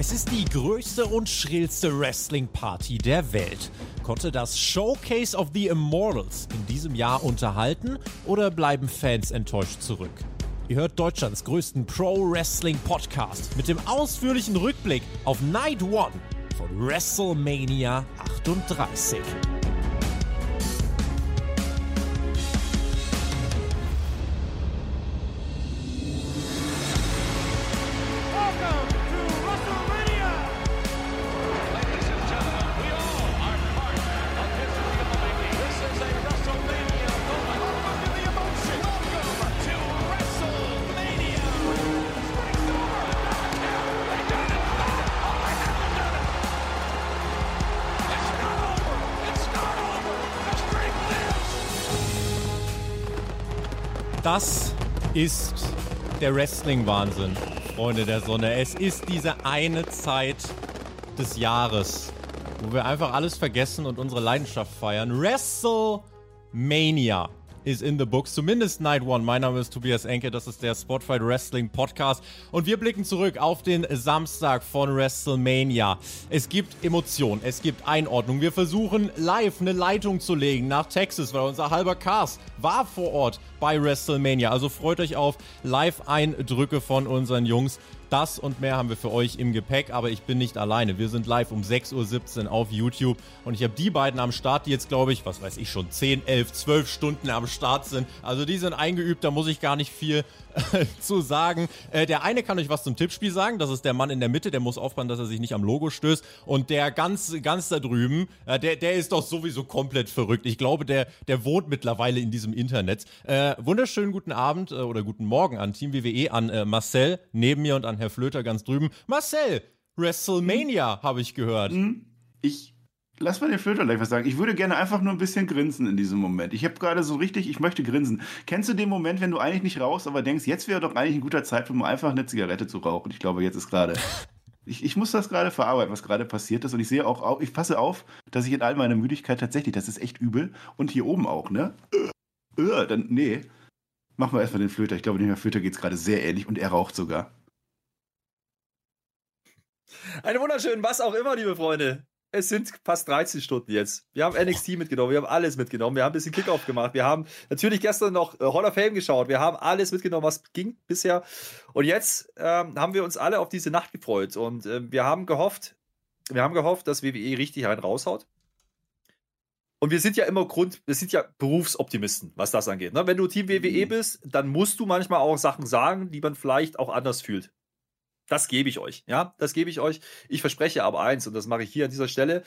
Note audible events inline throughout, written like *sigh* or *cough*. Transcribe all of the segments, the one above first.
Es ist die größte und schrillste Wrestling-Party der Welt. Konnte das Showcase of the Immortals in diesem Jahr unterhalten oder bleiben Fans enttäuscht zurück? Ihr hört Deutschlands größten Pro-Wrestling-Podcast mit dem ausführlichen Rückblick auf Night One von WrestleMania 38. Das ist der Wrestling-Wahnsinn, Freunde der Sonne. Es ist diese eine Zeit des Jahres, wo wir einfach alles vergessen und unsere Leidenschaft feiern. WrestleMania is in the books, zumindest Night One. Mein Name ist Tobias Enke, das ist der Spotfight Wrestling Podcast und wir blicken zurück auf den Samstag von WrestleMania. Es gibt Emotionen, es gibt Einordnung. Wir versuchen live eine Leitung zu legen nach Texas, weil unser halber Cast war vor Ort bei WrestleMania. Also freut euch auf Live-Eindrücke von unseren Jungs. Das und mehr haben wir für euch im Gepäck, aber ich bin nicht alleine. Wir sind live um 6.17 Uhr auf YouTube und ich habe die beiden am Start, die jetzt, glaube ich, was weiß ich schon, 10, 11, 12 Stunden am Start sind. Also die sind eingeübt, da muss ich gar nicht viel *laughs* zu sagen. Äh, der eine kann euch was zum Tippspiel sagen, das ist der Mann in der Mitte, der muss aufpassen, dass er sich nicht am Logo stößt. Und der ganz, ganz da drüben, äh, der, der ist doch sowieso komplett verrückt. Ich glaube, der, der wohnt mittlerweile in diesem Internet. Äh, wunderschönen guten Abend äh, oder guten Morgen an Team WWE, an äh, Marcel neben mir und an Herr Flöter ganz drüben. Marcel, WrestleMania habe ich gehört. Ich lass mal den Flöter gleich was sagen. Ich würde gerne einfach nur ein bisschen grinsen in diesem Moment. Ich habe gerade so richtig, ich möchte grinsen. Kennst du den Moment, wenn du eigentlich nicht rauchst, aber denkst, jetzt wäre doch eigentlich ein guter Zeitpunkt, um einfach eine Zigarette zu rauchen? Ich glaube, jetzt ist gerade. *laughs* Ich, ich muss das gerade verarbeiten, was gerade passiert ist. Und ich sehe auch, au- ich passe auf, dass ich in all meiner Müdigkeit tatsächlich, das ist echt übel. Und hier oben auch, ne? Äh, äh, dann, nee. Machen wir erstmal den Flöter. Ich glaube, dem Herr Flöter geht's gerade sehr ähnlich und er raucht sogar. Einen wunderschönen was auch immer, liebe Freunde. Es sind fast 13 Stunden jetzt. Wir haben NXT mitgenommen, wir haben alles mitgenommen, wir haben ein bisschen Kickoff gemacht, wir haben natürlich gestern noch äh, Hall of Fame geschaut, wir haben alles mitgenommen, was ging bisher. Und jetzt ähm, haben wir uns alle auf diese Nacht gefreut und ähm, wir haben gehofft, wir haben gehofft, dass WWE richtig einen raushaut. Und wir sind ja immer Grund, wir sind ja Berufsoptimisten, was das angeht. Ne? Wenn du Team WWE bist, dann musst du manchmal auch Sachen sagen, die man vielleicht auch anders fühlt. Das gebe ich euch, ja, das gebe ich euch. Ich verspreche aber eins, und das mache ich hier an dieser Stelle,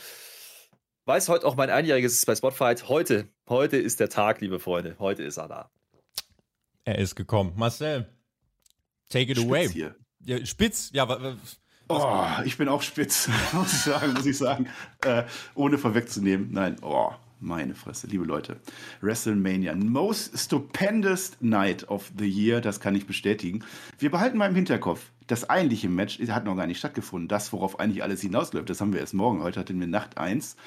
weil es heute auch mein Einjähriges ist bei Spotfight. Heute, heute ist der Tag, liebe Freunde. Heute ist er da. Er ist gekommen. Marcel, take it Spitz away. hier. Ja, Spitz, ja, Oh, ich bin auch spitz, *laughs* muss ich sagen, muss ich sagen. Äh, ohne vorwegzunehmen. Nein, oh, meine Fresse, liebe Leute. WrestleMania, most stupendous night of the year, das kann ich bestätigen. Wir behalten mal im Hinterkopf, das eigentliche Match hat noch gar nicht stattgefunden. Das, worauf eigentlich alles hinausläuft, das haben wir erst morgen. Heute hatten wir Nacht 1.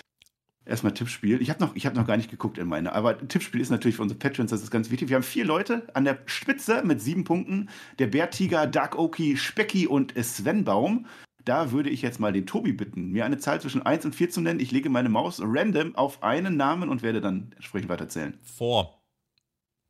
Erstmal Tippspiel. Ich habe noch, hab noch gar nicht geguckt in meine. Aber Tippspiel ist natürlich für unsere Patrons, das ist ganz wichtig. Wir haben vier Leute an der Spitze mit sieben Punkten. Der Bärtiger, Dark Oki, Specki und Sven Baum. Da würde ich jetzt mal den Tobi bitten, mir eine Zahl zwischen 1 und 4 zu nennen. Ich lege meine Maus random auf einen Namen und werde dann entsprechend weiterzählen. vor.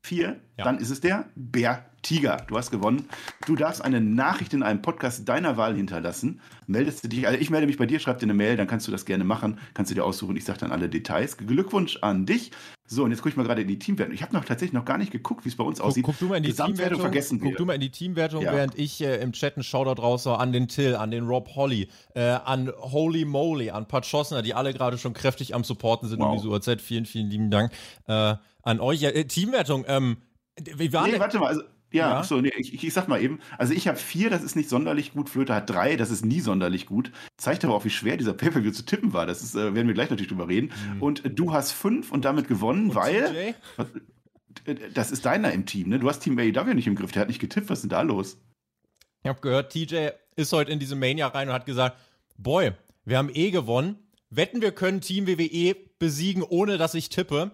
Vier, Ja. dann ist es der Bär-Tiger. Du hast gewonnen. Du darfst eine Nachricht in einem Podcast deiner Wahl hinterlassen. Meldest du dich, also ich melde mich bei dir, schreib dir eine Mail, dann kannst du das gerne machen. Kannst du dir aussuchen, ich sage dann alle Details. Glückwunsch an dich. So, und jetzt gucke ich mal gerade in die Teamwertung. Ich habe noch tatsächlich noch gar nicht geguckt, wie es bei uns Guck, aussieht. guck du mal in die Gesamtwertung Teamwertung. vergessen guck wir. du mal in die Teamwertung, Ja. während ich äh, im Chat einen Shoutout raus an den Till, an den Rob Holly, äh, an Holy Moly, an Pat Schossner, die alle gerade schon kräftig am Supporten sind um Wow. diese Uhrzeit. Vielen, vielen lieben Dank äh, an euch. Ja, äh, Teamwertung, ähm, wie war Nee, warte mal, also, ja, Ja. so, nee, ich, ich, sag mal eben, also ich habe vier, das ist nicht sonderlich gut, Flöte hat drei, das ist nie sonderlich gut. Zeigt aber auch, wie schwer dieser Pay-Per-View zu tippen war, das ist, äh, werden wir gleich natürlich drüber reden. Und äh, du hast fünf und damit gewonnen, weil, TJ? was, äh, das ist deiner im Team, ne? Du hast Team AEW nicht im Griff, der hat nicht getippt, was ist denn da los? Ich habe gehört, TJ ist heute in diese Mania rein und hat gesagt, Boy, wir haben eh gewonnen. Wetten, wir können Team WWE besiegen, ohne dass ich tippe.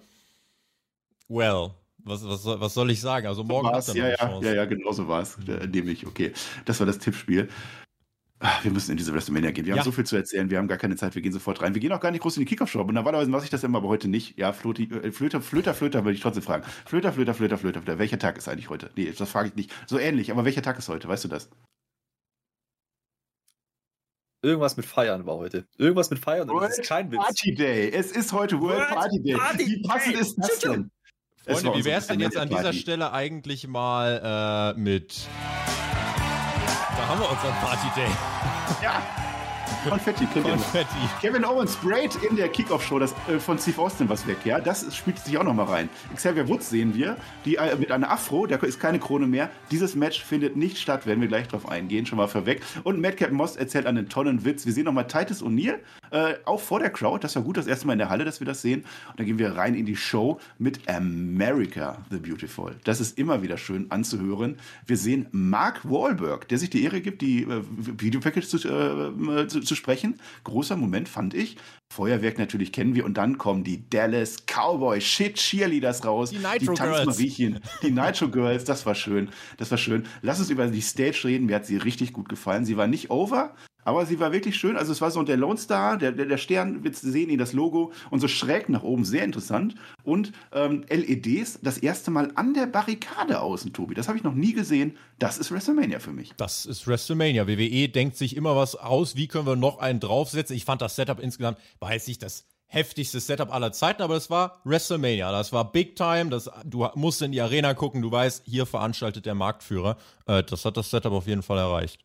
Well, was, was, soll- was soll ich sagen? Also morgen War's, hat er noch ja, eine ja, Chance. ja, ja, genau so war es, äh, nehme ich, okay. Das war das Tippspiel. Ah, Wir müssen in diese WrestleMania gehen. Wir Ja. haben so viel zu erzählen. Wir haben gar keine Zeit. Wir gehen sofort rein. Wir gehen auch gar nicht groß in die Kickoff-Show. Und normalerweise mache ich das immer, aber heute nicht. Ja, Floti, äh, Flöter, Flöter, Flöter, würde ich trotzdem fragen. Flöter, Flöter, Flöter, Flöter, Flöter. Welcher Tag ist eigentlich heute? Nee, das frage ich nicht. So ähnlich, aber welcher Tag ist heute? Weißt du das? Irgendwas mit Feiern war heute. Irgendwas mit Feiern und das ist kein Witz. Party Day. Es ist heute World World Party Day. Party Wie passend Day. ist das denn? Es Freunde, wie unsere wär's denn jetzt an dieser. Stelle eigentlich mal äh, mit. Da haben wir unseren Party Day. Ja. Konfetti, kennt ihr noch? Konfetti. Kevin Owens sprayt in der Kickoff-Show das, äh, von Steve Austin was weg, ja? Das spielt sich auch noch mal rein. Xavier Woods sehen wir, die äh, mit einer Afro, da ist keine Krone mehr. Dieses Match findet nicht statt, werden wir gleich drauf eingehen, schon mal vorweg. Und Madcap Moss erzählt einen tollen Witz. Wir sehen noch mal Titus O'Neill, äh, auch vor der Crowd. Das war gut, das erste Mal in der Halle, dass wir das sehen. Und dann gehen wir rein in die Show mit America the Beautiful. Das ist immer wieder schön anzuhören. Wir sehen Mark Wahlberg, der sich die Ehre gibt, die äh, Videopackage zu, äh, zu, zu sprechen. Großer Moment, fand ich. Feuerwerk natürlich kennen wir und dann kommen die Dallas Cowboy Shit Cheerleaders raus. Die Nitro Girls. Tanzmariechen, die Nitro Girls, das war schön. Das war schön. Lass uns über die Stage reden. Mir hat sie richtig gut gefallen. Sie war nicht over, aber sie war wirklich schön. Also es war so der Lone Star, der, der, der Stern, wir sehen ihn, das Logo und so schräg nach oben, sehr interessant. Und ähm, LEDs, das erste Mal an der Barrikade außen, Tobi. Das habe ich noch nie gesehen. Das ist WrestleMania für mich. Das ist WrestleMania. WWE denkt sich immer was aus. Wie können wir noch einen draufsetzen? Ich fand das Setup insgesamt, weiß ich, das heftigste Setup aller Zeiten, aber es war WrestleMania. Das war Big Time. Das, du musst in die Arena gucken. Du weißt, hier veranstaltet der Marktführer. Äh, das hat das Setup auf jeden Fall erreicht.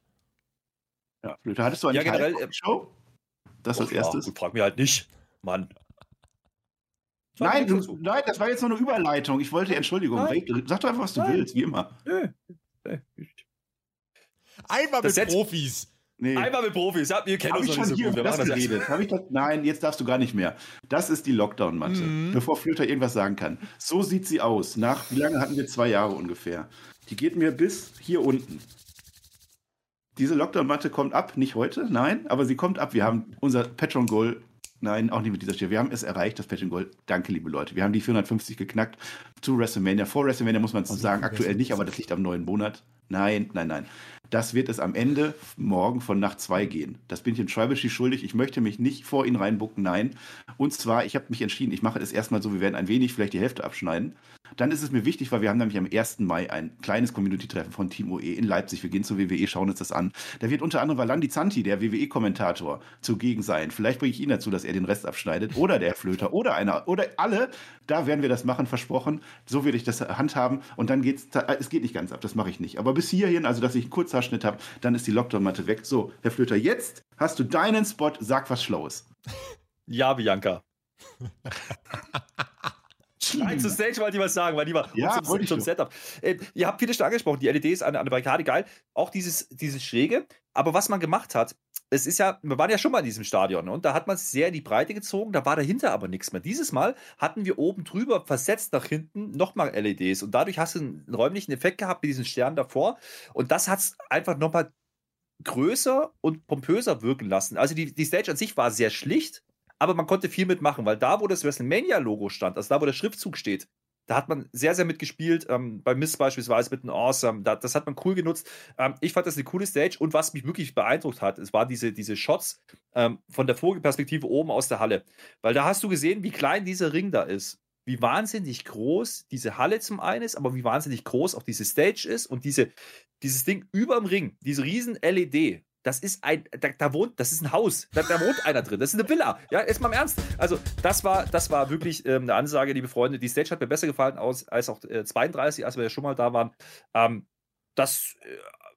Ja, Flöte, hattest du eine Ja, generell, Teil- Show? Das als Ja, erstes? gut, frag mich halt nicht. Mann. Nein, du, nein, das war jetzt nur eine Überleitung. Ich wollte Entschuldigung. Nein. Sag doch einfach, was du Nein. willst, wie immer. Nö. Nö. Einmal Das mit Profis. Nee. Einmal mit Profis. Ja, wir kennen Habe uns ich noch nicht schon so hier gut. Wir das machen das geredet? Hab ich das? Nein, jetzt darfst du gar nicht mehr. Das ist die Lockdown-Matte, Mhm. bevor Flöter irgendwas sagen kann. So sieht sie aus. Nach, wie lange hatten wir? Zwei Jahre ungefähr. Die geht mir bis hier unten. Diese Lockdown-Matte kommt ab, nicht heute, nein, aber sie kommt ab. Wir haben unser Patron Goal, nein, auch nicht mit dieser Stelle. Wir haben es erreicht, das Patron Goal. Danke, liebe Leute. Wir haben die 450 geknackt zu WrestleMania. Vor WrestleMania muss man es sagen, aktuell nicht, aber das liegt am neuen Monat. Nein, nein, nein. Das wird es am Ende morgen von Nacht 2 gehen. Das bin ich in Schreiberschi schuldig. Ich möchte mich nicht vor ihn reinbucken, nein. Und zwar, ich habe mich entschieden, ich mache es erstmal so, wir werden ein wenig vielleicht die Hälfte abschneiden. Dann ist es mir wichtig, weil wir haben nämlich am 1. Mai ein kleines Community-Treffen von Team OE in Leipzig. Wir gehen zur WWE, schauen uns das an. Da wird unter anderem Valandi Zanti, der WWE-Kommentator, zugegen sein. Vielleicht bringe ich ihn dazu, dass er den Rest abschneidet. Oder der Herr Flöter. Oder einer. Oder alle. Da werden wir das machen, versprochen. So werde ich das handhaben. Und dann geht's, äh, es geht nicht ganz ab. Das mache ich nicht. Aber bis hierhin, also dass ich einen Kurzhaarschnitt habe, dann ist die Lockdown-Matte weg. So, Herr Flöter, jetzt hast du deinen Spot. Sag was Schlaues. Ja, Bianca. *laughs* Nein, zur Stage wollte ich was sagen, weil die war Ja, zum, zum doch. Setup. Äh, ihr habt viele schon angesprochen, die LEDs an, an der Barrikade, geil. Auch dieses, dieses Schräge. Aber was man gemacht hat, es ist ja, wir waren ja schon mal in diesem Stadion und da hat man es sehr in die Breite gezogen, da war dahinter aber nichts mehr. Dieses Mal hatten wir oben drüber versetzt nach hinten nochmal LEDs und dadurch hast du einen räumlichen Effekt gehabt mit diesen Sternen davor und das hat es einfach nochmal größer und pompöser wirken lassen. Also die, die Stage an sich war sehr schlicht, aber man konnte viel mitmachen, weil da, wo das WrestleMania-Logo stand, also da, wo der Schriftzug steht, da hat man sehr, sehr mitgespielt. Ähm, bei Miss beispielsweise mit einem Awesome. Da, das hat man cool genutzt. Ähm, ich fand das eine coole Stage. Und was mich wirklich beeindruckt hat, es waren diese, diese Shots ähm, von der Vogelperspektive oben aus der Halle. Weil da hast du gesehen, wie klein dieser Ring da ist. Wie wahnsinnig groß diese Halle zum einen ist, aber wie wahnsinnig groß auch diese Stage ist und diese, dieses Ding überm Ring, diese riesen LED. Das ist ein, da, da wohnt, das ist ein Haus, da, da wohnt einer drin, das ist eine Villa. Ja, ist mal im Ernst. Also, das war, das war wirklich ähm, eine Ansage, liebe Freunde. Die Stage hat mir besser gefallen aus, als auch äh, 32, als wir ja schon mal da waren. Ähm, das, äh,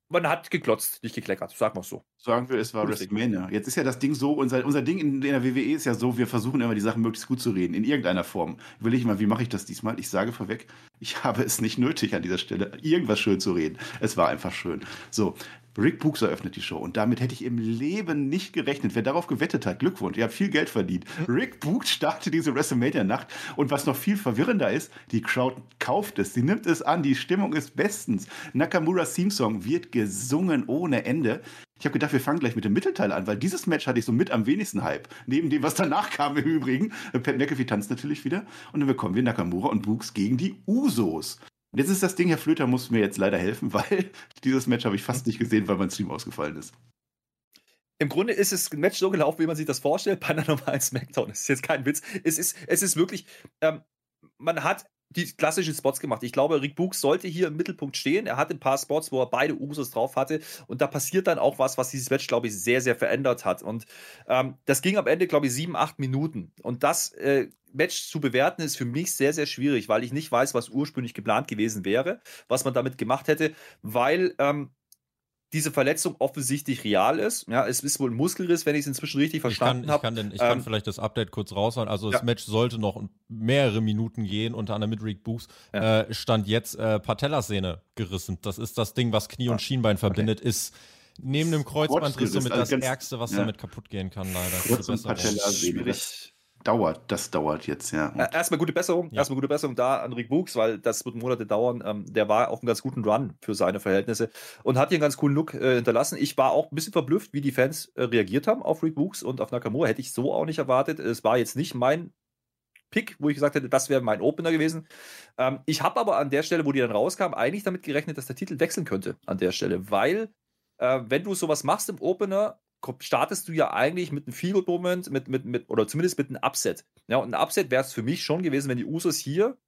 man hat geklotzt, nicht gekleckert, sag mal so. Sagen wir, es war. WrestleMania. Jetzt ist ja das Ding so, unser, unser Ding in, der WWE ist ja so, wir versuchen immer die Sachen möglichst gut zu reden, in irgendeiner Form. Will ich mal, wie mache ich das diesmal? Ich sage vorweg, ich *laughs* habe es nicht nötig an dieser Stelle, irgendwas schön zu reden. Es war einfach schön. So, Rick Books eröffnet die Show und damit hätte ich im Leben nicht gerechnet. Wer darauf gewettet hat, Glückwunsch, ihr habt viel Geld verdient. Rick Books startet diese WrestleMania-Nacht und was noch viel verwirrender ist, die Crowd kauft es, sie nimmt es an, die Stimmung ist bestens. Nakamuras Theme-Song wird gesungen ohne Ende. Ich habe gedacht, wir fangen gleich mit dem Mittelteil an, weil dieses Match hatte ich so mit am wenigsten Hype. Neben dem, was danach *laughs* kam im Übrigen. Äh, Pat McAfee tanzt natürlich wieder. Und dann bekommen wir Nakamura und Books gegen die Usos. Und jetzt ist das Ding, Herr Flöter muss mir jetzt leider helfen, *laughs* weil dieses Match habe ich fast nicht gesehen, weil mein Stream ausgefallen ist. Im Grunde ist ein Match so gelaufen, wie man sich das vorstellt, bei einer *laughs* normalen Smackdown. Das ist jetzt kein Witz. Es ist, es ist wirklich, ähm, man hat die klassischen Spots gemacht. Ich glaube, Rick Books sollte hier im Mittelpunkt stehen. Er hat ein paar Spots, wo er beide Usos drauf hatte. Und da passiert dann auch was, was dieses Match, glaube ich, sehr, sehr verändert hat. Und ähm, das ging am Ende, glaube ich, sieben, acht Minuten. Und das äh, Match zu bewerten ist für mich sehr, sehr schwierig, weil ich nicht weiß, was ursprünglich geplant gewesen wäre, was man damit gemacht hätte, weil ähm, diese Verletzung offensichtlich real ist. Ja, es ist wohl ein Muskelriss, wenn ich es inzwischen richtig Ich kann, verstanden ich habe. kann, den, ich kann Ähm, vielleicht das Update kurz raushauen. Also das ja. Match sollte noch mehrere Minuten gehen, unter anderem mit Rick Books. Ja. Äh, stand jetzt äh, Patellasehne gerissen. Das ist das Ding, was Knie und Schienbein verbindet, ist neben dem Kreuzbandriss somit also das ganz- Ärgste, was ja. damit kaputt gehen kann, leider. Kurz und Besserung. Dauert, das dauert jetzt, ja. Und Erstmal gute Besserung, Ja. erstmal gute Besserung da an Rick Books, weil das wird Monate dauern. Ähm, der war auf einem ganz guten Run für seine Verhältnisse und hat hier einen ganz coolen Look äh, hinterlassen. Ich war auch ein bisschen verblüfft, wie die Fans äh, reagiert haben auf Rick Books und auf Nakamura. Hätte ich so auch nicht erwartet. Es war jetzt nicht mein Pick, wo ich gesagt hätte, das wäre mein Opener gewesen. Ähm, ich habe aber an der Stelle, wo die dann rauskam, eigentlich damit gerechnet, dass der Titel wechseln könnte an der Stelle, weil äh, wenn du sowas machst im Opener, startest du ja eigentlich mit einem Feel-Moment, mit, mit, mit, oder zumindest mit einem Upset. Ja, und ein Upset wäre es für mich schon gewesen, wenn die Usos hier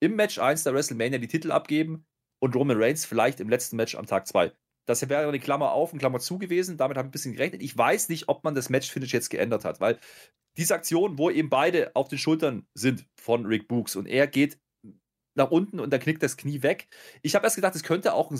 im Match 1 der WrestleMania die Titel abgeben und Roman Reigns vielleicht im letzten Match am Tag 2. Das wäre eine Klammer auf und Klammer zu gewesen. Damit habe ich ein bisschen gerechnet. Ich weiß nicht, ob man das Match-Finish jetzt geändert hat, weil diese Aktion, wo eben beide auf den Schultern sind von Rick Books und er geht nach unten und dann knickt das Knie weg. Ich habe erst gedacht, es könnte auch ein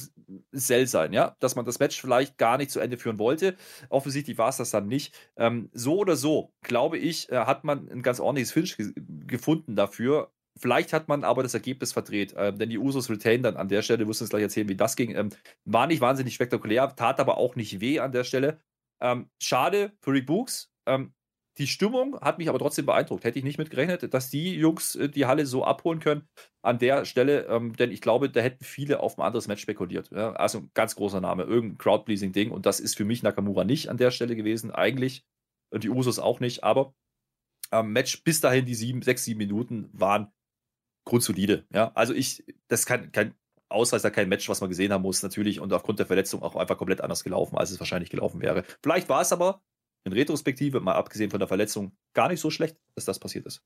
Sell sein, ja, dass man das Match vielleicht gar nicht zu Ende führen wollte. Offensichtlich war es das dann nicht. Ähm, so oder so, glaube ich, äh, hat man ein ganz ordentliches Finish ge gefunden dafür. Vielleicht hat man aber das Ergebnis verdreht, ähm, denn die Usos retain dann an der Stelle, wir müssen uns gleich erzählen, wie das ging. Ähm, war nicht wahnsinnig spektakulär, tat aber auch nicht weh an der Stelle. Ähm, schade für Rick Books. Ähm, die Stimmung hat mich aber trotzdem beeindruckt. Hätte ich nicht mit gerechnet, dass die Jungs äh, die Halle so abholen können an der Stelle, ähm, denn ich glaube, da hätten viele auf ein anderes Match spekuliert. Ja? Also ein ganz großer Name, irgendein Crowd-Pleasing-Ding und das ist für mich Nakamura nicht an der Stelle gewesen, eigentlich. Und die Usos auch nicht, aber am Match bis dahin, die sieben, sechs, sieben Minuten waren grundsolide. Ja? Also ich, das kein, kein Ausreißer, kein Match, was man gesehen haben muss, natürlich und aufgrund der Verletzung auch einfach komplett anders gelaufen, als es wahrscheinlich gelaufen wäre. Vielleicht war es aber in Retrospektive, mal abgesehen von der Verletzung, gar nicht so schlecht, dass das passiert ist.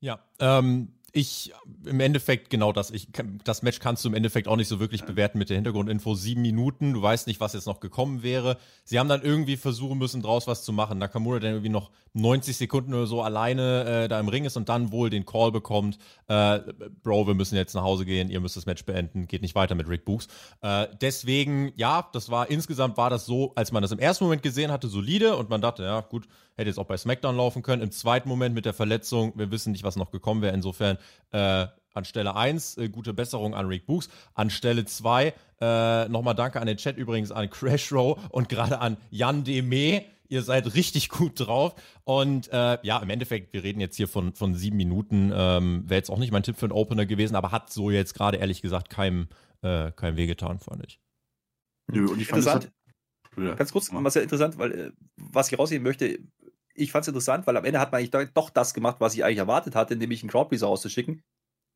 Ja, ähm, ich im Endeffekt genau das. Ich, das Match kannst du im Endeffekt auch nicht so wirklich bewerten mit der Hintergrundinfo. Sieben Minuten, du weißt nicht, was jetzt noch gekommen wäre. Sie haben dann irgendwie versuchen müssen, draus was zu machen. Nakamura dann irgendwie noch 90 Sekunden oder so alleine äh, da im Ring ist und dann wohl den Call bekommt, äh, Bro, wir müssen jetzt nach Hause gehen, ihr müsst das Match beenden, geht nicht weiter mit Rick Books. Äh, deswegen, ja, das war insgesamt war das so, als man das im ersten Moment gesehen hatte, solide und man dachte, ja, gut, hätte jetzt auch bei SmackDown laufen können. Im zweiten Moment mit der Verletzung, wir wissen nicht, was noch gekommen wäre. Insofern äh, an Stelle 1 äh, gute Besserung an Rick Books. An Stelle 2 äh, nochmal danke an den Chat übrigens an Crash Row und gerade an Jan Deme. Ihr seid richtig gut drauf. Und äh, ja, im Endeffekt, wir reden jetzt hier von, von sieben Minuten. Ähm, Wäre jetzt auch nicht mein Tipp für einen Opener gewesen, aber hat so jetzt gerade ehrlich gesagt keinem, äh, keinem wehgetan, fand ich. Nö, und ich fand das Interessant. hat, ja. Ganz kurz, was ja interessant, weil äh, was ich rausheben möchte, ich fand es interessant, weil am Ende hat man eigentlich do- doch das gemacht, was ich eigentlich erwartet hatte, nämlich einen Crowdpleaser auszuschicken.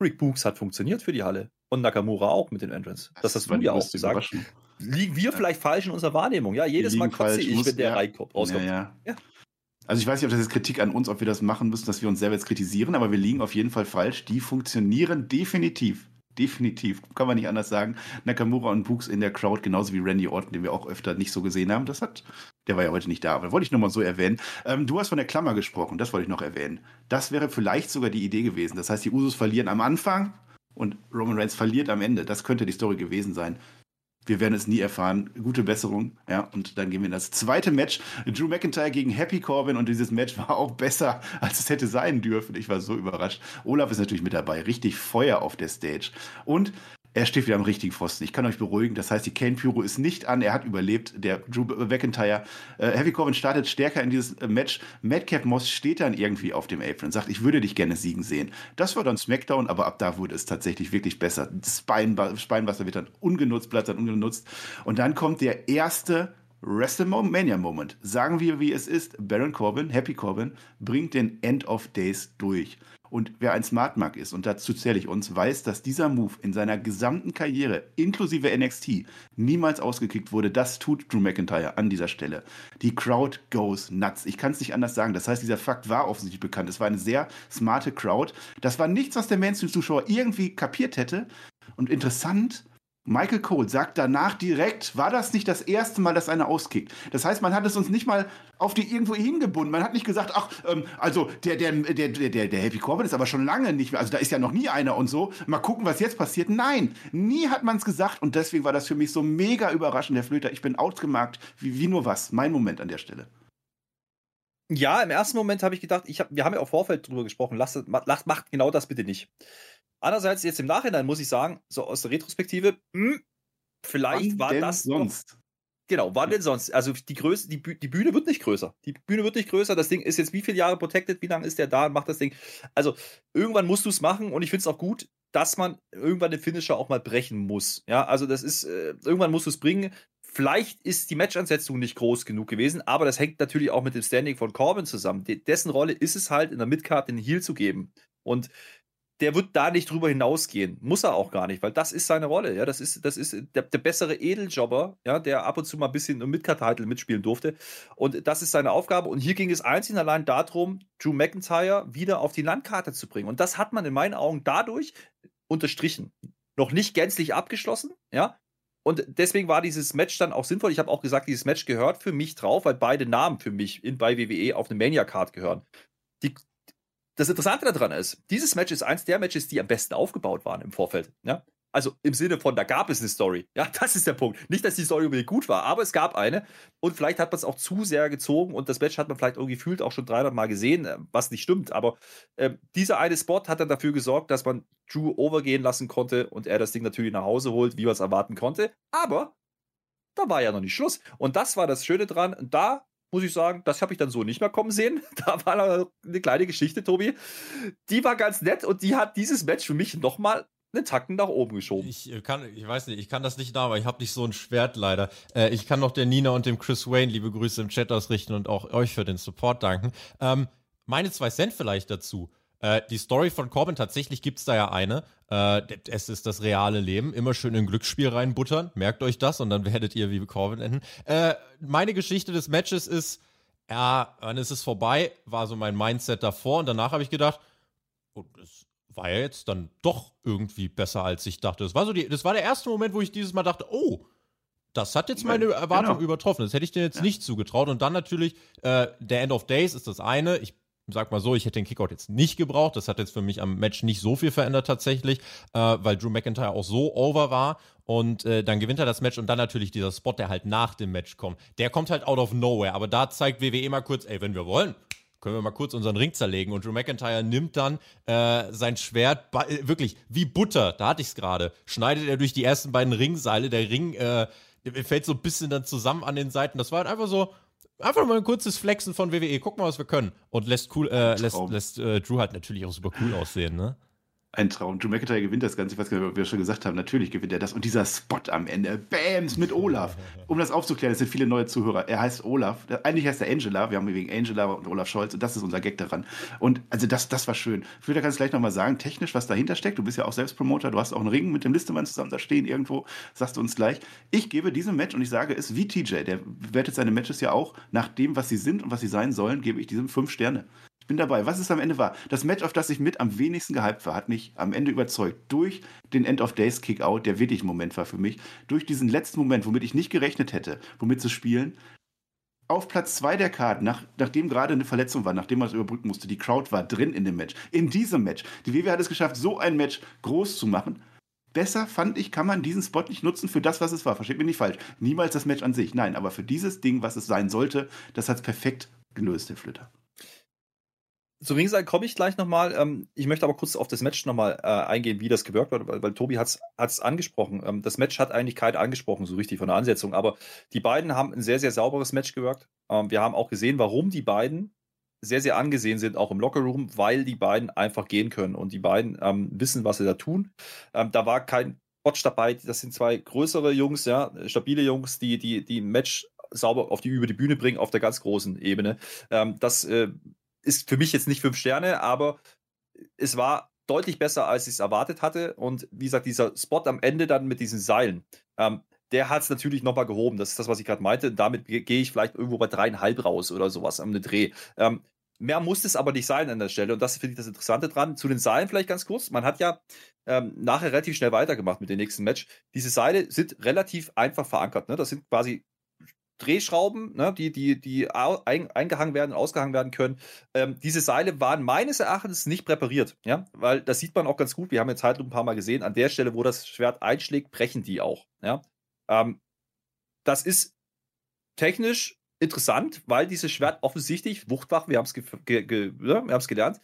Rick Books hat funktioniert für die Halle. Und Nakamura auch mit den Entrance. Das, hast war du ja auch gesagt. Liegen wir vielleicht falsch in unserer Wahrnehmung? Ja, jedes Mal kotze falsch, ich, wenn der ja. reinkommt, rauskommt. Ja, ja. Ja. Also ich weiß nicht, ob das jetzt Kritik an uns, ob wir das machen müssen, dass wir uns selber jetzt kritisieren, aber wir liegen auf jeden Fall falsch. Die funktionieren definitiv. Definitiv. Kann man nicht anders sagen. Nakamura und Books in der Crowd, genauso wie Randy Orton, den wir auch öfter nicht so gesehen haben. Das hat, der war ja heute nicht da, aber wollte ich nur mal so erwähnen. Ähm, du hast von der Klammer gesprochen, das wollte ich noch erwähnen. Das wäre vielleicht sogar die Idee gewesen. Das heißt, die Usos verlieren am Anfang und Roman Reigns verliert am Ende. Das könnte die Story gewesen sein. Wir werden es nie erfahren. Gute Besserung. Ja, und dann gehen wir in das zweite Match. Drew McIntyre gegen Happy Corbin. Und dieses Match war auch besser, *laughs* als es hätte sein dürfen. Ich war so überrascht. Olaf ist natürlich mit dabei. Richtig Feuer auf der Stage. Und er steht wieder am richtigen Pfosten. Ich kann euch beruhigen. Das heißt, die Kane Pyro ist nicht an. Er hat überlebt. Der Drew McIntyre. Äh, Happy Corbin startet stärker in dieses äh, Match. Madcap Moss steht dann irgendwie auf dem Apron und sagt, ich würde dich gerne siegen sehen. Das war dann SmackDown, aber ab da wurde es tatsächlich wirklich besser. Spinebuster wird dann ungenutzt, bleibt dann ungenutzt. Und dann kommt der erste WrestleMania Moment. Sagen wir, wie es ist. Baron Corbin, Happy Corbin, bringt den End of Days durch. Und wer ein Smart Mark ist, und dazu zähle ich uns, weiß, dass dieser Move in seiner gesamten Karriere, inklusive NXT, niemals ausgekickt wurde. Das tut Drew McIntyre an dieser Stelle. Die Crowd goes nuts. Ich kann es nicht anders sagen. Das heißt, dieser Fakt war offensichtlich bekannt. Es war eine sehr smarte Crowd. Das war nichts, was der Mainstream-Zuschauer irgendwie kapiert hätte. Und interessant, Michael Cole sagt danach direkt, war das nicht das erste Mal, dass einer auskickt? Das heißt, man hat es uns nicht mal auf die irgendwo hingebunden. Man hat nicht gesagt, ach, ähm, also der, der, der, der, der Happy Corbin ist aber schon lange nicht mehr, also da ist ja noch nie einer und so. Mal gucken, was jetzt passiert. Nein, nie hat man es gesagt und deswegen war das für mich so mega überraschend, Herr Flöter. Ich bin outgemarkt, wie, wie nur was. Mein Moment an der Stelle. Ja, im ersten Moment habe ich gedacht, ich hab, wir haben ja auch Vorfeld drüber gesprochen, lasst, macht, macht genau das bitte nicht. Andererseits, jetzt im Nachhinein muss ich sagen, so aus der Retrospektive, hm, vielleicht Wann war das noch- sonst? Genau, wann denn sonst? Also die Größe, die, Büh- die Bühne wird nicht größer. Die Bühne wird nicht größer. Das Ding ist jetzt wie viele Jahre protected? Wie lange ist der da und macht das Ding? Also irgendwann musst du es machen und ich finde es auch gut, dass man irgendwann den Finisher auch mal brechen muss. Ja, also das ist, äh, irgendwann musst du es bringen. Vielleicht ist die Matchansetzung nicht groß genug gewesen, aber das hängt natürlich auch mit dem Standing von Corbin zusammen. De dessen Rolle ist es halt, in der Midcard den Heal zu geben. Und der wird da nicht drüber hinausgehen. Muss er auch gar nicht, weil das ist seine Rolle. Ja, das ist, das ist der, der bessere Edeljobber, ja, der ab und zu mal ein bisschen im Midcard-Title mitspielen durfte. Und das ist seine Aufgabe. Und hier ging es einzig und allein darum, Drew McIntyre wieder auf die Landkarte zu bringen. Und das hat man in meinen Augen dadurch unterstrichen. Noch nicht gänzlich abgeschlossen, ja. Und deswegen war dieses Match dann auch sinnvoll. Ich habe auch gesagt, dieses Match gehört für mich drauf, weil beide Namen für mich in, bei WWE auf eine Mania-Card gehören. Die, das Interessante daran ist, dieses Match ist eins der Matches, die am besten aufgebaut waren im Vorfeld. Ja? Also im Sinne von, da gab es eine Story. Ja, *laughs* das ist der Punkt. Nicht, dass die Story unbedingt gut war, aber es gab eine. Und vielleicht hat man es auch zu sehr gezogen und das Match hat man vielleicht irgendwie gefühlt auch schon 300 Mal gesehen, äh, was nicht stimmt. Aber äh, dieser eine Spot hat dann dafür gesorgt, dass man Drew overgehen lassen konnte und er das Ding natürlich nach Hause holt, wie man es erwarten konnte. Aber da war ja noch nicht Schluss. Und das war das Schöne dran. Und da muss ich sagen, das habe ich dann so nicht mehr kommen sehen. *laughs* Da war eine kleine Geschichte, Tobi. Die war ganz nett und die hat dieses Match für mich nochmal einen Tacken nach oben geschoben. Ich äh, kann, ich weiß nicht, ich kann das nicht da, aber ich habe nicht so ein Schwert leider. Äh, ich kann noch der Nina und dem Chris Wayne liebe Grüße im Chat ausrichten und auch euch für den Support danken. Ähm, meine zwei Cent vielleicht dazu. Äh, die Story von Corbin, tatsächlich gibt's da ja eine. Äh, es ist das reale Leben. Immer schön in Glücksspiel reinbuttern. Merkt euch das und dann werdet ihr wie Corbin enden. Äh, meine Geschichte des Matches ist, ja, dann ist es vorbei, war so mein Mindset davor und danach habe ich gedacht, oh, das war ja jetzt dann doch irgendwie besser, als ich dachte. Das war so die, das war der erste Moment, wo ich dieses Mal dachte, oh, das hat jetzt meine Erwartung genau. übertroffen. Das hätte ich dir jetzt nicht zugetraut. Und dann natürlich, äh, der End of Days ist das eine. Ich sag mal so, ich hätte den Kickout jetzt nicht gebraucht. Das hat jetzt für mich am Match nicht so viel verändert tatsächlich, äh, weil Drew McIntyre auch so over war. Und äh, dann gewinnt er das Match und dann natürlich dieser Spot, der halt nach dem Match kommt. Der kommt halt out of nowhere. Aber da zeigt WWE mal kurz, ey, wenn wir wollen, können wir mal kurz unseren Ring zerlegen. Und Drew McIntyre nimmt dann äh, sein Schwert, äh, wirklich wie Butter, da hatte ich es gerade, schneidet er durch die ersten beiden Ringseile. Der Ring äh, fällt so ein bisschen dann zusammen an den Seiten. Das war halt einfach so, einfach mal ein kurzes Flexen von WWE. Guck mal, was wir können. Und lässt, cool, äh, lässt, lässt äh, Drew halt natürlich auch super cool aussehen, ne? Ein Traum. Drew McIntyre gewinnt das Ganze. Ich weiß gar nicht, ob wir schon gesagt haben. Natürlich gewinnt er das. Und dieser Spot am Ende. Bams mit Olaf. Um das aufzuklären, es sind viele neue Zuhörer. Er heißt Olaf. Eigentlich heißt er Angela. Wir haben ihn wegen Angela und Olaf Scholz. Und das ist unser Gag daran. Und also das, das war schön. Flöter kannst du gleich nochmal sagen, technisch, was dahinter steckt. Du bist ja auch Selbstpromoter. Du hast auch einen Ring mit dem Listemann zusammen da stehen irgendwo. Sagst du uns gleich. Ich gebe diesem Match, und ich sage es wie TJ, der wertet seine Matches ja auch nach dem, was sie sind und was sie sein sollen, gebe ich diesem fünf Sterne. Ich bin dabei. Was es am Ende war, das Match, auf das ich mit am wenigsten gehypt war, hat mich am Ende überzeugt. Durch den End of Days Kickout, der wirklich Moment war für mich, durch diesen letzten Moment, womit ich nicht gerechnet hätte, womit zu spielen. Auf Platz zwei der Karte, nach, nachdem gerade eine Verletzung war, nachdem man es überbrücken musste, die Crowd war drin in dem Match. In diesem Match. Die WWE hat es geschafft, so ein Match groß zu machen. Besser fand ich, kann man diesen Spot nicht nutzen für das, was es war. Versteht mich nicht falsch. Niemals das Match an sich. Nein, aber für dieses Ding, was es sein sollte, das hat es perfekt gelöst, der Flitter. Zu Ringside komme ich gleich nochmal. Ähm, ich möchte aber kurz auf das Match nochmal äh, eingehen, wie das gewirkt wird, weil, weil Tobi hat es angesprochen. Ähm, das Match hat eigentlich keiner angesprochen, so richtig von der Ansetzung, aber die beiden haben ein sehr, sehr sauberes Match gewirkt. Ähm, wir haben auch gesehen, warum die beiden sehr, sehr angesehen sind, auch im Lockerroom, weil die beiden einfach gehen können und die beiden ähm, wissen, was sie da tun. Ähm, da war kein Botch dabei. Das sind zwei größere Jungs, ja, stabile Jungs, die, die, die Match sauber auf die, über die Bühne bringen auf der ganz großen Ebene. Ähm, das äh, ist für mich jetzt nicht fünf Sterne, aber es war deutlich besser, als ich es erwartet hatte. Und wie gesagt, dieser Spot am Ende dann mit diesen Seilen, ähm, der hat es natürlich nochmal gehoben. Das ist das, was ich gerade meinte. Damit ge- gehe ich vielleicht irgendwo bei dreieinhalb raus oder sowas am Dreh. Ähm, mehr muss es aber nicht sein an der Stelle. Und das finde ich das Interessante dran. Zu den Seilen vielleicht ganz kurz. Man hat ja ähm, nachher relativ schnell weitergemacht mit dem nächsten Match. Diese Seile sind relativ einfach verankert. Ne? Das sind quasi Drehschrauben, ne, die, die, die eingehangen werden, ausgehangen werden können. Ähm, diese Seile waren meines Erachtens nicht präpariert, ja, weil das sieht man auch ganz gut. Wir haben jetzt halt ein paar Mal gesehen, an der Stelle, wo das Schwert einschlägt, brechen die auch, ja. Ähm, das ist technisch interessant, weil dieses Schwert offensichtlich, Wuchtwach, wir haben es ge ge ge ja, wir haben's gelernt,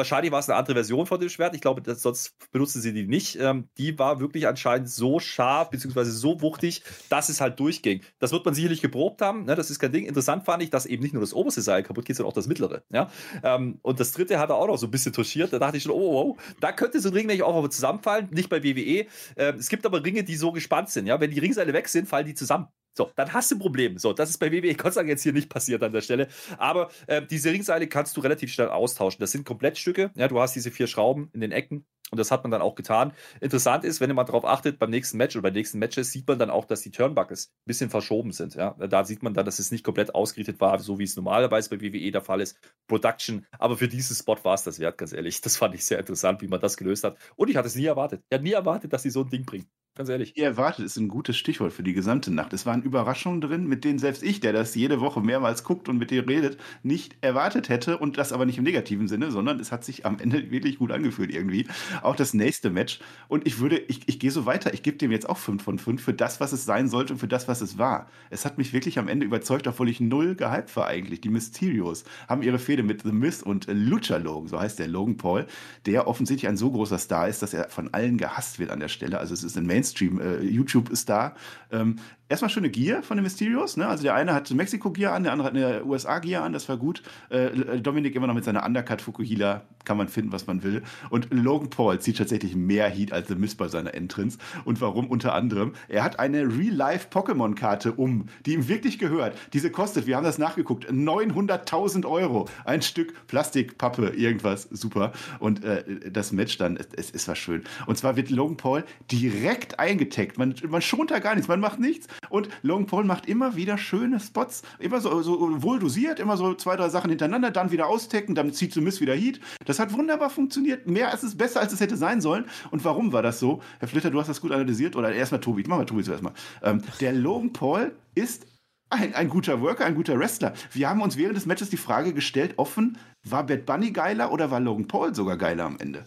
wahrscheinlich war es eine andere Version von dem Schwert. Ich glaube, das, sonst benutzen sie die nicht. Ähm, die war wirklich anscheinend so scharf, beziehungsweise so wuchtig, dass es halt durchging. Das wird man sicherlich geprobt haben. Ne? Das ist kein Ding. Interessant fand ich, dass eben nicht nur das oberste Seil kaputt geht, sondern auch das mittlere. Ja? Ähm, und das dritte hat er auch noch so ein bisschen touchiert. Da dachte ich schon, oh, oh, oh. da könnte so ein Ring nämlich auch zusammenfallen. Nicht bei WWE. Ähm, es gibt aber Ringe, die so gespannt sind. Ja? Wenn die Ringseile weg sind, fallen die zusammen. So, dann hast du ein Problem. So, das ist bei WWE Gott sei Dank jetzt hier nicht passiert an der Stelle. Aber äh, diese Ringseile kannst du relativ schnell austauschen. Das sind Komplettstücke. Ja, du hast diese vier Schrauben in den Ecken. Und das hat man dann auch getan. Interessant ist, wenn mal darauf achtet, beim nächsten Match oder bei den nächsten Matches sieht man dann auch, dass die Turnbuckles ein bisschen verschoben sind. Ja? Da sieht man dann, dass es nicht komplett ausgerichtet war, so wie es normalerweise bei WWE der Fall ist. Production. Aber für diesen Spot war es das wert, ganz ehrlich. Das fand ich sehr interessant, wie man das gelöst hat. Und ich hatte es nie erwartet. Ich hatte nie erwartet, dass sie so ein Ding bringen. Ganz ehrlich. Ihr erwartet ist ein gutes Stichwort für die gesamte Nacht. Es waren Überraschungen drin, mit denen selbst ich, der das jede Woche mehrmals guckt und mit dir redet, nicht erwartet hätte. Und das aber nicht im negativen Sinne, sondern es hat sich am Ende *laughs* wirklich gut angefühlt irgendwie. Auch das nächste Match. Und ich würde, ich, ich gehe so weiter. Ich gebe dem jetzt auch 5 von 5 für das, was es sein sollte und für das, was es war. Es hat mich wirklich am Ende überzeugt, obwohl ich null gehypt war eigentlich. Die Mysterios haben ihre Fehde mit The Mist und Lucha Logan, so heißt der Logan Paul, der offensichtlich ein so großer Star ist, dass er von allen gehasst wird an der Stelle. Also es ist ein Mainstream äh, YouTube-Star. Ähm, erstmal schöne Gear von den Mysterios. Ne? Also der eine hat Mexiko-Gear an, der andere hat eine USA-Gear an, das war gut. Äh, Dominik immer noch mit seiner Undercut Fukuhila, kann man finden, was man will. Und Logan Paul zieht tatsächlich mehr Heat als The Mist bei seiner Entrance. Und warum? Unter anderem, er hat eine Real-Life-Pokémon-Karte um, die ihm wirklich gehört. Diese kostet, wir haben das nachgeguckt, 900.000 Euro. Ein Stück Plastikpappe, irgendwas, super. Und äh, das Match dann, es, es, war schön. Und zwar wird Logan Paul direkt eingetaggt. Man, man schont da gar nichts, man macht nichts. Und Logan Paul macht immer wieder schöne Spots, immer so, so wohl dosiert, immer so zwei, drei Sachen hintereinander, dann wieder austecken, dann zieht zumindest wieder Heat. Das hat wunderbar funktioniert. Mehr als es besser, als es hätte sein sollen. Und warum war das so? Herr Flitter, du hast das gut analysiert. Oder erstmal Tobi, machen wir Tobi zuerst mal. Ähm, der Logan Paul ist ein, ein guter Worker, ein guter Wrestler. Wir haben uns während des Matches die Frage gestellt, offen, war Bad Bunny geiler oder war Logan Paul sogar geiler am Ende?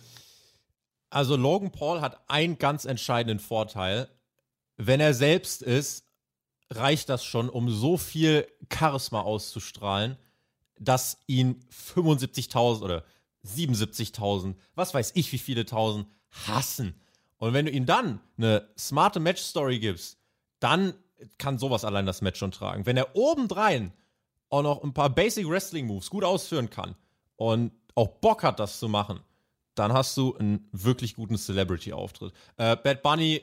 Also Logan Paul hat einen ganz entscheidenden Vorteil. Wenn er selbst ist, reicht das schon, um so viel Charisma auszustrahlen, dass ihn 75.000 oder 77.000, was weiß ich, wie viele tausend hassen. Und wenn du ihm dann eine smarte Match-Story gibst, dann kann sowas allein das Match schon tragen. Wenn er obendrein auch noch ein paar Basic Wrestling Moves gut ausführen kann und auch Bock hat, das zu machen, dann hast du einen wirklich guten Celebrity-Auftritt. Äh, Bad Bunny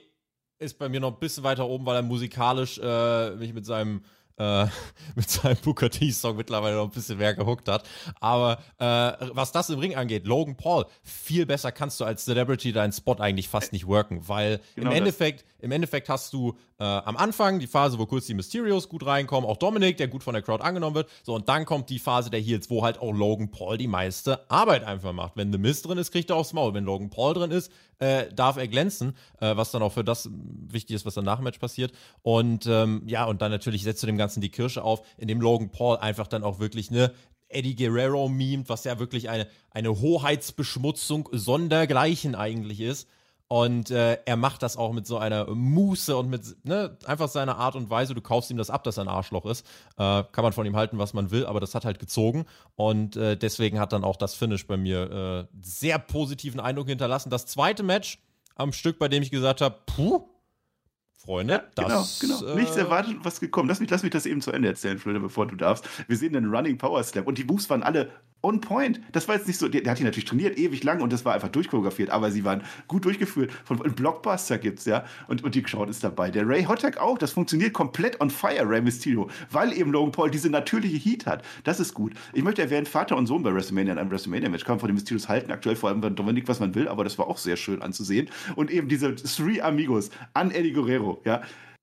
ist bei mir noch ein bisschen weiter oben, weil er musikalisch äh, mich mit seinem äh, *laughs* mit seinem Booker T-Song mittlerweile noch ein bisschen mehr gehuckt hat. Aber äh, was das im Ring angeht, Logan Paul, viel besser kannst du als Celebrity deinen Spot eigentlich fast nicht worken, weil Genau im das. Endeffekt, im Endeffekt hast du äh, am Anfang die Phase, wo kurz die Mysterios gut reinkommen, auch Dominik, der gut von der Crowd angenommen wird. So, und dann kommt die Phase der Heels, wo halt auch Logan Paul die meiste Arbeit einfach macht. Wenn The Mist drin ist, kriegt er aufs Maul. Wenn Logan Paul drin ist, äh, darf er glänzen, äh, was dann auch für das wichtig ist, was dann nach dem Match passiert. Und ähm, ja, und dann natürlich setzt du dem Ganzen die Kirsche auf, indem Logan Paul einfach dann auch wirklich eine Eddie Guerrero memt, was ja wirklich eine, eine Hoheitsbeschmutzung sondergleichen eigentlich ist. Und äh, er macht das auch mit so einer Muße und mit ne, einfach seiner Art und Weise. Du kaufst ihm das ab, dass er ein Arschloch ist. Äh, kann man von ihm halten, was man will, aber das hat halt gezogen. Und äh, deswegen hat dann auch das Finish bei mir äh, sehr positiven Eindruck hinterlassen. Das zweite Match am Stück, bei dem ich gesagt habe, puh, Freunde, das genau, genau. Nichts äh, erwartet, was gekommen. Lass mich, lass mich das eben zu Ende erzählen, Flöte, bevor du darfst. Wir sehen den Running Power Slam und die Moves waren alle on point. Das war jetzt nicht so, der, der hat die natürlich trainiert, ewig lang und das war einfach durchchoreografiert, aber sie waren gut durchgeführt. Von ein Blockbuster gibt's, ja. Und, und die Crowd ist dabei. Der Ray Hotak auch, das funktioniert komplett on fire, Ray Mysterio, weil eben Logan Paul diese natürliche Heat hat. Das ist gut. Ich möchte erwähnen, Vater und Sohn bei WrestleMania in einem WrestleMania-Match kann man von den Mysterios halten, aktuell vor allem bei Dominik, was man will, aber das war auch sehr schön anzusehen. Und eben diese Three Amigos an Eddie Guerrero, ja.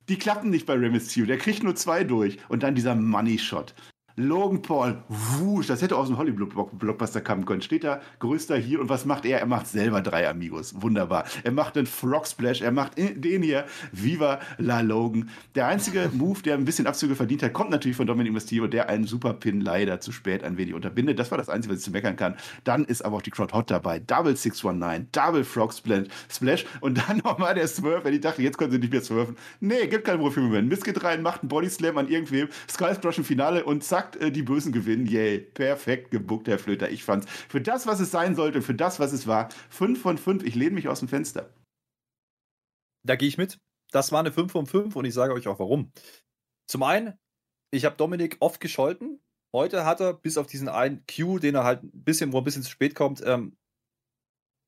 Die klappen nicht bei Rey Mysterio, der kriegt nur zwei durch. Und dann dieser Money Shot. Logan Paul, wusch, das hätte aus dem Hollywood-Blockbuster kommen können. Steht da, größter hier und was macht er? Er macht selber drei Amigos. Wunderbar. Er macht einen Frog Splash, er macht den hier. Viva la Logan. Der einzige *laughs* Move, der ein bisschen Abzüge verdient hat, kommt natürlich von Dominic Mysterio, der einen Super Pin leider zu spät ein wenig unterbindet. Das war das Einzige, was ich zu meckern kann. Dann ist aber auch die Crowd hot dabei. Double 619, Double Frog Splash und dann *laughs* nochmal der Swerve, wenn ich dachte, jetzt können sie nicht mehr swerven. Nee, gibt keinen Wurf-Moment. Miss geht rein, macht einen Body Slam an irgendwem, Skull Crush im Finale und zack, äh, die Bösen gewinnen. Yay, perfekt gebuckt, Herr Flöter. Ich fand's für das, was es sein sollte, für das, was es war, 5 von 5. Ich lehne mich aus dem Fenster. Da gehe ich mit. Das war eine 5 von 5 und ich sage euch auch warum. Zum einen, ich habe Dominik oft gescholten. Heute hat er, bis auf diesen einen Q, den er halt ein bisschen, wo ein bisschen zu spät kommt, ähm,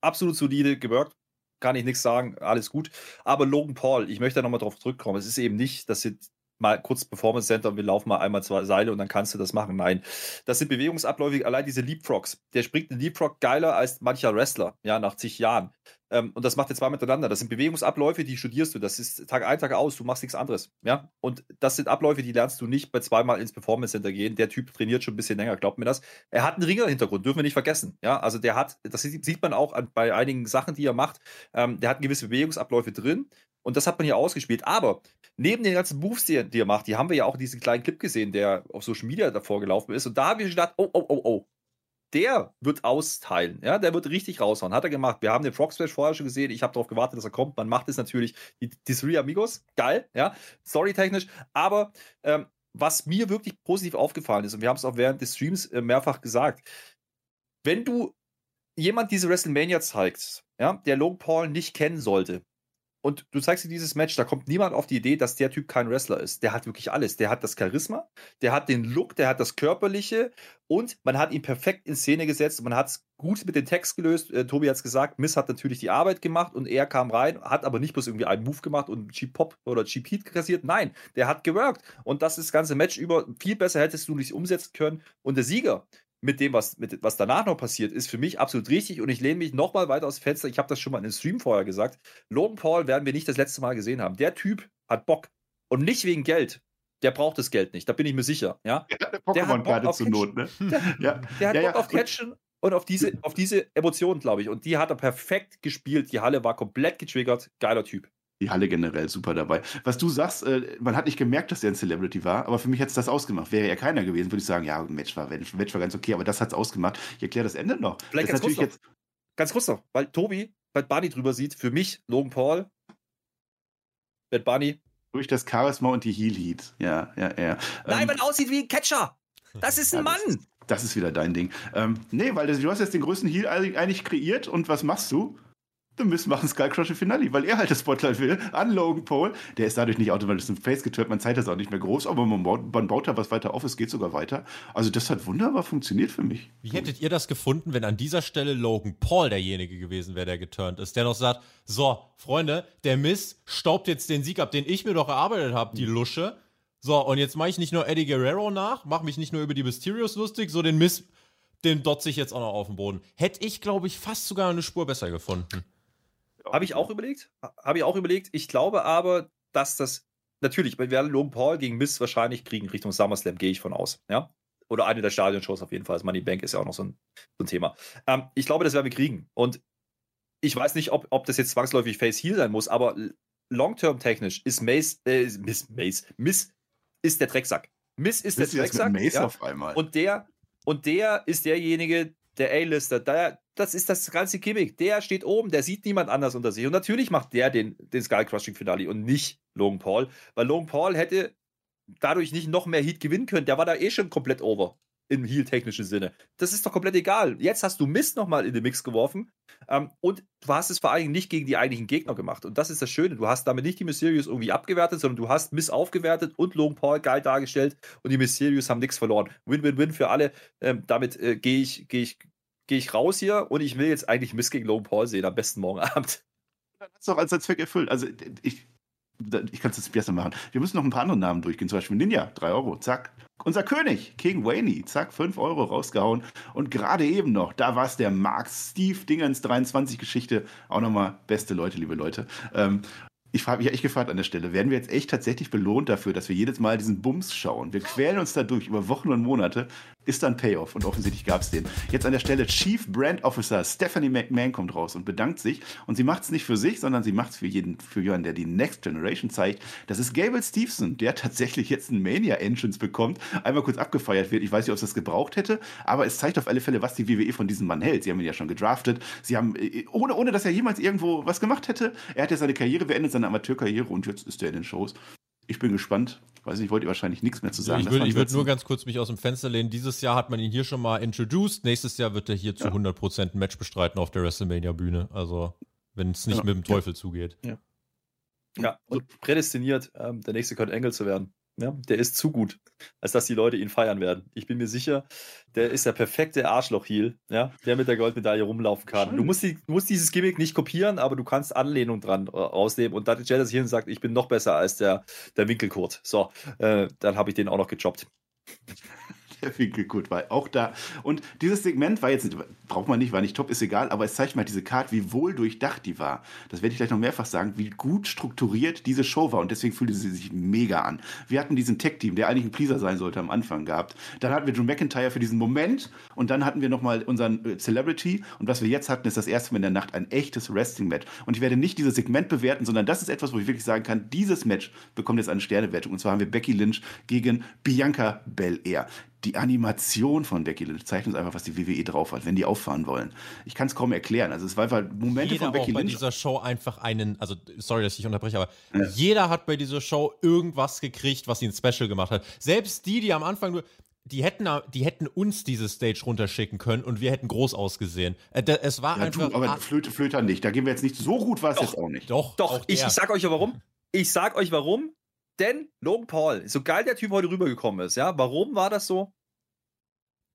absolut solide gewirkt. Kann ich nichts sagen, alles gut. Aber Logan Paul, ich möchte da nochmal drauf zurückkommen. Es ist eben nicht, dass sind mal kurz Performance Center und wir laufen mal einmal zwei Seile und dann kannst du das machen. Nein, das sind Bewegungsabläufe, allein diese Leapfrogs. Der springt einen Leapfrog geiler als mancher Wrestler, ja, nach zig Jahren. Ähm, und das macht er zwei miteinander. Das sind Bewegungsabläufe, die studierst du. Das ist Tag ein, Tag aus. Du machst nichts anderes, ja. Und das sind Abläufe, die lernst du nicht bei zweimal ins Performance Center gehen. Der Typ trainiert schon ein bisschen länger, glaubt mir das. Er hat einen Ringer-Hintergrund, dürfen wir nicht vergessen, ja. Also der hat, das sieht man auch an, bei einigen Sachen, die er macht. Ähm, der hat gewisse Bewegungsabläufe drin. Und das hat man hier ausgespielt. Aber neben den ganzen Moves, die er, die er macht, die haben wir ja auch in diesem kleinen Clip gesehen, der auf Social Media davor gelaufen ist. Und da habe ich gedacht, oh, oh, oh, oh. Der wird austeilen, ja, der wird richtig raushauen. Hat er gemacht. Wir haben den Frog Splash vorher schon gesehen. Ich habe darauf gewartet, dass er kommt. Man macht es natürlich, die, die Three Amigos, geil, ja, storytechnisch. Aber ähm, was mir wirklich positiv aufgefallen ist, und wir haben es auch während des Streams äh, mehrfach gesagt, wenn du jemand diese WrestleMania zeigst, ja, der Logan Paul nicht kennen sollte, und du zeigst dir dieses Match, da kommt niemand auf die Idee, dass der Typ kein Wrestler ist. Der hat wirklich alles. Der hat das Charisma, der hat den Look, der hat das Körperliche und man hat ihn perfekt in Szene gesetzt. Man hat es gut mit dem Text gelöst. Äh, Tobi hat es gesagt, Miss hat natürlich die Arbeit gemacht und er kam rein, hat aber nicht bloß irgendwie einen Move gemacht und Cheap Pop oder Cheap Heat kassiert. Nein, der hat geworkt. Und das ist das ganze Match über. Viel besser hättest du nicht umsetzen können. Und der Sieger, mit dem, was, mit, was danach noch passiert, ist für mich absolut richtig und ich lehne mich nochmal weiter aus dem Fenster. Ich habe das schon mal in einem Stream vorher gesagt. Logan Paul werden wir nicht das letzte Mal gesehen haben. Der Typ hat Bock und nicht wegen Geld. Der braucht das Geld nicht, da bin ich mir sicher. Ja? Ja, der Pokémon-Karte zur Not, ne? Der, *laughs* ja. der hat Ja, Bock ja. auf Catchen und auf diese, auf diese Emotionen, glaube ich. Und die hat er perfekt gespielt. Die Halle war komplett getriggert. Geiler Typ. Die Halle generell super dabei. Was du sagst, äh, man hat nicht gemerkt, dass er ein Celebrity war, aber für mich hat es das ausgemacht. Wäre er keiner gewesen, würde ich sagen, ja, Match war, Match war ganz okay, aber das hat es ausgemacht. Ich erkläre das Ende noch. Vielleicht das ganz kurz noch. Ganz kurz noch, weil Tobi Bad Bunny drüber sieht. Für mich Logan Paul, Bad Bunny. durch das Charisma und die Heel Heat. Ja, ja, ja. Nein, Ähm, weil er aussieht wie ein Catcher. Das ist ein Ja, das Mann. Das ist wieder dein Ding. Ähm, nee, weil das, du hast jetzt den größten Heal eigentlich eigentlich kreiert und was machst du? Du müsst machen Skullcrush im Finale, weil er halt das Spotlight will an Logan Paul. Der ist dadurch nicht automatisch im Face geturnt, man zeigt das auch nicht mehr groß, aber man baut, man baut da was weiter auf, es geht sogar weiter. Also das hat wunderbar funktioniert für mich. Wie hättet ihr das gefunden, wenn an dieser Stelle Logan Paul derjenige gewesen wäre, der geturnt ist, der noch sagt, so, Freunde, der Miss staubt jetzt den Sieg ab, den ich mir doch erarbeitet habe, die Lusche. So, und jetzt mache ich nicht nur Eddie Guerrero nach, mache mich nicht nur über die Mysterios lustig, so den Miss, den dotze ich jetzt auch noch auf den Boden. Hätte ich, glaube ich, fast sogar eine Spur besser gefunden. Habe ich auch überlegt. Habe ich auch überlegt. Ich glaube aber, dass das natürlich, wir werden Logan Paul gegen Miss wahrscheinlich kriegen Richtung SummerSlam, gehe ich von aus. Ja. Oder eine der Stadionshows auf jeden Fall. Das Money Bank ist ja auch noch so ein, so ein Thema. Ähm, ich glaube, das werden wir kriegen. Und ich weiß nicht, ob, ob das jetzt zwangsläufig Face Heel sein muss, aber long-term technisch ist Mace, äh, Miss, Mace, Miss ist der Drecksack. Miss ist Wisst der Drecksack. Mace ja? auf einmal? Und der, und der ist derjenige, der A-Lister, der, das ist das ganze Gimmick. Der steht oben, der sieht niemand anders unter sich. Und natürlich macht der den, den Skull Crushing Finale und nicht Logan Paul, weil Logan Paul hätte dadurch nicht noch mehr Heat gewinnen können. Der war da eh schon komplett over. im Heal-technischen Sinne. Das ist doch komplett egal. Jetzt hast du Mist nochmal in den Mix geworfen ähm, und du hast es vor allen Dingen nicht gegen die eigentlichen Gegner gemacht. Und das ist das Schöne. Du hast damit nicht die Mysterios irgendwie abgewertet, sondern du hast Miss aufgewertet und Logan Paul geil dargestellt und die Mysterios haben nichts verloren. Win-win-win für alle. Ähm, damit äh, gehe ich, gehe ich, gehe ich raus hier und ich will jetzt eigentlich Miss gegen Logan Paul sehen, am besten morgen *laughs* Abend. hat es doch als Zweck erfüllt. Also ich, ich kann es jetzt besser machen. Wir müssen noch ein paar andere Namen durchgehen. Zum Beispiel Ninja, 3 Euro, zack. Unser König, King Wayne, zack, 5 Euro rausgehauen. Und gerade eben noch, da war es der Mark Steve Dingens 23 Geschichte. Auch nochmal beste Leute, liebe Leute. Ähm, ich habe mich echt gefragt an der Stelle, werden wir jetzt echt tatsächlich belohnt dafür, dass wir jedes Mal diesen Bums schauen? Wir quälen uns dadurch über Wochen und Monate, ist dann Payoff und offensichtlich gab es den. Jetzt an der Stelle Chief Brand Officer Stephanie McMahon kommt raus und bedankt sich und sie macht es nicht für sich, sondern sie macht es für jeden, für jemanden, der die Next Generation zeigt. Das ist Gable Stevenson, der tatsächlich jetzt einen Mania Entrance bekommt, einmal kurz abgefeiert wird. Ich weiß nicht, ob es das gebraucht hätte, aber es zeigt auf alle Fälle, was die WWE von diesem Mann hält. Sie haben ihn ja schon gedraftet. Sie haben, äh, ohne, ohne dass er jemals irgendwo was gemacht hätte, er hat ja seine Karriere beendet, seine Amateurkarriere und jetzt ist er in den Shows. Ich bin gespannt. Weiß nicht, wollt ihr wahrscheinlich nichts mehr zu sagen. ich würde würd nur ganz kurz mich aus dem Fenster lehnen. Dieses Jahr hat man ihn hier schon mal introduced. Nächstes Jahr wird er hier zu 100% ein Match bestreiten auf der WrestleMania-Bühne. Also, wenn es nicht Ja. mit dem Teufel zugeht. Ja, und prädestiniert, ähm, der nächste Kurt Engel zu werden. Ja, der ist zu gut, als dass die Leute ihn feiern werden. Ich bin mir sicher, der ist der perfekte Arschloch-Heel, ja, der mit der Goldmedaille rumlaufen kann. Du musst, die, musst dieses Gimmick nicht kopieren, aber du kannst Anlehnung dran äh, rausnehmen. Und dann stellt er sich hin und sagt, ich bin noch besser als der, der Winkelkurt. So, äh, dann habe ich den auch noch gejobbt. *laughs* Der Winkelkurt war auch da. Und dieses Segment war jetzt, braucht man nicht, war nicht top, ist egal, aber es zeigt mal diese Card, wie wohl durchdacht die war. Das werde ich gleich noch mehrfach sagen, wie gut strukturiert diese Show war. Und deswegen fühlte sie sich mega an. Wir hatten diesen Tech-Team, der eigentlich ein Pleaser sein sollte am Anfang gehabt. Dann hatten wir Drew McIntyre für diesen Moment. Und dann hatten wir nochmal unseren äh, Celebrity. Und was wir jetzt hatten, ist das erste Mal in der Nacht ein echtes Wrestling-Match. Und ich werde nicht dieses Segment bewerten, sondern das ist etwas, wo ich wirklich sagen kann, dieses Match bekommt jetzt eine Sternewertung. Und zwar haben wir Becky Lynch gegen Bianca Belair die Animation von Becky Lynch zeigt uns einfach, was die WWE drauf hat, wenn die auffahren wollen. Ich kann es kaum erklären. Also es war einfach Momente Jeder von Becky auch bei Lynch. dieser Show einfach einen, also sorry, dass ich unterbreche, aber jeder hat bei dieser Show irgendwas gekriegt, was ihn special gemacht hat. Selbst die, die am Anfang nur, die hätten, die hätten uns diese Stage runterschicken können und wir hätten groß ausgesehen. Äh, Es war Ja, einfach. du, aber Flöte, Flöter nicht. Da gehen wir jetzt nicht so gut, war es jetzt auch nicht. doch, Doch, auch ich, ich sag euch ja warum. Ich sag euch warum. Denn Logan Paul, so geil der Typ heute rübergekommen ist, ja, warum war das so?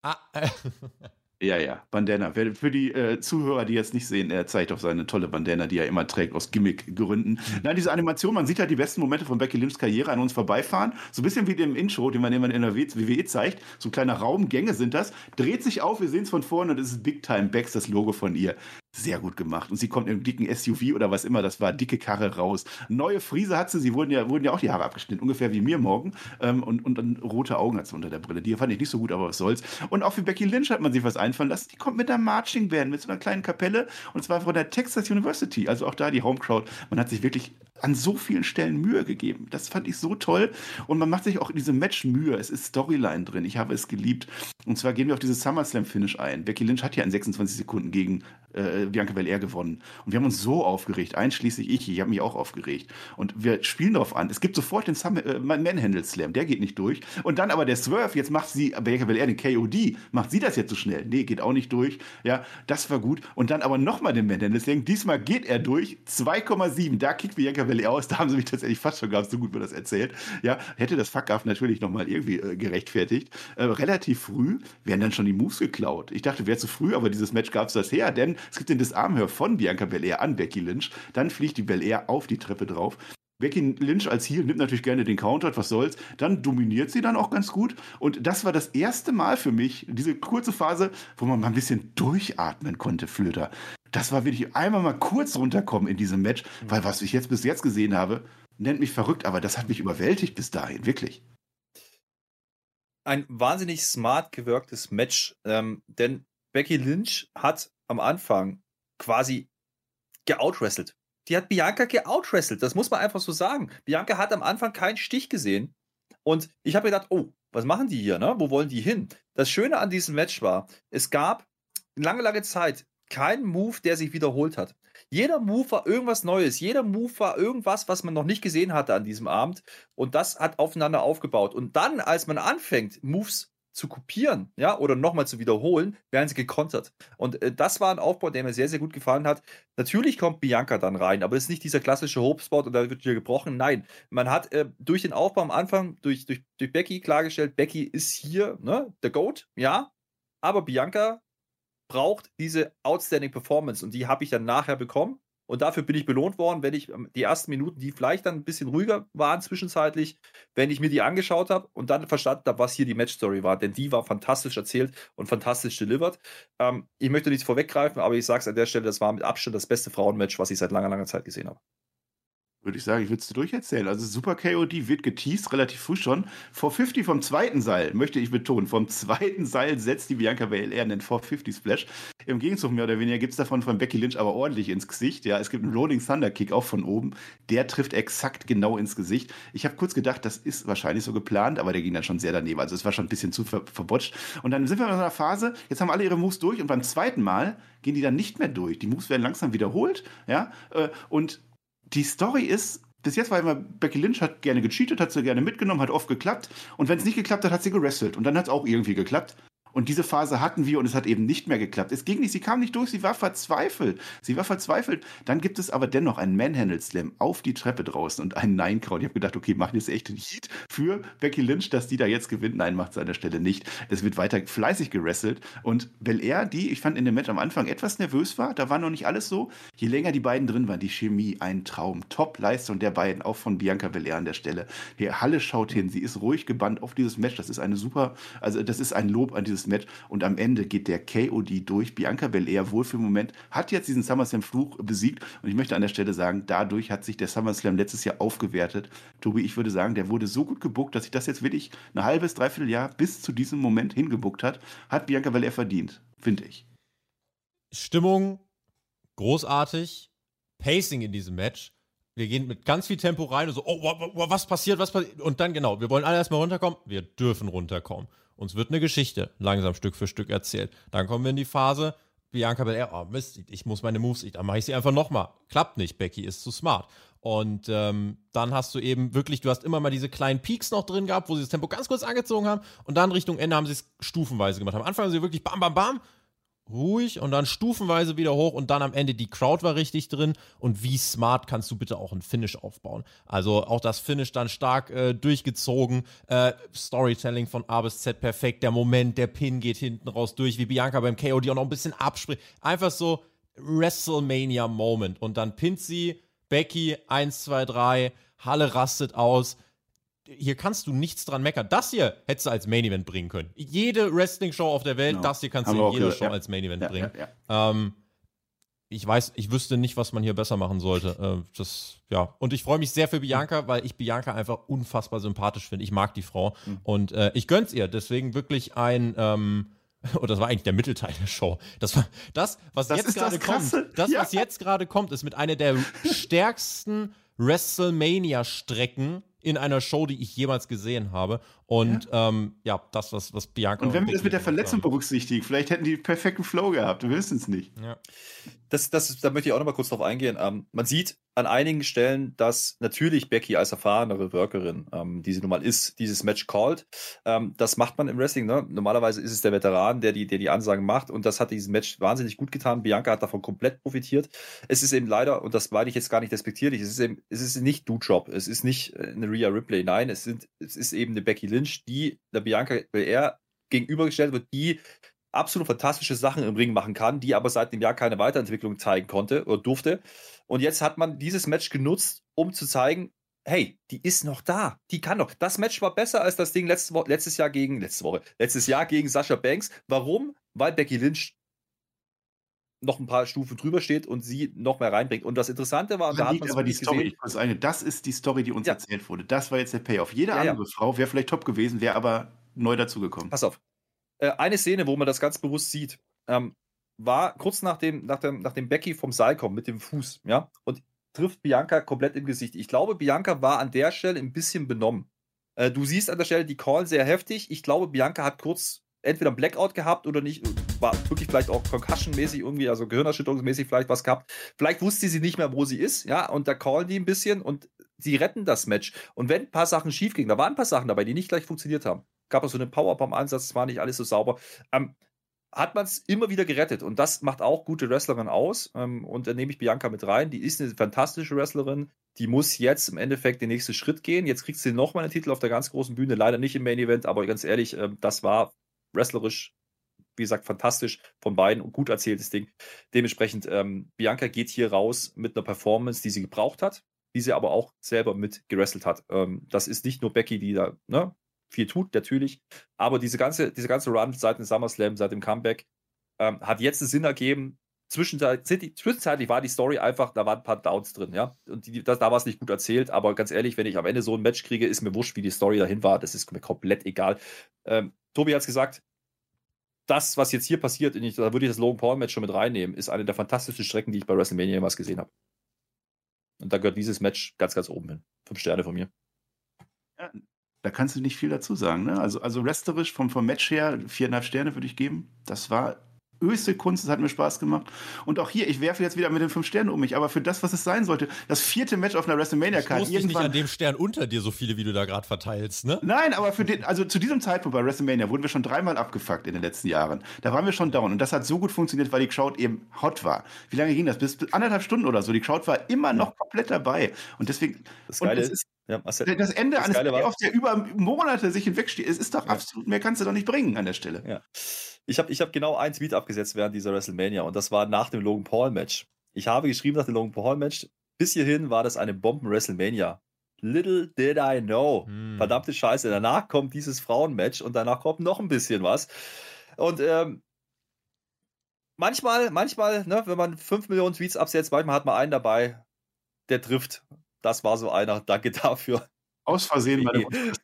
Ah, äh, *laughs* Ja, ja, Bandana. Für die äh, Zuhörer, die jetzt nicht sehen, er zeigt auf seine tolle Bandana, die er immer trägt, aus Gimmick-Gründen. Mhm. Nein, diese Animation, man sieht halt die besten Momente von Becky Lynchs Karriere an uns vorbeifahren. So ein bisschen wie dem Intro, den man immer in der WWE zeigt. So ein kleiner Raum, Gänge sind das. Dreht sich auf, wir sehen es von vorne und es ist Big Time Backs, das Logo von ihr. Sehr gut gemacht. Und sie kommt im dicken SUV oder was immer das war, dicke Karre raus. Neue Frise hat sie, sie wurden ja, wurden ja auch die Haare abgeschnitten, ungefähr wie mir morgen. Ähm, und, und dann rote Augen hat sie unter der Brille. Die fand ich nicht so gut, aber was soll's. Und auch für Becky Lynch hat man sich was einfallen lassen. Die kommt mit einer Marching Band, mit so einer kleinen Kapelle. Und zwar von der Texas University. Also auch da die Home Crowd. Man hat sich wirklich an so vielen Stellen Mühe gegeben. Das fand ich so toll. Und man macht sich auch in diesem Match Mühe. Es ist Storyline drin. Ich habe es geliebt. Und zwar gehen wir auf dieses SummerSlam-Finish ein. Becky Lynch hat ja in 26 Sekunden gegen äh, Bianca Belair gewonnen. Und wir haben uns so aufgeregt, einschließlich ich. Ich habe mich auch aufgeregt. Und wir spielen darauf an. Es gibt sofort den äh, Manhandle Slam. Der geht nicht durch. Und dann aber der Swerve. Jetzt macht sie Bianca Belair den KOD. Macht sie das jetzt so schnell? Nee, geht auch nicht durch. Ja, das war gut. Und dann aber nochmal den Manhandle Slam. Diesmal geht er durch. 2,7. Da kickt Bianca Belair aus. Da haben sie mich tatsächlich fast schon gehabt. So gut mir das erzählt. Ja, hätte das Fuck-Up natürlich nochmal irgendwie äh, gerechtfertigt. Äh, relativ früh werden dann schon die Moves geklaut. Ich dachte, wäre zu früh, aber dieses Match gab es das her, denn es gibt den Disarmhör von Bianca Belair an Becky Lynch. Dann fliegt die Belair auf die Treppe drauf. Becky Lynch als Heel nimmt natürlich gerne den Counter, was soll's. Dann dominiert sie dann auch ganz gut. Und das war das erste Mal für mich, diese kurze Phase, wo man mal ein bisschen durchatmen konnte, Flöter. Das war wirklich einmal mal kurz runterkommen in diesem Match, weil was ich jetzt bis jetzt gesehen habe, nennt mich verrückt, aber das hat mich überwältigt bis dahin, wirklich. ein wahnsinnig smart gewirktes Match, ähm, denn Becky Lynch hat am Anfang quasi geoutwrestelt. Die hat Bianca geoutwrestelt, das muss man einfach so sagen. Bianca hat am Anfang keinen Stich gesehen und ich habe gedacht, oh, was machen die hier, ne? Wo wollen die hin? Das Schöne an diesem Match war, es gab lange, lange Zeit keinen Move, der sich wiederholt hat. Jeder Move war irgendwas Neues. Jeder Move war irgendwas, was man noch nicht gesehen hatte an diesem Abend. Und das hat aufeinander aufgebaut. Und dann, als man anfängt, Moves zu kopieren, ja, oder nochmal zu wiederholen, werden sie gekontert. Und äh, das war ein Aufbau, der mir sehr, sehr gut gefallen hat. Natürlich kommt Bianca dann rein, aber es ist nicht dieser klassische Hope-Spot und da wird hier gebrochen. Nein, man hat äh, durch den Aufbau am Anfang, durch, durch, durch Becky klargestellt, Becky ist hier, ne, der Goat, ja, aber Bianca braucht diese outstanding Performance und die habe ich dann nachher bekommen. Und dafür bin ich belohnt worden, wenn ich ähm, die ersten Minuten, die vielleicht dann ein bisschen ruhiger waren zwischenzeitlich, wenn ich mir die angeschaut habe und dann verstanden habe, was hier die Matchstory war. Denn die war fantastisch erzählt und fantastisch delivered. Ähm, ich möchte nichts vorweggreifen, aber ich sage es an der Stelle, das war mit Abstand das beste Frauenmatch, was ich seit langer, langer Zeit gesehen habe. Würde ich sagen, ich würde es dir durcherzählen. Also Super KOD wird geteased, relativ früh schon. 450 vom zweiten Seil, möchte ich betonen. Vom zweiten Seil setzt die Bianca Belair einen 450 Splash. Im Gegenzug mehr oder weniger gibt es davon von Becky Lynch aber ordentlich ins Gesicht. Ja, es gibt einen Rolling Thunder Kick auch von oben. Der trifft exakt genau ins Gesicht. Ich habe kurz gedacht, das ist wahrscheinlich so geplant, aber der ging dann schon sehr daneben. Also es war schon ein bisschen zu ver verbotscht. Und dann sind wir in einer Phase, jetzt haben alle ihre Moves durch und beim zweiten Mal gehen die dann nicht mehr durch. Die Moves werden langsam wiederholt. Ja, äh, und die Story ist, bis jetzt war immer, Becky Lynch hat gerne gecheatet, hat sie gerne mitgenommen, hat oft geklappt. Und wenn es nicht geklappt hat, hat sie gerestelt. Und dann hat es auch irgendwie geklappt. Und diese Phase hatten wir und es hat eben nicht mehr geklappt. Es ging nicht, sie kam nicht durch, sie war verzweifelt. Sie war verzweifelt. Dann gibt es aber dennoch einen Manhandle-Slam auf die Treppe draußen und einen Nine-Count. Ich habe gedacht, okay, machen jetzt echt einen Heat für Becky Lynch, dass die da jetzt gewinnt. Nein, macht sie an der Stelle nicht. Es wird weiter fleißig gerestelt. Und Belair, die, ich fand in dem Match am Anfang etwas nervös war, da war noch nicht alles so. Je länger die beiden drin waren, die Chemie, ein Traum. Top-Leistung der beiden, auch von Bianca Belair an der Stelle. Die Halle schaut hin, sie ist ruhig gebannt auf dieses Match. Das ist eine super, also das ist ein Lob an dieses Match. Und am Ende geht der KOD durch. Bianca Belair wohl für den Moment hat jetzt diesen SummerSlam-Fluch besiegt. Und ich möchte an der Stelle sagen, dadurch hat sich der SummerSlam letztes Jahr aufgewertet. Tobi, ich würde sagen, der wurde so gut gebuckt, dass sich das jetzt wirklich ein halbes, dreiviertel Jahr bis zu diesem Moment hingebuckt hat. Hat Bianca Belair verdient, finde ich. Stimmung großartig. Pacing in diesem Match. Wir gehen mit ganz viel Tempo rein und so, oh, wa- wa- was passiert, was passiert? Und dann genau, wir wollen alle erstmal runterkommen. Wir dürfen runterkommen. Uns wird eine Geschichte langsam Stück für Stück erzählt. Dann kommen wir in die Phase, Bianca Belair, oh Mist, ich muss meine Moves, dann mache ich sie einfach nochmal. Klappt nicht, Becky ist zu smart. Und ähm, dann hast du eben wirklich, du hast immer mal diese kleinen Peaks noch drin gehabt, wo sie das Tempo ganz kurz angezogen haben und dann Richtung Ende haben sie es stufenweise gemacht. Am Anfang haben sie wirklich bam, bam, bam, ruhig und dann stufenweise wieder hoch und dann am Ende die Crowd war richtig drin. Und wie smart kannst du bitte auch ein Finish aufbauen. Also auch das Finish dann stark äh, durchgezogen, äh, Storytelling von A bis Z perfekt, der Moment, der Pin geht hinten raus durch, wie Bianca beim KOD auch noch ein bisschen abspricht. Einfach so WrestleMania Moment und dann pinnt sie Becky 1, 2, 3, Halle rastet aus, hier kannst du nichts dran meckern. Das hier hättest du als Main Event bringen können. Jede Wrestling-Show auf der Welt, Genau. das hier kannst Haben du in jeder Show ja. als Main Event Ja, bringen. ja. Ähm, ich weiß, ich wüsste nicht, was man hier besser machen sollte. Äh, das, ja. Und ich freue mich sehr für Bianca, weil ich Bianca einfach unfassbar sympathisch finde. Ich mag die Frau. Mhm. Und äh, ich gönn's ihr. Deswegen wirklich ein, ähm, und *laughs* das war eigentlich der Mittelteil der Show. Das war das, was Das jetzt gerade kommt. Das, was jetzt gerade kommt, ist mit einer der stärksten WrestleMania-Strecken in einer Show, die ich jemals gesehen habe. Und ja, ähm, ja das, was, was Bianca Und wenn wir das mit der Verletzung haben. berücksichtigen, vielleicht hätten die perfekten Flow gehabt, wir wissen es nicht. Ja. Das, das, da möchte ich auch noch mal kurz drauf eingehen. Ähm, man sieht an einigen Stellen, dass natürlich Becky als erfahrenere Workerin, ähm, die sie nun mal ist, dieses Match called. Ähm, das macht man im Wrestling. Ne? Normalerweise ist es der Veteran, der die, der die Ansagen macht. Und das hat dieses Match wahnsinnig gut getan. Bianca hat davon komplett profitiert. Es ist eben leider, und das meine ich jetzt gar nicht despektierlich, es ist eben, es ist nicht Do-Job. Es ist nicht äh, eine Rhea Ripley. Nein, es, sind, es ist eben eine Becky Lynch, die der Bianca Belair gegenübergestellt wird, die absolut fantastische Sachen im Ring machen kann, die aber seit dem Jahr keine Weiterentwicklung zeigen konnte oder durfte. Und jetzt hat man dieses Match genutzt, um zu zeigen, hey, die ist noch da, die kann noch. Das Match war besser als das Ding letzte Woche, letztes Jahr gegen, letzte Woche, letztes Jahr gegen Sascha Banks. Warum? Weil Becky Lynch noch ein paar Stufen drüber steht und sie noch mehr reinbringt. Und das Interessante war, und da hat man aber die Story, eine, das ist die Story, die uns Ja. erzählt wurde. Das war jetzt der Payoff. Jede Ja, ja. andere Frau wäre vielleicht top gewesen, wäre aber neu dazugekommen. Pass auf. Äh, eine Szene, wo man das ganz bewusst sieht, ähm, war kurz nach dem, nach dem, nach dem Becky vom Seil kommt mit dem Fuß, ja, und trifft Bianca komplett im Gesicht. Ich glaube, Bianca war an der Stelle ein bisschen benommen. Äh, du siehst an der Stelle die Call sehr heftig. Ich glaube, Bianca hat kurz entweder einen Blackout gehabt oder nicht, war wirklich vielleicht auch Concussion-mäßig irgendwie, also Gehirnerschütterungsmäßig vielleicht was gehabt. Vielleicht wusste sie nicht mehr, wo sie ist, ja, und da callen die ein bisschen und sie retten das Match. Und wenn ein paar Sachen schief gingen, da waren ein paar Sachen dabei, die nicht gleich funktioniert haben. gab auch so einen Powerbomb-Ansatz, es war nicht alles so sauber. Ähm, hat man es immer wieder gerettet und das macht auch gute Wrestlerin aus. Ähm, und da nehme ich Bianca mit rein. Die ist eine fantastische Wrestlerin. Die muss jetzt im Endeffekt den nächsten Schritt gehen. Jetzt kriegt sie nochmal einen Titel auf der ganz großen Bühne. Leider nicht im Main Event, aber ganz ehrlich, ähm, das war wrestlerisch, wie gesagt, fantastisch von beiden und gut erzähltes Ding. Dementsprechend, ähm, Bianca geht hier raus mit einer Performance, die sie gebraucht hat, die sie aber auch selber mit gerestelt hat. Ähm, das ist nicht nur Becky, die da ne, viel tut, natürlich. Aber diese ganze, diese ganze Run seit dem SummerSlam, seit dem Comeback, ähm, hat jetzt einen Sinn ergeben. Zwischenzeitlich, zwischenzeitlich war die Story einfach, da waren ein paar Downs drin, ja. Und die, das, da war es nicht gut erzählt, aber ganz ehrlich, wenn ich am Ende so ein Match kriege, ist mir wurscht, wie die Story dahin war. Das ist mir komplett egal. Ähm, Tobi hat es gesagt, das, was jetzt hier passiert, ich, da würde ich das Logan Paul-Match schon mit reinnehmen, ist eine der fantastischsten Strecken, die ich bei WrestleMania jemals gesehen habe. Und da gehört dieses Match ganz, ganz oben hin. Fünf Sterne von mir. Ja, da kannst du nicht viel dazu sagen. Ne? Also, also resterisch vom, vom Match her, viereinhalb Sterne würde ich geben. Das war höchste Kunst, das hat mir Spaß gemacht. Und auch hier, ich werfe jetzt wieder mit den fünf Sternen um mich, aber für das, was es sein sollte, das vierte Match auf einer WrestleMania-Karte. Ich nicht an dem Stern unter dir so viele, wie du da gerade verteilst, ne? Nein, aber für den, also zu diesem Zeitpunkt bei WrestleMania wurden wir schon dreimal abgefuckt in den letzten Jahren. Da waren wir schon down und das hat so gut funktioniert, weil die Crowd eben hot war. Wie lange ging das? Bis, bis anderthalb Stunden oder so. Die Crowd war immer noch komplett dabei und deswegen. Das Geile es ist, ja, Marcel, das Ende das eines Playoffs, der über Monate sich hinwegsteht, es ist doch absolut, mehr kannst du doch nicht bringen an der Stelle. Ja. Ich habe ich hab genau einen Tweet abgesetzt während dieser WrestleMania und das war nach dem Logan Paul Match. Ich habe geschrieben nach dem Logan Paul Match, bis hierhin war das eine Bomben WrestleMania. Little did I know. Hm. Verdammte Scheiße. Danach kommt dieses Frauenmatch und danach kommt noch ein bisschen was. Und ähm, manchmal, manchmal, ne, wenn man 5 Millionen Tweets absetzt, manchmal hat man einen dabei, der trifft. Das war so einer. Danke dafür. Aus Versehen mal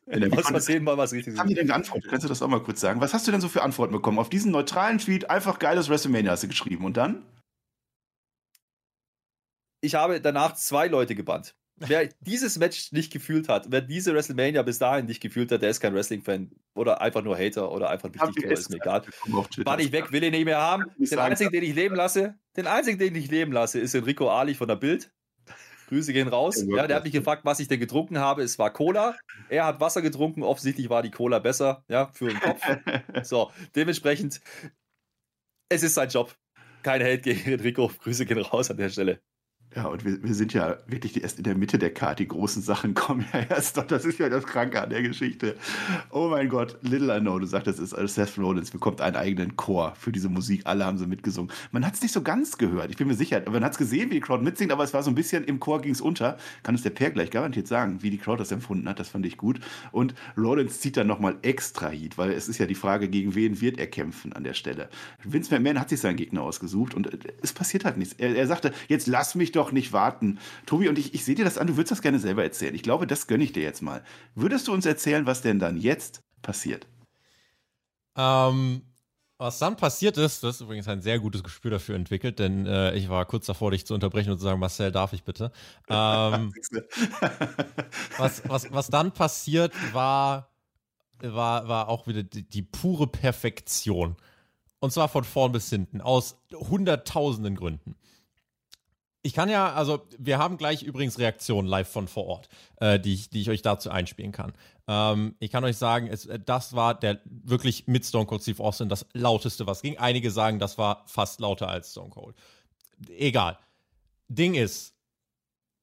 eine Aus Versehen mal was richtig. Haben die denn geantwortet? Kannst du das auch mal kurz sagen? Was hast du denn so für Antworten bekommen? Auf diesen neutralen Tweet einfach geiles WrestleMania hast du geschrieben. Und dann? ich habe danach zwei Leute gebannt. Wer dieses Match nicht gefühlt hat, wer diese WrestleMania bis dahin nicht gefühlt hat, der ist kein Wrestling-Fan oder einfach nur Hater oder einfach wichtig, ich ist mir egal. Bann ich weg, will ihn nicht mehr haben. Den einzigen, den ich leben lasse, den einzigen, den ich leben lasse, ist Enrico Ali von der Bild. Grüße gehen raus. Ja, der hat mich gefragt, was ich denn getrunken habe. Es war Cola. Er hat Wasser getrunken. Offensichtlich war die Cola besser, ja, für den Kopf. *laughs* So, dementsprechend, es ist sein Job. Kein Hate gegen Enrico. Grüße gehen raus an der Stelle. Ja, und wir, wir sind ja wirklich erst in der Mitte der Karte. Die großen Sachen *laughs* kommen ja erst noch. Das ist ja das Kranke an der Geschichte. Oh mein Gott, Little I Know, du sagtest es, also Seth Rollins bekommt einen eigenen Chor für diese Musik. Alle haben sie mitgesungen. Man hat es nicht so ganz gehört, ich bin mir sicher. Man hat es gesehen, wie die Crowd mitsingt, aber es war so ein bisschen im Chor ging es unter. Kann es der Per gleich garantiert sagen, wie die Crowd das empfunden hat. Das fand ich gut. Und Rollins zieht dann nochmal extra Heat, weil es ist ja die Frage, gegen wen wird er kämpfen an der Stelle. Vince McMahon hat sich seinen Gegner ausgesucht und es passiert halt nichts. Er, er sagte, jetzt lass mich doch nicht warten. Tobi, und ich, ich sehe dir das an, du würdest das gerne selber erzählen. Ich glaube, das gönne ich dir jetzt mal. Würdest du uns erzählen, was denn dann jetzt passiert? Ähm, was dann passiert ist, das ist übrigens ein sehr gutes Gespür dafür entwickelt, denn äh, ich war kurz davor, dich zu unterbrechen und zu sagen, Marcel, darf ich bitte? Ähm, *laughs* *laughs* was, was, was dann passiert, war, war, war auch wieder die, die pure Perfektion. Und zwar von vorn bis hinten, aus hunderttausenden Gründen. Ich kann ja, also wir haben gleich übrigens Reaktionen live von vor Ort, äh, die, ich, die ich euch dazu einspielen kann. Ähm, ich kann euch sagen, es, äh, das war der wirklich mit Stone Cold Steve Austin das lauteste, was ging. Einige sagen, das war fast lauter als Stone Cold. Egal. Ding ist,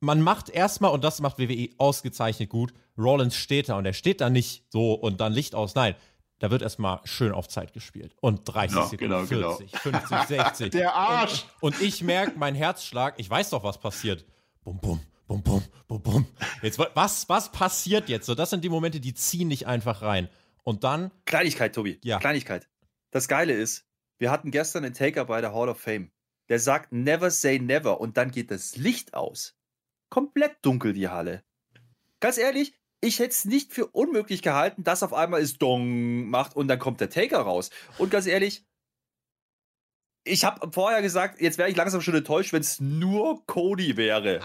man macht erstmal, und das macht WWE ausgezeichnet gut, Rollins steht da und er steht da nicht so und dann Licht aus. Nein, da wird erstmal schön auf Zeit gespielt. Und 30 Ja, Sekunden, genau, 40, 50, 60. Der Arsch! Und, und ich merke, mein Herzschlag, ich weiß doch, was passiert. Bum, bum, bum, bum, bum, bum. Jetzt, was, was passiert jetzt? So, das sind die Momente, die ziehen nicht einfach rein. Und dann, Kleinigkeit, Tobi. Ja. Kleinigkeit. Das Geile ist, wir hatten gestern einen Taker bei der Hall of Fame. Der sagt never say never und dann geht das Licht aus. Komplett dunkel die Halle. Ganz ehrlich, ich hätte es nicht für unmöglich gehalten, dass auf einmal es Dong macht und dann kommt der Taker raus. Und ganz ehrlich, ich habe vorher gesagt, jetzt wäre ich langsam schon enttäuscht, wenn es nur Cody wäre.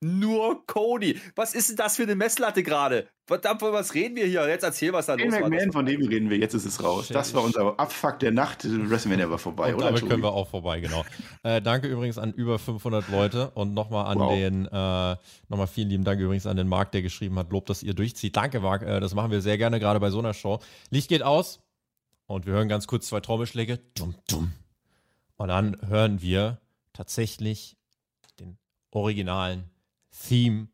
Nur Cody. Was ist denn das für eine Messlatte gerade? Verdammt, von was reden wir hier? Jetzt erzähl, was da los war. McMahon, von dem reden wir, jetzt ist es raus. Das war unser Abfuck der Nacht. WrestleMania war vorbei, Und oder? damit Tobi? können wir auch vorbei, genau. *laughs* äh, danke übrigens an über 500 Leute und nochmal an Wow. den, äh, nochmal vielen lieben Dank übrigens an den Marc, der geschrieben hat, Lob, dass ihr durchzieht. Danke, Marc, äh, das machen wir sehr gerne, gerade bei so einer Show. Licht geht aus und wir hören ganz kurz zwei Trommelschläge. Dumm, dumm. Und dann hören wir tatsächlich den originalen Theme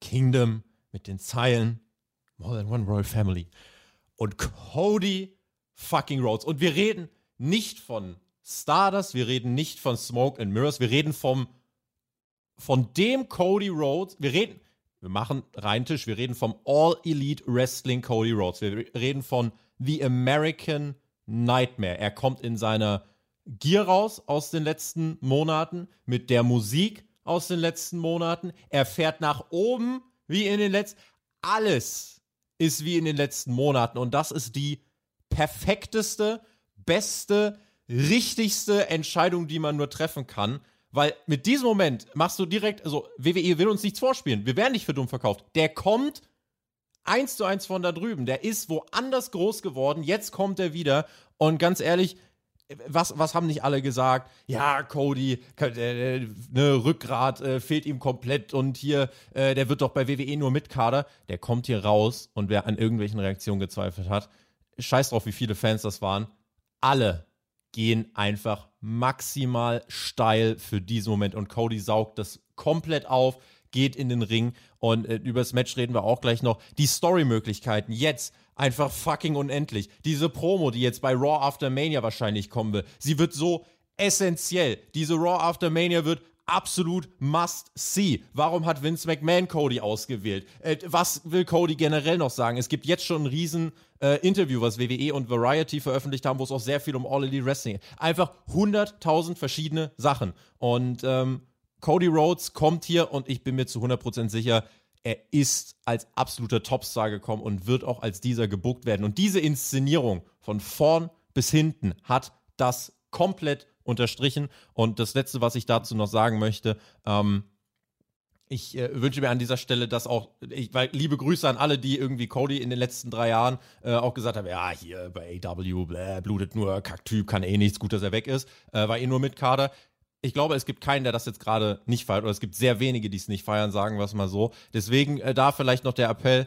Kingdom mit den Zeilen More than one Royal Family und Cody fucking Rhodes. Und wir reden nicht von Stardust, wir reden nicht von Smoke and Mirrors, wir reden vom von dem Cody Rhodes, wir reden, wir machen Reintisch, wir reden vom All Elite Wrestling Cody Rhodes. Wir reden von The American Nightmare. Er kommt in seiner Gear raus aus den letzten Monaten, mit der Musik aus den letzten Monaten. Er fährt nach oben wie in den letzten. Alles ist wie in den letzten Monaten. Und das ist die perfekteste, beste, richtigste Entscheidung, die man nur treffen kann. Weil mit diesem Moment machst du direkt, also WWE will uns nichts vorspielen. Wir werden nicht für dumm verkauft. Der kommt eins zu eins von da drüben. Der ist woanders groß geworden. Jetzt kommt er wieder. Und ganz ehrlich, was, was haben nicht alle gesagt? Ja, Cody, äh, ne, Rückgrat äh, fehlt ihm komplett und hier, äh, der wird doch bei WWE nur Mitkader. Der kommt hier raus und wer an irgendwelchen Reaktionen gezweifelt hat, scheiß drauf, wie viele Fans das waren. Alle gehen einfach maximal steil für diesen Moment und Cody saugt das komplett auf, geht in den Ring und äh, über das Match reden wir auch gleich noch. Die Story-Möglichkeiten jetzt einfach fucking unendlich. Diese Promo, die jetzt bei Raw After Mania wahrscheinlich kommen will, sie wird so essentiell. Diese Raw After Mania wird absolut must see. Warum hat Vince McMahon Cody ausgewählt? Äh, was will Cody generell noch sagen? Es gibt jetzt schon ein riesen äh, Interview, was WWE und Variety veröffentlicht haben, wo es auch sehr viel um All Elite Wrestling geht. Einfach 100.000 verschiedene Sachen. Und ähm, Cody Rhodes kommt hier und ich bin mir zu 100% sicher, er ist als absoluter Topstar gekommen und wird auch als dieser gebuckt werden. Und diese Inszenierung von vorn bis hinten hat das komplett unterstrichen. Und das Letzte, was ich dazu noch sagen möchte, ähm, ich äh, wünsche mir an dieser Stelle, dass auch, ich, weil liebe Grüße an alle, die irgendwie Cody in den letzten drei Jahren äh, auch gesagt haben, ja, hier bei AW, bläh, blutet nur, Kacktyp, kann eh nichts, gut, dass er weg ist, äh, war eh nur mit Kader. Ich glaube, es gibt keinen, der das jetzt gerade nicht feiert, oder es gibt sehr wenige, die es nicht feiern, sagen wir es mal so. Deswegen äh, da vielleicht noch der Appell,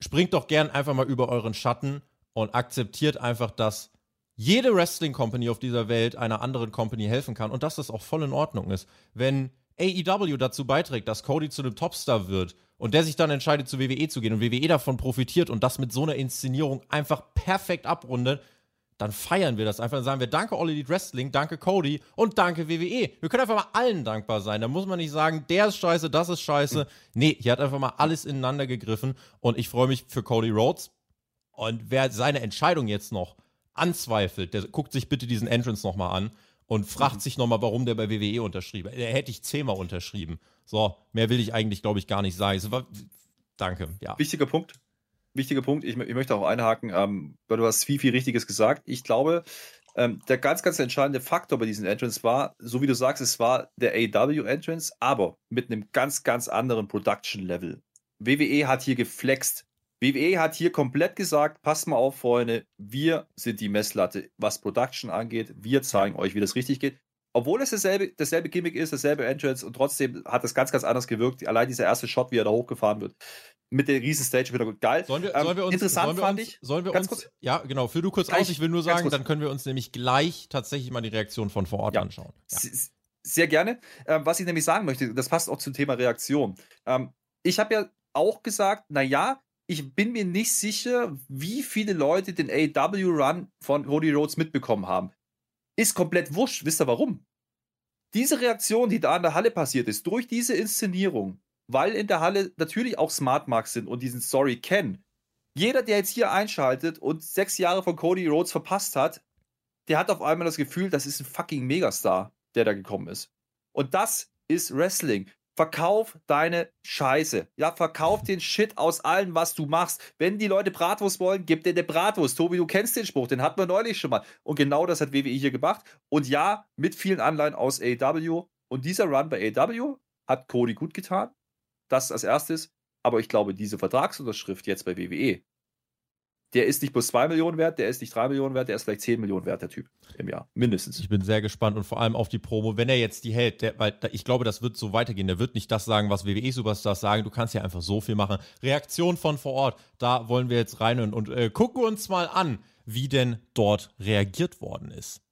springt doch gern einfach mal über euren Schatten und akzeptiert einfach, dass jede Wrestling Company auf dieser Welt einer anderen Company helfen kann und dass das auch voll in Ordnung ist. Wenn AEW dazu beiträgt, dass Cody zu einem Topstar wird und der sich dann entscheidet, zu WWE zu gehen und WWE davon profitiert und das mit so einer Inszenierung einfach perfekt abrundet, dann feiern wir das einfach. Dann sagen wir Danke All Elite Wrestling, danke Cody und danke WWE. Wir können einfach mal allen dankbar sein. Da muss man nicht sagen, der ist scheiße, das ist scheiße. Nee, hier hat einfach mal alles ineinander gegriffen und ich freue mich für Cody Rhodes. Und wer seine Entscheidung jetzt noch anzweifelt, der guckt sich bitte diesen Entrance nochmal an und fragt sich nochmal, warum der bei WWE unterschrieben hat. Der hätte ich zehnmal unterschrieben. So, mehr will ich eigentlich, glaube ich, gar nicht sagen. Danke, ja. Wichtiger Punkt. Wichtiger Punkt. Ich, ich möchte auch einhaken, ähm, weil du hast viel, viel Richtiges gesagt. Ich glaube, ähm, der ganz, ganz entscheidende Faktor bei diesen Entrance war, so wie du sagst, es war der AW Entrance, aber mit einem ganz, ganz anderen Production Level. WWE hat hier geflext. WWE hat hier komplett gesagt, passt mal auf, Freunde, wir sind die Messlatte, was Production angeht. Wir zeigen euch, wie das richtig geht. Obwohl es dasselbe, dasselbe Gimmick ist, dasselbe Entrance und trotzdem hat es ganz, ganz anders gewirkt. Allein dieser erste Shot, wie er da hochgefahren wird, mit der riesen Stage im Hintergrund. Geil. Sollen wir, Ähm, sollen wir uns, interessant sollen wir fand uns, ich. sollen wir ganz uns, kurz. ja, genau, führ du kurz Gleich, aus. Ich will nur sagen, dann können wir uns nämlich gleich tatsächlich mal die Reaktion von vor Ort Ja. anschauen. Ja. Sehr gerne. Ähm, was ich nämlich sagen möchte, das passt auch zum Thema Reaktion. Ähm, ich habe ja auch gesagt, naja, ich bin mir nicht sicher, wie viele Leute den AW-Run von Cody Rhodes mitbekommen haben. Ist komplett wurscht. Wisst ihr warum? Diese Reaktion, die da in der Halle passiert ist, durch diese Inszenierung, weil in der Halle natürlich auch Smart Marks sind und diesen Story kennen. Jeder, der jetzt hier einschaltet und sechs Jahre von Cody Rhodes verpasst hat, der hat auf einmal das Gefühl, das ist ein fucking Megastar, der da gekommen ist. Und das ist Wrestling. Verkauf deine Scheiße. Ja, verkauf den Shit aus allem, was du machst. Wenn die Leute Bratwurst wollen, gib dir eine Bratwurst. Tobi, du kennst den Spruch, den hatten wir neulich schon mal. Und genau das hat WWE hier gemacht. Und ja, mit vielen Anleihen aus AEW. Und dieser Run bei AEW hat Cody gut getan. Das als erstes. Aber ich glaube, diese Vertragsunterschrift jetzt bei WWE, der ist nicht bloß 2 Millionen wert, der ist nicht 3 Millionen wert, der ist vielleicht 10 Millionen wert, der Typ im Jahr. Mindestens. Ich bin sehr gespannt und vor allem auf die Promo, wenn er jetzt die hält, der, weil ich glaube, das wird so weitergehen. Der wird nicht das sagen, was WWE-Superstars sagen. Du kannst ja einfach so viel machen. Reaktion von vor Ort, da wollen wir jetzt rein und, und äh, gucken uns mal an, wie denn dort reagiert worden ist.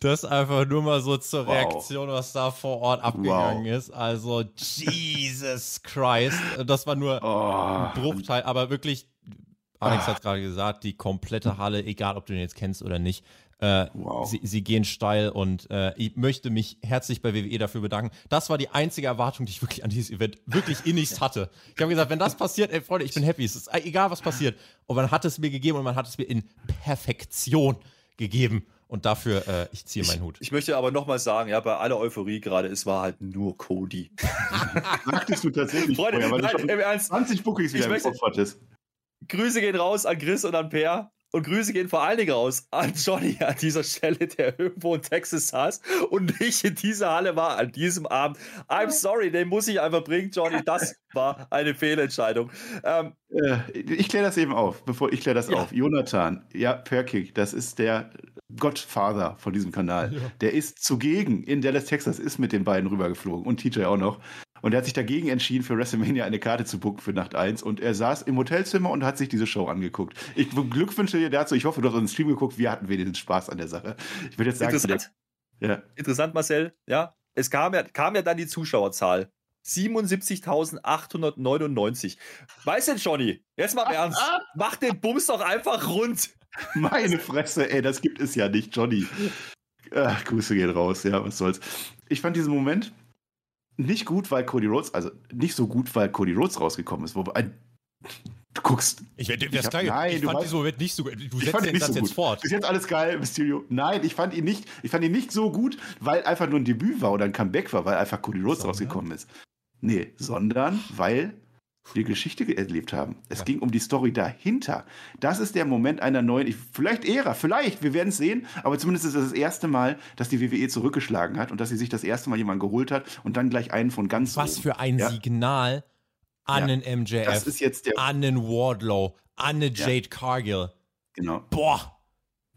Das einfach nur mal so zur Wow. Reaktion, was da vor Ort abgegangen ist. Also, Jesus Christ. Das war nur Oh, ein Bruchteil, aber wirklich, Alex hat gerade gesagt, die komplette Halle, egal ob du den jetzt kennst oder nicht, äh, Wow. sie, sie gehen steil und äh, ich möchte mich herzlich bei WWE dafür bedanken. Das war die einzige Erwartung, die ich wirklich an dieses Event wirklich innigst hatte. Ich habe gesagt, wenn das passiert, ey Freunde, ich bin happy. Es ist egal, was passiert. Und man hat es mir gegeben und man hat es mir in Perfektion gegeben. Und dafür, äh, ich ziehe meinen Hut. Ich möchte aber nochmal sagen, ja, bei aller Euphorie gerade, es war halt nur Cody. *laughs* sagtest du tatsächlich Freunde, vorher, weil nein, du im Ernst. 20 Bookings wieder Ich im möchte-. Grüße gehen raus an Chris und an Per. Und Grüße gehen vor allen Dingen raus an Johnny an dieser Stelle, der irgendwo in Texas saß und nicht in dieser Halle war an diesem Abend. I'm sorry, den muss ich einfach bringen, Johnny. Das *laughs* war eine Fehlentscheidung. Ähm, Äh, ich kläre das eben auf, bevor ich kläre das Ja. auf. Jonathan, ja, Perkick, das ist der Godfather von diesem Kanal. Der ist zugegen in Dallas, Texas, ist mit den beiden rübergeflogen und TJ auch noch. Und er hat sich dagegen entschieden, für WrestleMania eine Karte zu booken für Nacht 1. Und er saß im Hotelzimmer und hat sich diese Show angeguckt. Ich glückwünsche dir dazu. Ich hoffe, du hast den Stream geguckt. Wir hatten wenigstens Spaß an der Sache. Ich würde jetzt sagen, interessant, ja, interessant, Marcel. Ja, es kam ja, kam ja dann die Zuschauerzahl. 77.899. Weißt du, Johnny, jetzt mal *laughs* Ernst, mach den Bums doch einfach rund. Meine Fresse, ey, das gibt es ja nicht, Johnny. Ach, Grüße gehen raus, ja, was soll's. Ich fand diesen Moment nicht gut, weil Cody Rhodes, also nicht so gut, weil Cody Rhodes rausgekommen ist. Wobei, du guckst. Ich, werde- Ich das hab- nein, ich du fand weißt- diesen Moment nicht so gut. Du Ich setzt fand ihn den nicht Satz so jetzt gut. fort. Ist jetzt alles geil, Mysterio. Nein, ich fand ihn nicht, ich fand ihn nicht so gut, weil einfach nur ein Debüt war oder ein Comeback war, weil einfach Cody Rhodes Sondern? rausgekommen ist. Nee, sondern weil wir Geschichte erlebt haben. Es Ja. ging um die Story dahinter. Das ist der Moment einer neuen, ich, vielleicht Ära, vielleicht, wir werden es sehen, aber zumindest ist es das erste Mal, dass die WWE zurückgeschlagen hat und dass sie sich das erste Mal jemanden geholt hat und dann gleich einen von ganz Was oben. für ein Ja. Signal an Ja. den MJF, Das ist jetzt der, an den Wardlow, an Ja. Jade Cargill. genau. Boah.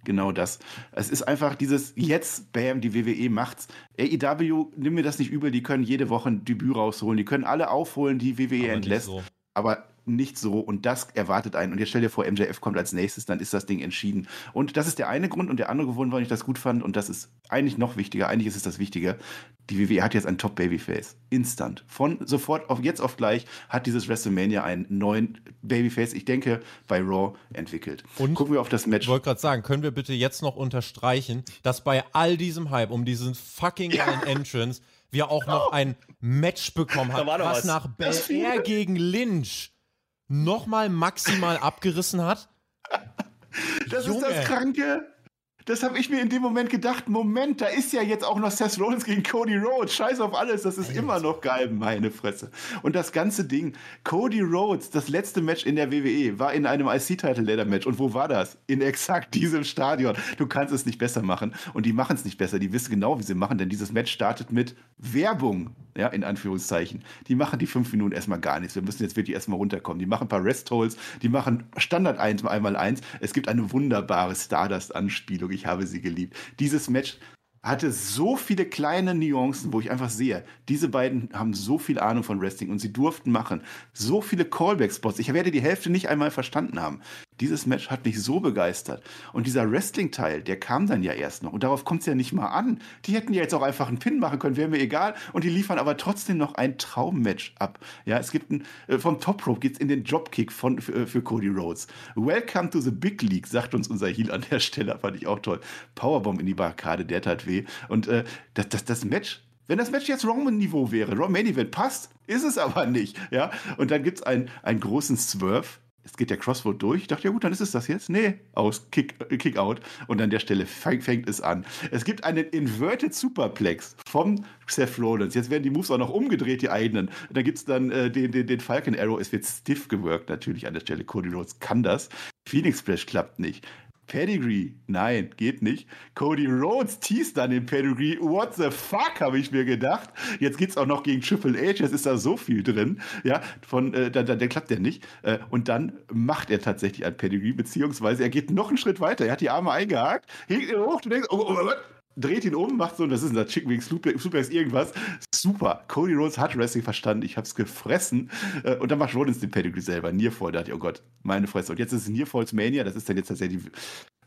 Genau das. Es ist einfach dieses jetzt, bam, die WWE macht's. AEW, nimm mir das nicht übel, die können jede Woche ein Debüt rausholen, die können alle aufholen, die WWE Aber entlässt, so. aber nicht so und das erwartet einen. Und jetzt stell dir vor, MJF kommt als nächstes, dann ist das Ding entschieden. Und das ist der eine Grund und der andere Grund, warum ich das gut fand und das ist eigentlich noch wichtiger, eigentlich ist es das Wichtige. Die WWE hat jetzt ein Top-Babyface. Instant. Von sofort auf jetzt auf gleich hat dieses WrestleMania einen neuen Babyface, ich denke, bei Raw entwickelt. Und? Gucken wir auf das Match. Ich wollte gerade sagen, können wir bitte jetzt noch unterstreichen, dass bei all diesem Hype um diesen fucking geilen Entrance wir auch noch ein Match bekommen haben, was was. nach Bel Das Air viele. gegen Lynch nochmal maximal abgerissen hat? Das Junge. ist das Kranke. Das habe ich mir in dem Moment gedacht. Moment, da ist ja jetzt auch noch Seth Rollins gegen Cody Rhodes. Scheiß auf alles, das ist immer noch geil, meine Fresse. Und das ganze Ding, Cody Rhodes, das letzte Match in der WWE, war in einem IC-Title-Ladder-Match. Und wo war das? In exakt diesem Stadion. Du kannst es nicht besser machen. Und die machen es nicht besser. Die wissen genau, wie sie machen, denn dieses Match startet mit Werbung, ja, in Anführungszeichen. Die machen die fünf Minuten erstmal gar nichts. Wir müssen jetzt wirklich erstmal runterkommen. Die machen ein paar Rest-Holds, die machen Standard 1 einmal 1. Es gibt eine wunderbare Stardust-Anspielung. Ich habe sie geliebt. Dieses Match hatte so viele kleine Nuancen, wo ich einfach sehe, diese beiden haben so viel Ahnung von Wrestling und sie durften machen. So viele Callback-Spots. Ich werde die Hälfte nicht einmal verstanden haben. Dieses Match hat mich so begeistert. Und dieser Wrestling-Teil, der kam dann ja erst noch. Und darauf kommt es ja nicht mal an. Die hätten ja jetzt auch einfach einen Pin machen können, wäre mir egal. Und die liefern aber trotzdem noch ein Traummatch ab. Ja, es gibt ein, äh, vom Top Rope geht's in den Dropkick von, für, für Cody Rhodes. Welcome to the Big League, sagt uns unser Heal an der Stelle, fand ich auch toll. Powerbomb in die Barrikade, der tat weh. Und äh, das, das, das Match, wenn das Match jetzt Roman-Niveau wäre, Roman Main Event passt, ist es aber nicht. Ja? Und dann gibt es einen, einen großen Swerve. Es geht der Crossroad durch. Ich dachte, ja gut, dann ist es das jetzt. Nee, aus, Kick, äh, Kick out. Und an der Stelle fängt, fängt es an. Es gibt einen Inverted Superplex vom Seth Rollins. Jetzt werden die Moves auch noch umgedreht, die eigenen. Und dann gibt es dann äh, den, den, den Falcon Arrow. Es wird stiff gewirkt natürlich an der Stelle. Cody Rhodes kann das. Phoenix Splash klappt nicht. Pedigree, nein, geht nicht. Cody Rhodes teast dann den Pedigree. What the fuck, habe ich mir gedacht. Jetzt geht's auch noch gegen Triple H, jetzt ist da so viel drin. Ja, von, äh, dann, dann, dann klappt der nicht. Äh, und dann macht er tatsächlich ein Pedigree, beziehungsweise er geht noch einen Schritt weiter. Er hat die Arme eingehakt, hebt ihn hoch, du denkst, oh, oh, oh, dreht ihn um, macht so, das ist ein Chicken Wings, Suplex, irgendwas. Super. Cody Rhodes hat Wrestling verstanden. Ich hab's gefressen. Äh, Und dann macht Rollins den Pedigree selber. Nearfall. Da dachte ich, oh Gott, meine Fresse. Und jetzt ist es Nearfalls Mania. Das ist dann jetzt tatsächlich.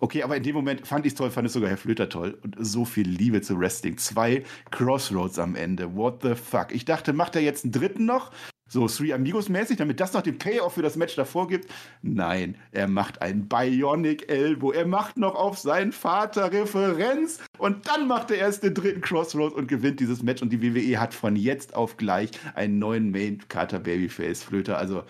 Okay, aber in dem Moment fand ich es toll, fand es sogar Herr Flöter toll. Und so viel Liebe zu Wrestling. Zwei Crossroads am Ende. What the fuck? Ich dachte, macht er jetzt einen dritten noch? So Three Amigos mäßig, damit das noch den Payoff für das Match davor gibt. Nein, er macht einen Bionic Elbow. Er macht noch auf seinen Vater Referenz und dann macht er erst den dritten Crossroads und gewinnt dieses Match. Und die WWE hat von jetzt auf gleich einen neuen Main Carter Babyface Flöter. Also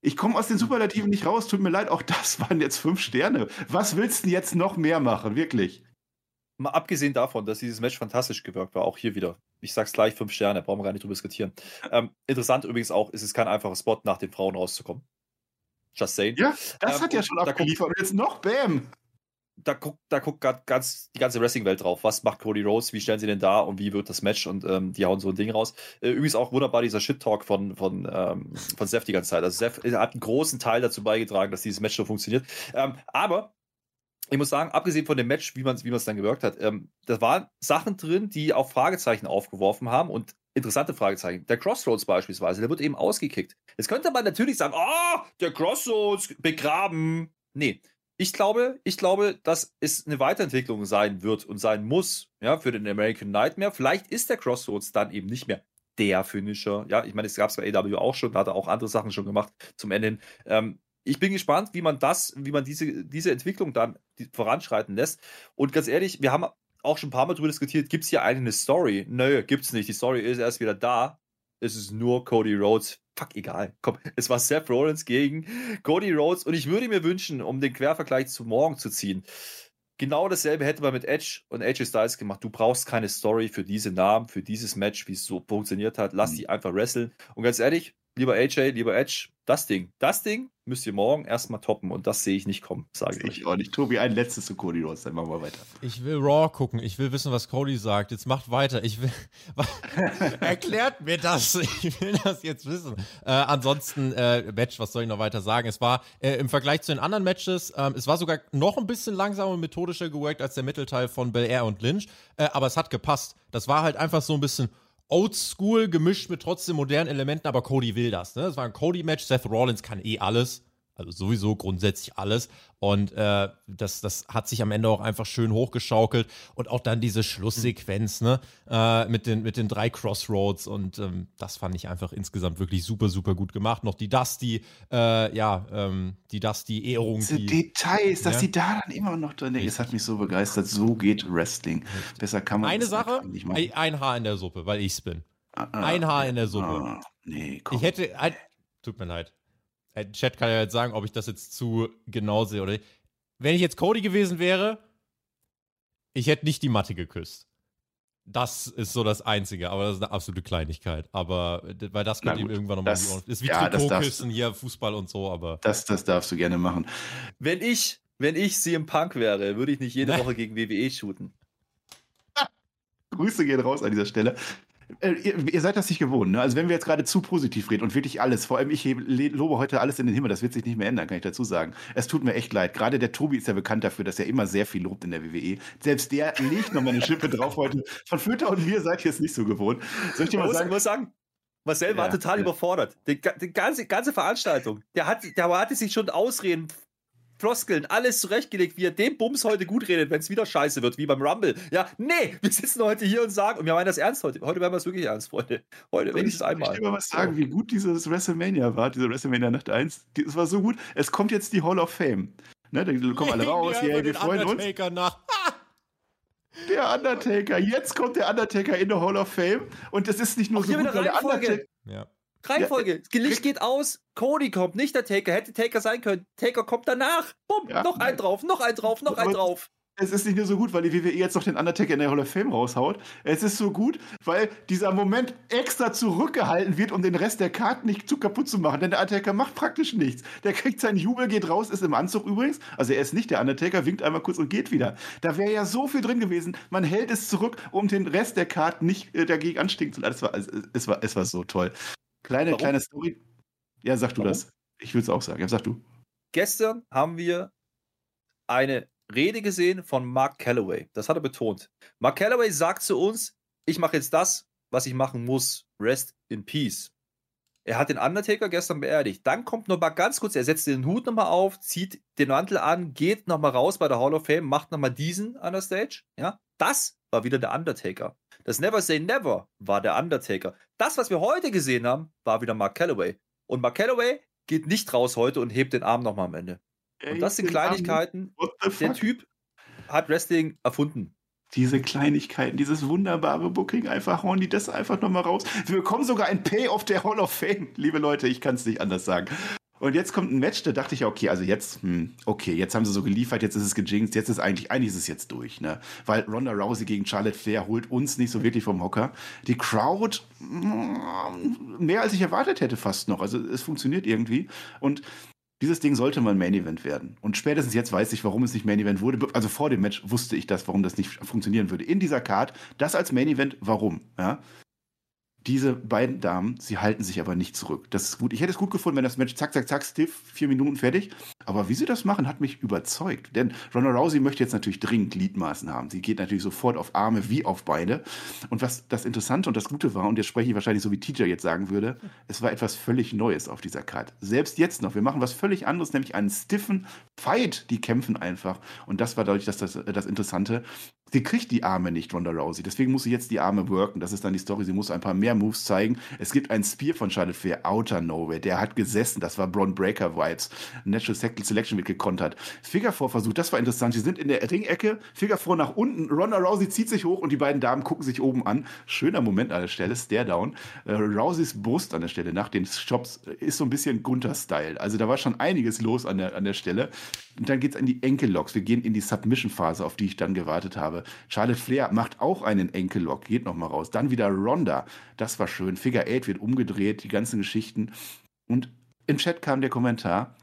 ich komme aus den Superlativen nicht raus. Tut mir leid, auch das *laughs* waren jetzt fünf Sterne. Was willst du jetzt noch mehr machen? Wirklich? Mal abgesehen davon, dass dieses Match fantastisch gewirkt war, auch hier wieder. Ich sag's gleich, fünf Sterne, brauchen wir gar nicht drüber diskutieren. Ähm, interessant übrigens auch, es ist kein einfacher Spot, nach den Frauen rauszukommen. Just saying. Ja, das Ähm, hat ja schon abgeliefert. Und jetzt noch Bam. Da guckt, da guckt ganz die ganze Wrestling-Welt drauf. Was macht Cody Rhodes? Wie stellen sie den da und wie wird das Match? Und ähm, die hauen so ein Ding raus. Äh, übrigens auch wunderbar dieser Shit-Talk von, von, ähm, von Seth die ganze Zeit. Also Seth hat einen großen Teil dazu beigetragen, dass dieses Match so funktioniert. Ähm, aber ich muss sagen, abgesehen von dem Match, wie man es wie dann gewirkt hat, ähm, da waren Sachen drin, die auch Fragezeichen aufgeworfen haben und interessante Fragezeichen. Der Crossroads beispielsweise, der wird eben ausgekickt. Jetzt könnte man natürlich sagen, oh, der Crossroads begraben. Nee. Ich glaube, ich glaube, dass es eine Weiterentwicklung sein wird und sein muss, ja, für den American Nightmare. Vielleicht ist der Crossroads dann eben nicht mehr der Finisher. Ja, ich meine, es gab es bei AW auch schon, da hat er auch andere Sachen schon gemacht zum Ende hin. Ähm, ich bin gespannt, wie man das, wie man diese, diese Entwicklung dann voranschreiten lässt. Und ganz ehrlich, wir haben auch schon ein paar Mal darüber diskutiert, gibt es hier eigentlich eine Story? Nö, gibt's nicht. Die Story ist erst wieder da. Es ist nur Cody Rhodes. Fuck, egal. Komm, es war Seth Rollins gegen Cody Rhodes. Und ich würde mir wünschen, um den Quervergleich zu morgen zu ziehen, genau dasselbe hätte man mit Edge und AJ Styles gemacht. Du brauchst keine Story für diese Namen, für dieses Match, wie es so funktioniert hat. Lass die einfach wresteln. Und ganz ehrlich, lieber AJ, lieber Edge, das Ding, das Ding müsst ihr morgen erstmal toppen. Und das sehe ich nicht kommen, sage ich euch. Ich auch nicht. Tobi, ein letztes zu Cody Rhodes, dann machen wir weiter. Ich will Raw gucken. Ich will wissen, was Cody sagt. Jetzt macht weiter. Ich will. *laughs* Erklärt mir das. Ich will das jetzt wissen. Äh, ansonsten, äh, Match, was soll ich noch weiter sagen? Es war äh, im Vergleich zu den anderen Matches, ähm, es war sogar noch ein bisschen langsamer und methodischer geworkt als der Mittelteil von Bel Air und Lynch. Äh, aber es hat gepasst. Das war halt einfach so ein bisschen. Oldschool gemischt mit trotzdem modernen Elementen, aber Cody will das. Ne? Das war ein Cody-Match. Seth Rollins kann eh alles. Also sowieso grundsätzlich alles. Und äh, das, das hat sich am Ende auch einfach schön hochgeschaukelt. Und auch dann diese Schlusssequenz, ne? Äh, mit, den, mit den drei Crossroads. Und ähm, das fand ich einfach insgesamt wirklich super, super gut gemacht. Noch die Dusty, äh, ja, ähm, die Dusty-Ehrung. Diese Die, Details, dass Ja. die da dann immer noch drin. Das hat mich so begeistert. So geht Wrestling. Besser kann man eine Sache, nicht machen. ein, ein Haar in der Suppe, weil ich's bin. Ah, ah, Ein Haar in der Suppe. ah, nee, komm. Ich hätte. Ein, tut mir leid. Der Chat kann ja jetzt sagen, ob ich das jetzt zu genau sehe oder nicht. Wenn ich jetzt Cody gewesen wäre, ich hätte nicht die Matte geküsst. Das ist so das Einzige, aber das ist eine absolute Kleinigkeit. Aber äh, weil das könnte ihm irgendwann nochmal das- die. Ist wie ja, Trikotküssen hier, Fußball und so, aber. das, das darfst du gerne machen. Wenn ich, wenn ich CM Punk wäre, würde ich nicht jede. Woche gegen WWE shooten. Grüße gehen raus an dieser Stelle. Äh, ihr, seid das nicht gewohnt. Ne? Also wenn wir jetzt gerade zu positiv reden und wirklich alles, vor allem ich lobe heute alles in den Himmel, das wird sich nicht mehr ändern, kann ich dazu sagen. Es tut mir echt leid. Gerade der Tobi ist ja bekannt dafür, dass er immer sehr viel lobt in der WWE. Selbst der legt nochmal eine Schippe drauf heute. Von Föter und mir seid ihr es nicht so gewohnt. Soll ich dir mal muss, sagen? muss sagen, Marcel war Ja, total ja. überfordert. Die, die ganze, ganze Veranstaltung. Der, hat, der hatte sich schon Ausreden Floskeln, alles zurechtgelegt, wie er den Bums heute gut redet, wenn es wieder scheiße wird, wie beim Rumble. Ja, nee, wir sitzen heute hier und sagen, und wir meinen das ernst heute. Heute werden wir es wirklich ernst, Freunde. Heute wenigstens ich, einmal. Ich will mal was sagen, wie gut dieses WrestleMania war, diese WrestleMania Nacht 1. Die- Es war so gut. Es kommt jetzt die Hall of Fame. Ne, da kommen alle *laughs* raus, Ja, yeah, wir freuen uns. Undertaker nach. Der Undertaker. Jetzt kommt der Undertaker in der Hall of Fame. Und das ist nicht nur Auch so hier gut, weil der. Undertaker. Ja. Reihenfolge. Licht geht aus, Cody kommt, nicht der Taker. Hätte Taker sein können. Taker kommt danach. Bumm, Ja. noch ein drauf, noch ein drauf, noch ein drauf. Es ist nicht nur so gut, weil die WWE jetzt noch den Undertaker in der Hall of Fame raushaut. Es ist so gut, weil dieser Moment extra zurückgehalten wird, um den Rest der Karten nicht zu kaputt zu machen. Denn der Undertaker macht praktisch nichts. Der kriegt seinen Jubel, geht raus, ist im Anzug übrigens. Also er ist nicht der Undertaker, winkt einmal kurz und geht wieder. Da wäre ja so viel drin gewesen. Man hält es zurück, um den Rest der Karten nicht äh, dagegen anstinken zu lassen. Es war, es, es, war, es war so toll. Kleine, Warum? kleine Story. Ja, sag du Warum? das. Ich will es auch sagen. Ja, sag du. Gestern haben wir eine Rede gesehen von Mark Calloway. Das hat er betont. Mark Calloway sagt zu uns, ich mache jetzt das, was ich machen muss. Rest in Peace. Er hat den Undertaker gestern beerdigt. Dann kommt noch mal ganz kurz, er setzt den Hut nochmal auf, zieht den Mantel an, geht nochmal raus bei der Hall of Fame, macht nochmal diesen an der Stage. Ja, das war wieder der Undertaker. Das Never Say Never war der Undertaker. Das, was wir heute gesehen haben, war wieder Mark Calloway. Und Mark Calloway geht nicht raus heute und hebt den Arm nochmal am Ende. Und das sind Kleinigkeiten. Der? Typ hat Wrestling erfunden. Diese Kleinigkeiten, dieses wunderbare Booking, einfach hauen die das einfach nochmal raus. Wir bekommen sogar ein Payoff der Hall of Fame. Liebe Leute, ich kann es nicht anders sagen. Und jetzt kommt ein Match, da dachte ich, ja, okay, also jetzt, hm, okay, jetzt haben sie so geliefert, jetzt ist es gejinxt, jetzt ist eigentlich, eigentlich ist es jetzt durch, ne? Weil Ronda Rousey gegen Charlotte Flair holt uns nicht so wirklich vom Hocker. Die Crowd, mm, mehr als ich erwartet hätte fast noch. Also es funktioniert irgendwie. Und dieses Ding sollte mal Main Event werden. Und spätestens jetzt weiß ich, warum es nicht Main Event wurde. Also vor dem Match wusste ich das, warum das nicht funktionieren würde. In dieser Card, das als Main Event, warum? Ja? Diese beiden Damen, sie halten sich aber nicht zurück. Das ist gut. Ich hätte es gut gefunden, wenn das Match zack, zack, zack, stiff, vier Minuten fertig. Aber wie sie das machen, hat mich überzeugt. Denn Ronda Rousey möchte jetzt natürlich dringend Gliedmaßen haben. Sie geht natürlich sofort auf Arme wie auf Beine. Und was das Interessante und das Gute war, und jetzt spreche ich wahrscheinlich so wie TJ jetzt sagen würde, es war etwas völlig Neues auf dieser Card. Selbst jetzt noch. Wir machen was völlig anderes, nämlich einen stiffen Fight. Die kämpfen einfach. Und das war dadurch das, das, das Interessante. Sie kriegt die Arme nicht, Ronda Rousey. Deswegen muss sie jetzt die Arme worken. Das ist dann die Story. Sie muss ein paar mehr Moves zeigen. Es gibt einen Spear von Charlotte Flair, Outer Nowhere. Der hat gesessen. Das war Braun Breaker Vibes. Natural Selection wird gekontert. Figure 4 Versuch, das war interessant. Sie sind in der Ringecke. Figure 4 nach unten. Ronda Rousey zieht sich hoch und die beiden Damen gucken sich oben an. Schöner Moment an der Stelle. Stare down. Äh, Rouseys Brust an der Stelle nach den Shops ist so ein bisschen Gunther-Style. Also da war schon einiges los an der, an der Stelle. Und dann geht's in die Enkellocks. Wir gehen in die Submission-Phase, auf die ich dann gewartet habe. Charlotte Flair macht auch einen Enkellock, geht nochmal raus. Dann wieder Ronda. Das war schön. Figure 8 wird umgedreht, die ganzen Geschichten. Und im Chat kam der Kommentar,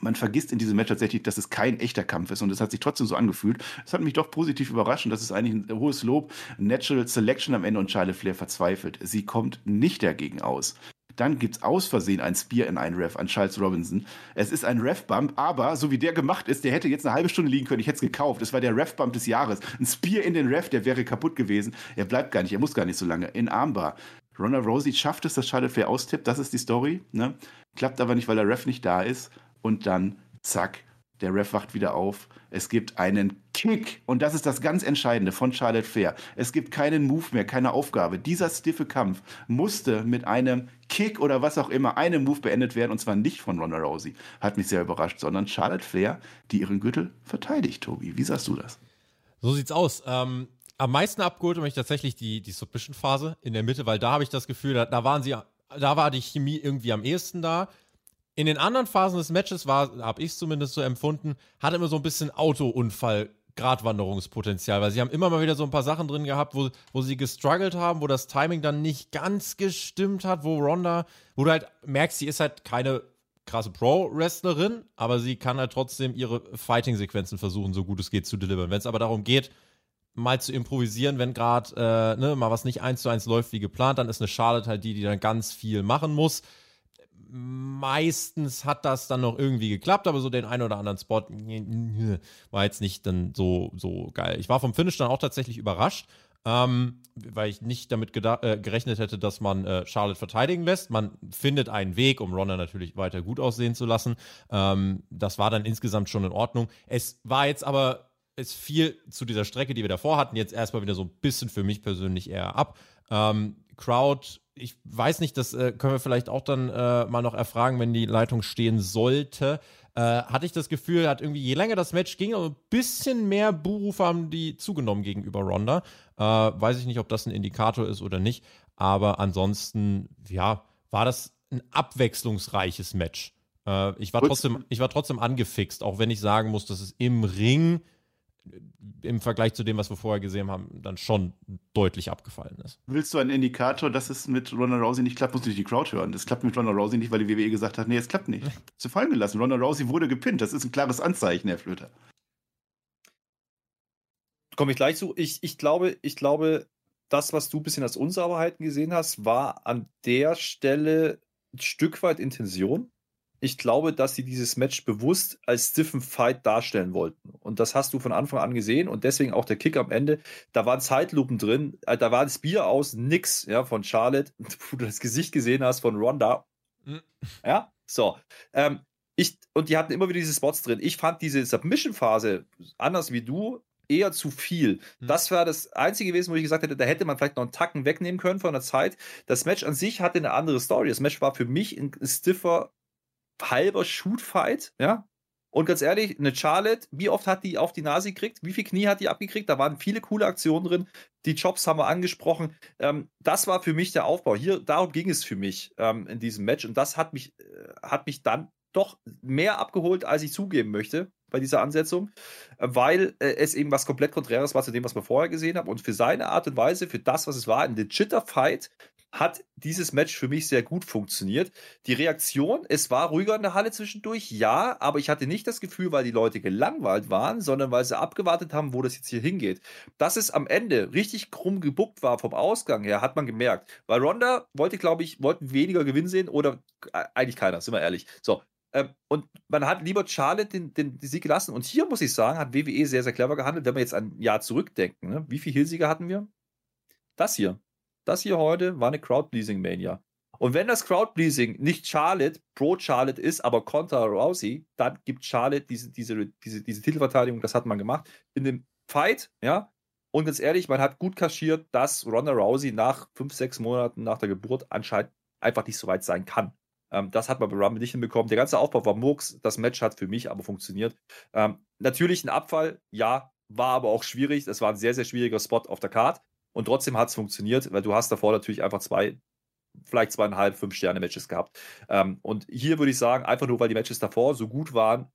man vergisst in diesem Match tatsächlich, dass es kein echter Kampf ist und es hat sich trotzdem so angefühlt. Es hat mich doch positiv überrascht und das ist eigentlich ein hohes Lob. Natural Selection am Ende und Charlotte Flair verzweifelt. Sie kommt nicht dagegen aus. Dann gibt's aus Versehen ein Spear in einen Ref an Charles Robinson. Es ist ein Ref-Bump, aber so wie der gemacht ist, der hätte jetzt eine halbe Stunde liegen können. Ich hätte es gekauft. Es war der Ref-Bump des Jahres. Ein Spear in den Ref, der wäre kaputt gewesen. Er bleibt gar nicht, er muss gar nicht so lange. In Armbar. Ronda Rousey schafft es, dass Charlotte Flair austippt. Das ist die Story. Ne? Klappt aber nicht, weil der Ref nicht da ist. Und dann, zack, der Ref wacht wieder auf. Es gibt einen Kick. Und das ist das ganz Entscheidende von Charlotte Flair. Es gibt keinen Move mehr, keine Aufgabe. Dieser stiffe Kampf musste mit einem Kick oder was auch immer, einem Move beendet werden. Und zwar nicht von Ronda Rousey. Hat mich sehr überrascht, sondern Charlotte Flair, die ihren Gürtel verteidigt, Tobi. Wie sagst du das? So sieht's aus. Ähm, am meisten abgeholt hat mich tatsächlich die, die Submission-Phase in der Mitte, weil da habe ich das Gefühl, da, da waren sie, da war die Chemie irgendwie am ehesten da. In den anderen Phasen des Matches war, habe ich es zumindest so empfunden, hatte immer so ein bisschen Autounfall. Gratwanderungspotenzial, weil sie haben immer mal wieder so ein paar Sachen drin gehabt, wo, wo sie gestruggelt haben, wo das Timing dann nicht ganz gestimmt hat, wo Ronda, wo du halt merkst, sie ist halt keine krasse Pro-Wrestlerin, aber sie kann halt trotzdem ihre Fighting-Sequenzen versuchen, so gut es geht, zu delivern. Wenn es aber darum geht, mal zu improvisieren, wenn gerade äh, ne, mal was nicht eins zu eins läuft wie geplant, dann ist eine Charlotte halt die, die dann ganz viel machen muss. Meistens hat das dann noch irgendwie geklappt, aber so den einen oder anderen Spot war jetzt nicht dann so, so geil. Ich war vom Finish dann auch tatsächlich überrascht. ähm, weil ich nicht damit äh, gerechnet hätte, dass man äh, Charlotte verteidigen lässt. Man findet einen Weg, um Ronda natürlich weiter gut aussehen zu lassen. Ähm, das war dann insgesamt schon in Ordnung. Es war jetzt aber, es fiel zu dieser Strecke, die wir davor hatten, jetzt erstmal wieder so ein bisschen für mich persönlich eher ab. Ähm, Crowd, ich weiß nicht, das äh, können wir vielleicht auch dann äh, mal noch erfragen, wenn die Leitung stehen sollte äh, hatte ich das Gefühl, hat irgendwie, je länger das Match ging, ein bisschen mehr Buhrufe haben die zugenommen gegenüber Ronda. Äh, weiß ich nicht, ob das ein Indikator ist oder nicht. Aber ansonsten, ja, war das ein abwechslungsreiches Match. Äh, ich, war trotzdem, ich war trotzdem angefixt, auch wenn ich sagen muss, dass es im Ring im Vergleich zu dem, was wir vorher gesehen haben, dann schon deutlich abgefallen ist. Willst du einen Indikator, dass es mit Ronda Rousey nicht klappt, musst du nicht die Crowd hören. Das klappt mit Ronda Rousey nicht, weil die WWE gesagt hat, nee, es klappt nicht. *laughs* Zu fallen gelassen. Ronda Rousey wurde gepinnt. Das ist ein klares Anzeichen, Herr Flöter. Komme ich gleich zu. Ich, ich glaube, ich glaube, das, was du ein bisschen als Unsauberheiten gesehen hast, war an der Stelle ein Stück weit Intention ich glaube, dass sie dieses Match bewusst als stiffen Fight darstellen wollten. Und das hast du von Anfang an gesehen und deswegen auch der Kick am Ende. Da waren Zeitlupen drin, äh, da war das Bier aus, nix, ja, von Charlotte, *laughs* wo du das Gesicht gesehen hast von Ronda. Mhm. Ja, so. Ähm, ich, und die hatten immer wieder diese Spots drin. Ich fand diese Submission-Phase, anders wie du, eher zu viel. Mhm. Das war das einzige gewesen, wo ich gesagt hätte, da hätte man vielleicht noch einen Tacken wegnehmen können von der Zeit. Das Match an sich hatte eine andere Story. Das Match war für mich ein stiffer halber Shoot-Fight, ja. Und ganz ehrlich, eine Charlotte, wie oft hat die auf die Nase gekriegt? Wie viel Knie hat die abgekriegt? Da waren viele coole Aktionen drin. Die Jobs haben wir angesprochen. Ähm, das war für mich der Aufbau. Hier, darum ging es für mich ähm, in diesem Match. Und das hat mich, äh, hat mich dann doch mehr abgeholt, als ich zugeben möchte bei dieser Ansetzung, äh, weil äh, es eben was komplett Konträres war zu dem, was wir vorher gesehen haben. Und für seine Art und Weise, für das, was es war, ein legitter Fight, hat dieses Match für mich sehr gut funktioniert. Die Reaktion, es war ruhiger in der Halle zwischendurch, ja, aber ich hatte nicht das Gefühl, weil die Leute gelangweilt waren, sondern weil sie abgewartet haben, wo das jetzt hier hingeht. Dass es am Ende richtig krumm gebuckt war vom Ausgang her, hat man gemerkt. Weil Ronda wollte, glaube ich, wollten weniger Gewinn sehen oder äh, eigentlich keiner, sind wir ehrlich. So, ähm, und man hat lieber Charlotte den, den, den Sieg gelassen. Und hier muss ich sagen, hat WWE sehr, sehr clever gehandelt, wenn wir jetzt ein Jahr zurückdenken. Ne? Wie viele Hilsieger hatten wir? Das hier. Das hier heute war eine Crowdpleasing-Mania. Und wenn das Crowdpleasing nicht Charlotte, pro Charlotte ist, aber contra Rousey, dann gibt Charlotte diese, diese, diese, diese Titelverteidigung, das hat man gemacht. In dem Fight, ja, und ganz ehrlich, man hat gut kaschiert, dass Ronda Rousey nach fünf, sechs Monaten nach der Geburt anscheinend einfach nicht so weit sein kann. Ähm, das hat man bei Rumble nicht hinbekommen. Der ganze Aufbau war Murks. Das Match hat für mich aber funktioniert. Ähm, natürlich ein Abfall, ja, war aber auch schwierig. Es war ein sehr, sehr schwieriger Spot auf der Card. Und trotzdem hat es funktioniert, weil du hast davor natürlich einfach zwei, vielleicht zweieinhalb, fünf Sterne Matches gehabt. Ähm, und hier würde ich sagen, einfach nur weil die Matches davor so gut waren,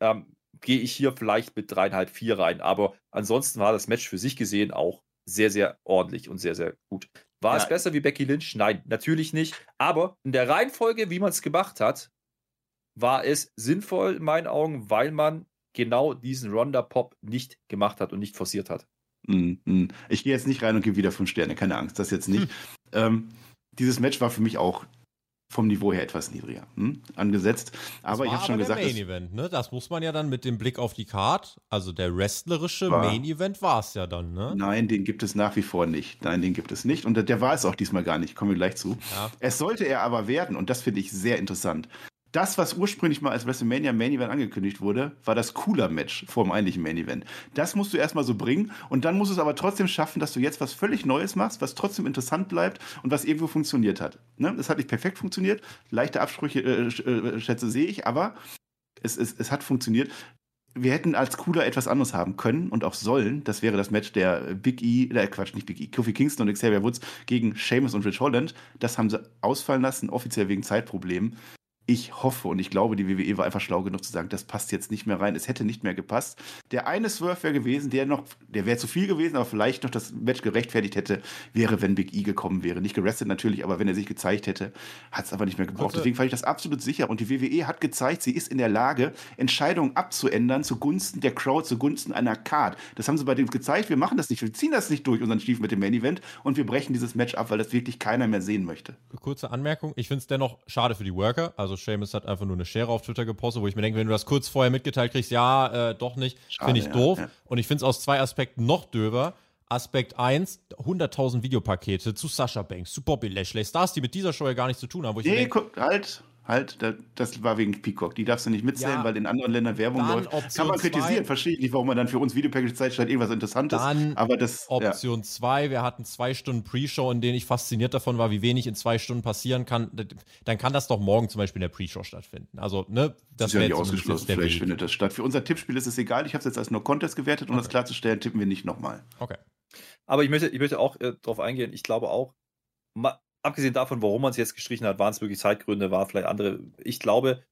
ähm, gehe ich hier vielleicht mit dreieinhalb, vier rein. Aber ansonsten war das Match für sich gesehen auch sehr, sehr ordentlich und sehr, sehr gut. War ja. es besser wie Becky Lynch? Nein, natürlich nicht. Aber in der Reihenfolge, wie man es gemacht hat, war es sinnvoll in meinen Augen, weil man genau diesen Ronda-Pop nicht gemacht hat und nicht forciert hat. Mm. Ich gehe jetzt nicht rein und gebe wieder fünf Sterne, keine Angst, das jetzt nicht. Hm. Ähm, dieses Match war für mich auch vom Niveau her etwas niedriger hm, angesetzt. Aber ich habe schon gesagt. Das Main Event, ne? Das muss man ja dann mit dem Blick auf die Card, also der wrestlerische war, Main Event war es ja dann, ne? Nein, den gibt es nach wie vor nicht. Nein, den gibt es nicht. Und der war es auch diesmal gar nicht. Kommen wir gleich zu. Ja. Es sollte er aber werden, und das finde ich sehr interessant das, was ursprünglich mal als WrestleMania Main Event angekündigt wurde, war das cooler Match vor dem eigentlichen Main Event. Das musst du erstmal so bringen und dann musst du es aber trotzdem schaffen, dass du jetzt was völlig Neues machst, was trotzdem interessant bleibt und was irgendwo funktioniert hat. Ne? Das hat nicht perfekt funktioniert, leichte Absprüche, äh, äh, Schätze sehe ich, aber es, es, es hat funktioniert wir hätten als cooler etwas anderes haben können und auch sollen. Das wäre das Match der Big E, äh Quatsch, nicht Big E, Kofi Kingston und Xavier Woods gegen Sheamus und Rich Holland. Das haben sie ausfallen lassen, offiziell wegen Zeitproblemen ich hoffe und ich glaube, die WWE war einfach schlau genug zu sagen, das passt jetzt nicht mehr rein. Es hätte nicht mehr gepasst. Der eine Swerve wäre gewesen, der noch, der wäre zu viel gewesen, aber vielleicht noch das Match gerechtfertigt hätte, wäre, wenn Big E gekommen wäre. Nicht gerestet natürlich, aber wenn er sich gezeigt hätte, hat es aber nicht mehr gebraucht. Also, Deswegen fand ich das absolut sicher. Und die WWE hat gezeigt, sie ist in der Lage, Entscheidungen abzuändern zugunsten der Crowd, zugunsten einer Card. Das haben sie bei dem gezeigt. Wir machen das nicht. Wir ziehen das nicht durch, unseren Stiefel mit dem Main Event und wir brechen dieses Match ab, weil das wirklich keiner mehr sehen möchte. Kurze Anmerkung. Ich finde es dennoch schade für die Worker. Also also Seamus hat einfach nur eine Schere auf Twitter gepostet, wo ich mir denke, wenn du das kurz vorher mitgeteilt kriegst, ja, äh, doch nicht, finde ich ja, doof. Ja. Und ich finde es aus zwei Aspekten noch döver. Aspekt 1, 100.000 Videopakete zu Sasha Banks, zu Bobby Lashley, Stars, die mit dieser Show ja gar nichts zu tun haben. Wo ich Nee, guck, halt, halt, da- das war wegen Peacock. Die darfst du nicht mitzählen, Ja. weil in anderen Ländern Werbung läuft. Option Kann man kritisieren, verstehe ich nicht, warum man dann für uns Videopackage Zeit statt irgendwas Interessantes. Dann aber das, ja. Option 2, wir hatten zwei Stunden Pre-Show, in denen ich fasziniert davon war, wie wenig in zwei Stunden passieren kann. Dann kann das doch morgen zum Beispiel in der Pre-Show stattfinden. Also, ne, Das ist wäre ja nicht ausgeschlossen, vielleicht Weg. findet das statt. Für unser Tippspiel ist es egal, ich habe es jetzt als nur Contest gewertet, um das klarzustellen, tippen wir nicht nochmal. Okay. Aber ich möchte, ich möchte auch äh, darauf eingehen. Ich glaube auch, ma, abgesehen davon, warum man es jetzt gestrichen hat, waren es wirklich Zeitgründe, war vielleicht andere. Ich glaube,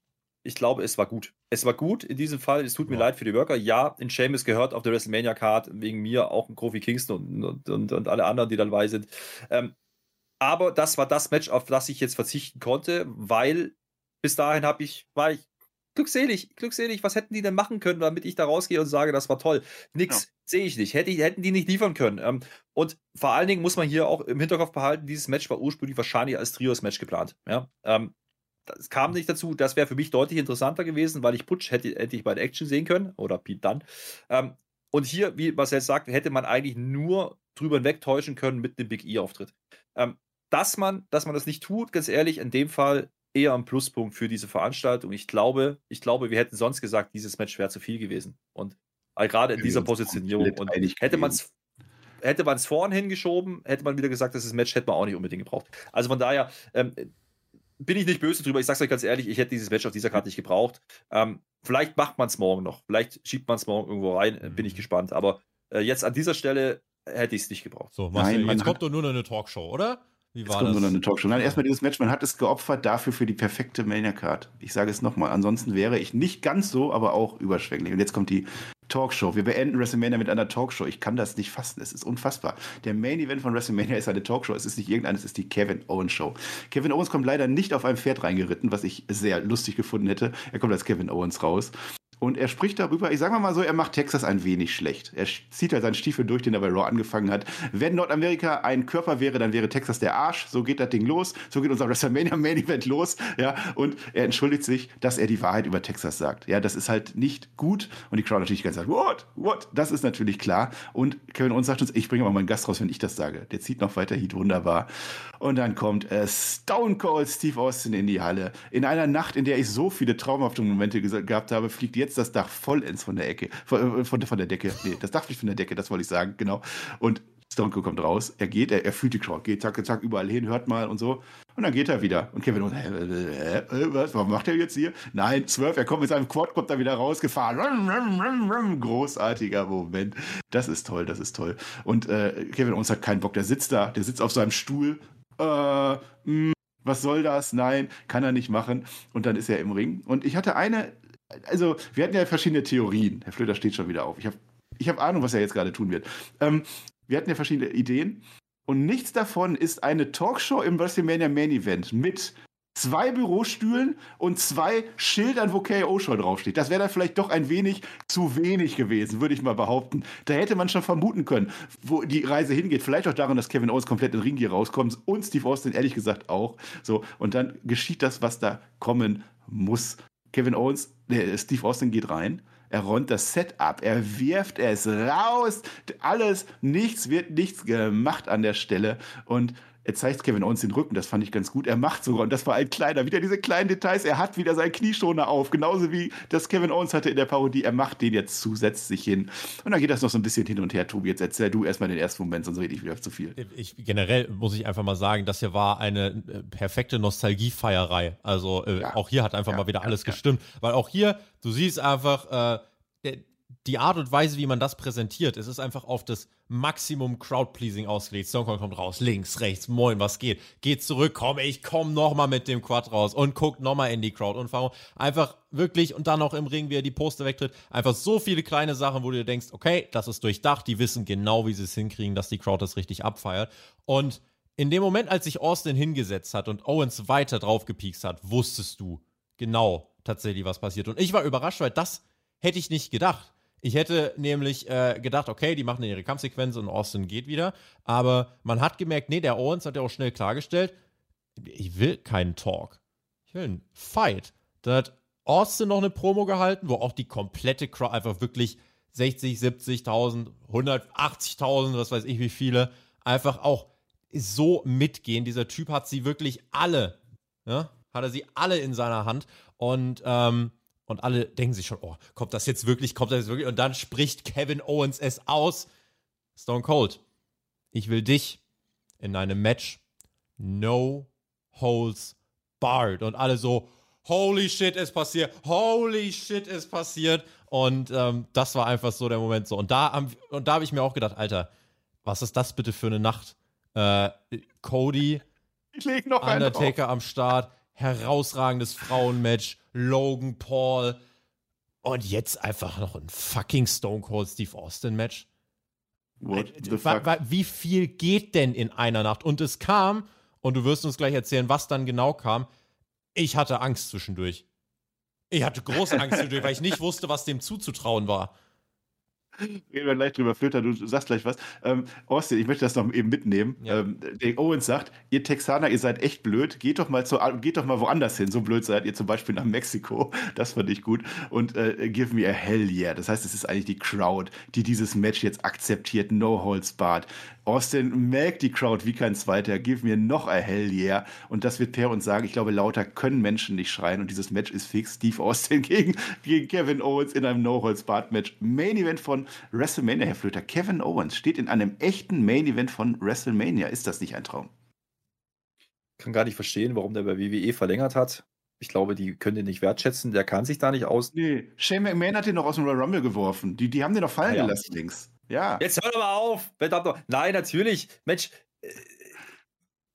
ich glaube, es war gut. Es war gut in diesem Fall. Es tut mir Ja. leid für die Worker. Ja, in Seamus gehört auf der WrestleMania Card wegen mir auch ein Kofi Kingston und, und, und alle anderen, die dabei sind. Ähm, aber das war das Match, auf das ich jetzt verzichten konnte, weil bis dahin habe ich, war ich glückselig, glückselig. Was hätten die denn machen können, damit ich da rausgehe und sage, das war toll? Nix sehe ich nicht. Hätte, hätten die nicht liefern können. Ähm, und vor allen Dingen muss man hier auch im Hinterkopf behalten, dieses Match war ursprünglich wahrscheinlich als Trios-Match geplant. Ja? Ähm, das kam nicht dazu. Das wäre für mich deutlich interessanter gewesen, weil ich Putsch hätte, hätte ich bei der Action sehen können oder Pete Dunn. Ähm, und hier, wie was er jetzt sagt, hätte man eigentlich nur drüber hinwegtäuschen können mit dem Big E-Auftritt. Dass man, dass man das nicht tut, ganz ehrlich, in dem Fall eher ein Pluspunkt für diese Veranstaltung. Ich glaube, ich glaube, wir hätten sonst gesagt, dieses Match wäre zu viel gewesen. Und äh, gerade in Wir dieser Positionierung. Und hätte man es hätte man es vorn hingeschoben, hätte man wieder gesagt, das ist ein Match hätte man auch nicht unbedingt gebraucht. Also von daher ähm, bin ich nicht böse drüber. Ich sag's euch ganz ehrlich, ich hätte dieses Match auf dieser Karte nicht gebraucht. Ähm, vielleicht macht man es morgen noch. Vielleicht schiebt man es morgen irgendwo rein. äh, Bin ich gespannt. Aber äh, jetzt an dieser Stelle hätte ich es nicht gebraucht. So, Marcel, Nein, jetzt kommt doch nur noch eine Talkshow, oder? Wie Jetzt war kommt das? nur eine Talkshow. Nein, erstmal dieses Match, man hat es geopfert dafür für die perfekte Mania-Card. Ich sage es nochmal, ansonsten wäre ich nicht ganz so, aber auch überschwänglich. Und jetzt kommt die Talkshow. Wir beenden WrestleMania mit einer Talkshow. Ich kann das nicht fassen. Es ist unfassbar. Der Main-Event von WrestleMania ist eine Talkshow. Es ist nicht irgendeine, es ist die Kevin Owens Show. Kevin Owens kommt leider nicht auf einem Pferd reingeritten, was ich sehr lustig gefunden hätte. Er kommt als Kevin Owens raus. Und er spricht darüber, ich sage mal so, er macht Texas ein wenig schlecht. Er zieht halt seinen Stiefel durch, den er bei Raw angefangen hat. Wenn Nordamerika ein Körper wäre, dann wäre Texas der Arsch. So geht das Ding los. So geht unser WrestleMania Main Event los. Ja, und er entschuldigt sich, dass er die Wahrheit über Texas sagt. Ja, das ist halt nicht gut. Und die Crowd natürlich ganze Zeit, what? What? Das ist natürlich klar. Und Kevin Owens sagt uns, ich bringe mal meinen Gast raus, wenn ich das sage. Der zieht noch weiter Heat, wunderbar. Und dann kommt äh, Stone Cold Steve Austin in die Halle. In einer Nacht, in der ich so viele traumhafte Momente gehabt habe, fliegt jetzt das Dach vollends von der Ecke, von, äh, von, von der Decke. Nee, das Dach fliegt von der Decke, das wollte ich sagen, genau. Und Stone Cold kommt raus, er geht, er, er fühlt die Crowd, geht zack, zack, überall hin, hört mal und so. Und dann geht er wieder. Und Kevin hä, äh, äh, was, was macht er jetzt hier? Nein, Swerve, er kommt mit seinem Quad, kommt da wieder rausgefahren. Großartiger Moment. Das ist toll, das ist toll. Und äh, Kevin Owens hat keinen Bock, der sitzt da, der sitzt auf seinem Stuhl. Äh, mh, was soll das? Nein, kann er nicht machen. Und dann ist er im Ring. Und ich hatte eine, also wir hatten ja verschiedene Theorien. Herr Flöter steht schon wieder auf. Ich habe ich hab Ahnung, was er jetzt gerade tun wird. Ähm, wir hatten ja verschiedene Ideen. Und nichts davon ist eine Talkshow im WrestleMania Main Event mit zwei Bürostühlen und zwei Schildern, wo KO schon draufsteht. Das wäre dann vielleicht doch ein wenig zu wenig gewesen, würde ich mal behaupten. Da hätte man schon vermuten können, wo die Reise hingeht. Vielleicht auch daran, dass Kevin Owens komplett in den Ring hier rauskommt und Steve Austin ehrlich gesagt auch. So, und dann geschieht das, was da kommen muss. Kevin Owens, äh, Steve Austin geht rein. Er räumt das Set ab, er wirft es raus, alles, nichts wird nichts gemacht an der Stelle. Und er zeigt Kevin Owens den Rücken, das fand ich ganz gut. Er macht sogar, und das war ein kleiner, wieder diese kleinen Details, er hat wieder seinen Knieschoner auf, genauso wie das Kevin Owens hatte in der Parodie. Er macht den jetzt zusätzlich hin. Und dann geht das noch so ein bisschen hin und her, Tobi. Jetzt erzähl du erstmal den ersten Moment, sonst rede ich wieder zu viel. Ich, generell muss ich einfach mal sagen, das hier war eine äh, perfekte Nostalgiefeierei. Also äh, Ja. auch hier hat einfach Ja, mal wieder alles ja. gestimmt. Weil auch hier, du siehst einfach, äh, die Art und Weise, wie man das präsentiert, es ist einfach auf das Maximum Crowdpleasing ausgelegt. Stone Cold kommt raus, links, rechts, moin, was geht? Geht zurück, komm, ich komm noch mal mit dem Quad raus und guckt noch mal in die Crowd und warum einfach wirklich und dann auch im Ring, wie er die Poster wegtritt, einfach so viele kleine Sachen, wo du dir denkst, okay, das ist durchdacht, die wissen genau, wie sie es hinkriegen, dass die Crowd das richtig abfeiert und in dem Moment, als sich Austin hingesetzt hat und Owens weiter drauf gepiekst hat, wusstest du genau tatsächlich, was passiert. Und ich war überrascht, weil das hätte ich nicht gedacht. Ich hätte nämlich äh, gedacht, okay, die machen ihre Kampfsequenz und Austin geht wieder. Aber man hat gemerkt, nee, der Owens hat ja auch schnell klargestellt, ich will keinen Talk. Ich will einen Fight. Da hat Austin noch eine Promo gehalten, wo auch die komplette Crowd einfach wirklich 60, 70.000, 180.000, was weiß ich wie viele, einfach auch so mitgehen. Dieser Typ hat sie wirklich alle, ja, hat er sie alle in seiner Hand und, ähm, und alle denken sich schon, oh, kommt das jetzt wirklich, kommt das jetzt wirklich? Und dann spricht Kevin Owens es aus. Stone Cold, ich will dich in einem Match no holds barred. Und alle so, holy shit, ist passiert, holy shit, ist passiert. Und ähm, das war einfach so der Moment so. Und da, haben, und da habe ich mir auch gedacht, Alter, was ist das bitte für eine Nacht? Äh, Cody, Ich leg noch einen drauf. Undertaker am Start, herausragendes Frauenmatch, Logan Paul und jetzt einfach noch ein fucking Stone Cold Steve Austin Match. What the Wa- fuck? Wie viel geht denn in einer Nacht? Und es kam, und du wirst uns gleich erzählen, was dann genau kam. Ich hatte Angst zwischendurch. Ich hatte große Angst zwischendurch, weil ich nicht wusste, was dem zuzutrauen war. Reden wir gleich drüber, Filter, du sagst gleich was. Ähm, Austin, ich möchte das noch eben mitnehmen. Ja. Ähm, der Owens sagt, ihr Texaner, ihr seid echt blöd, geht doch mal zu, geht doch mal woanders hin. So blöd seid ihr zum Beispiel nach Mexiko. Das fand ich gut. Und äh, give me a hell yeah. Das heißt, es ist eigentlich die Crowd, die dieses Match jetzt akzeptiert. No holds barred. Austin melkt die Crowd wie kein zweiter. Give me noch a hell yeah. Und das wird per uns sagen. Ich glaube, lauter können Menschen nicht schreien. Und dieses Match ist fix. Steve Austin *laughs* gegen, gegen Kevin Owens in einem No holds barred Match. Main Event von WrestleMania, Herr Flöter. Kevin Owens steht in einem echten Main Event von WrestleMania. Ist das nicht ein Traum? kann gar nicht verstehen, warum der bei WWE verlängert hat. Ich glaube, die können den nicht wertschätzen. Der kann sich da nicht aus. Nee. Shane McMahon hat den noch aus dem Royal Rumble geworfen. Die, die haben den noch fallen Ah, ja. gelassen links. Ja. Jetzt hör doch mal auf! Verdammt. Nein, natürlich. Mensch, äh,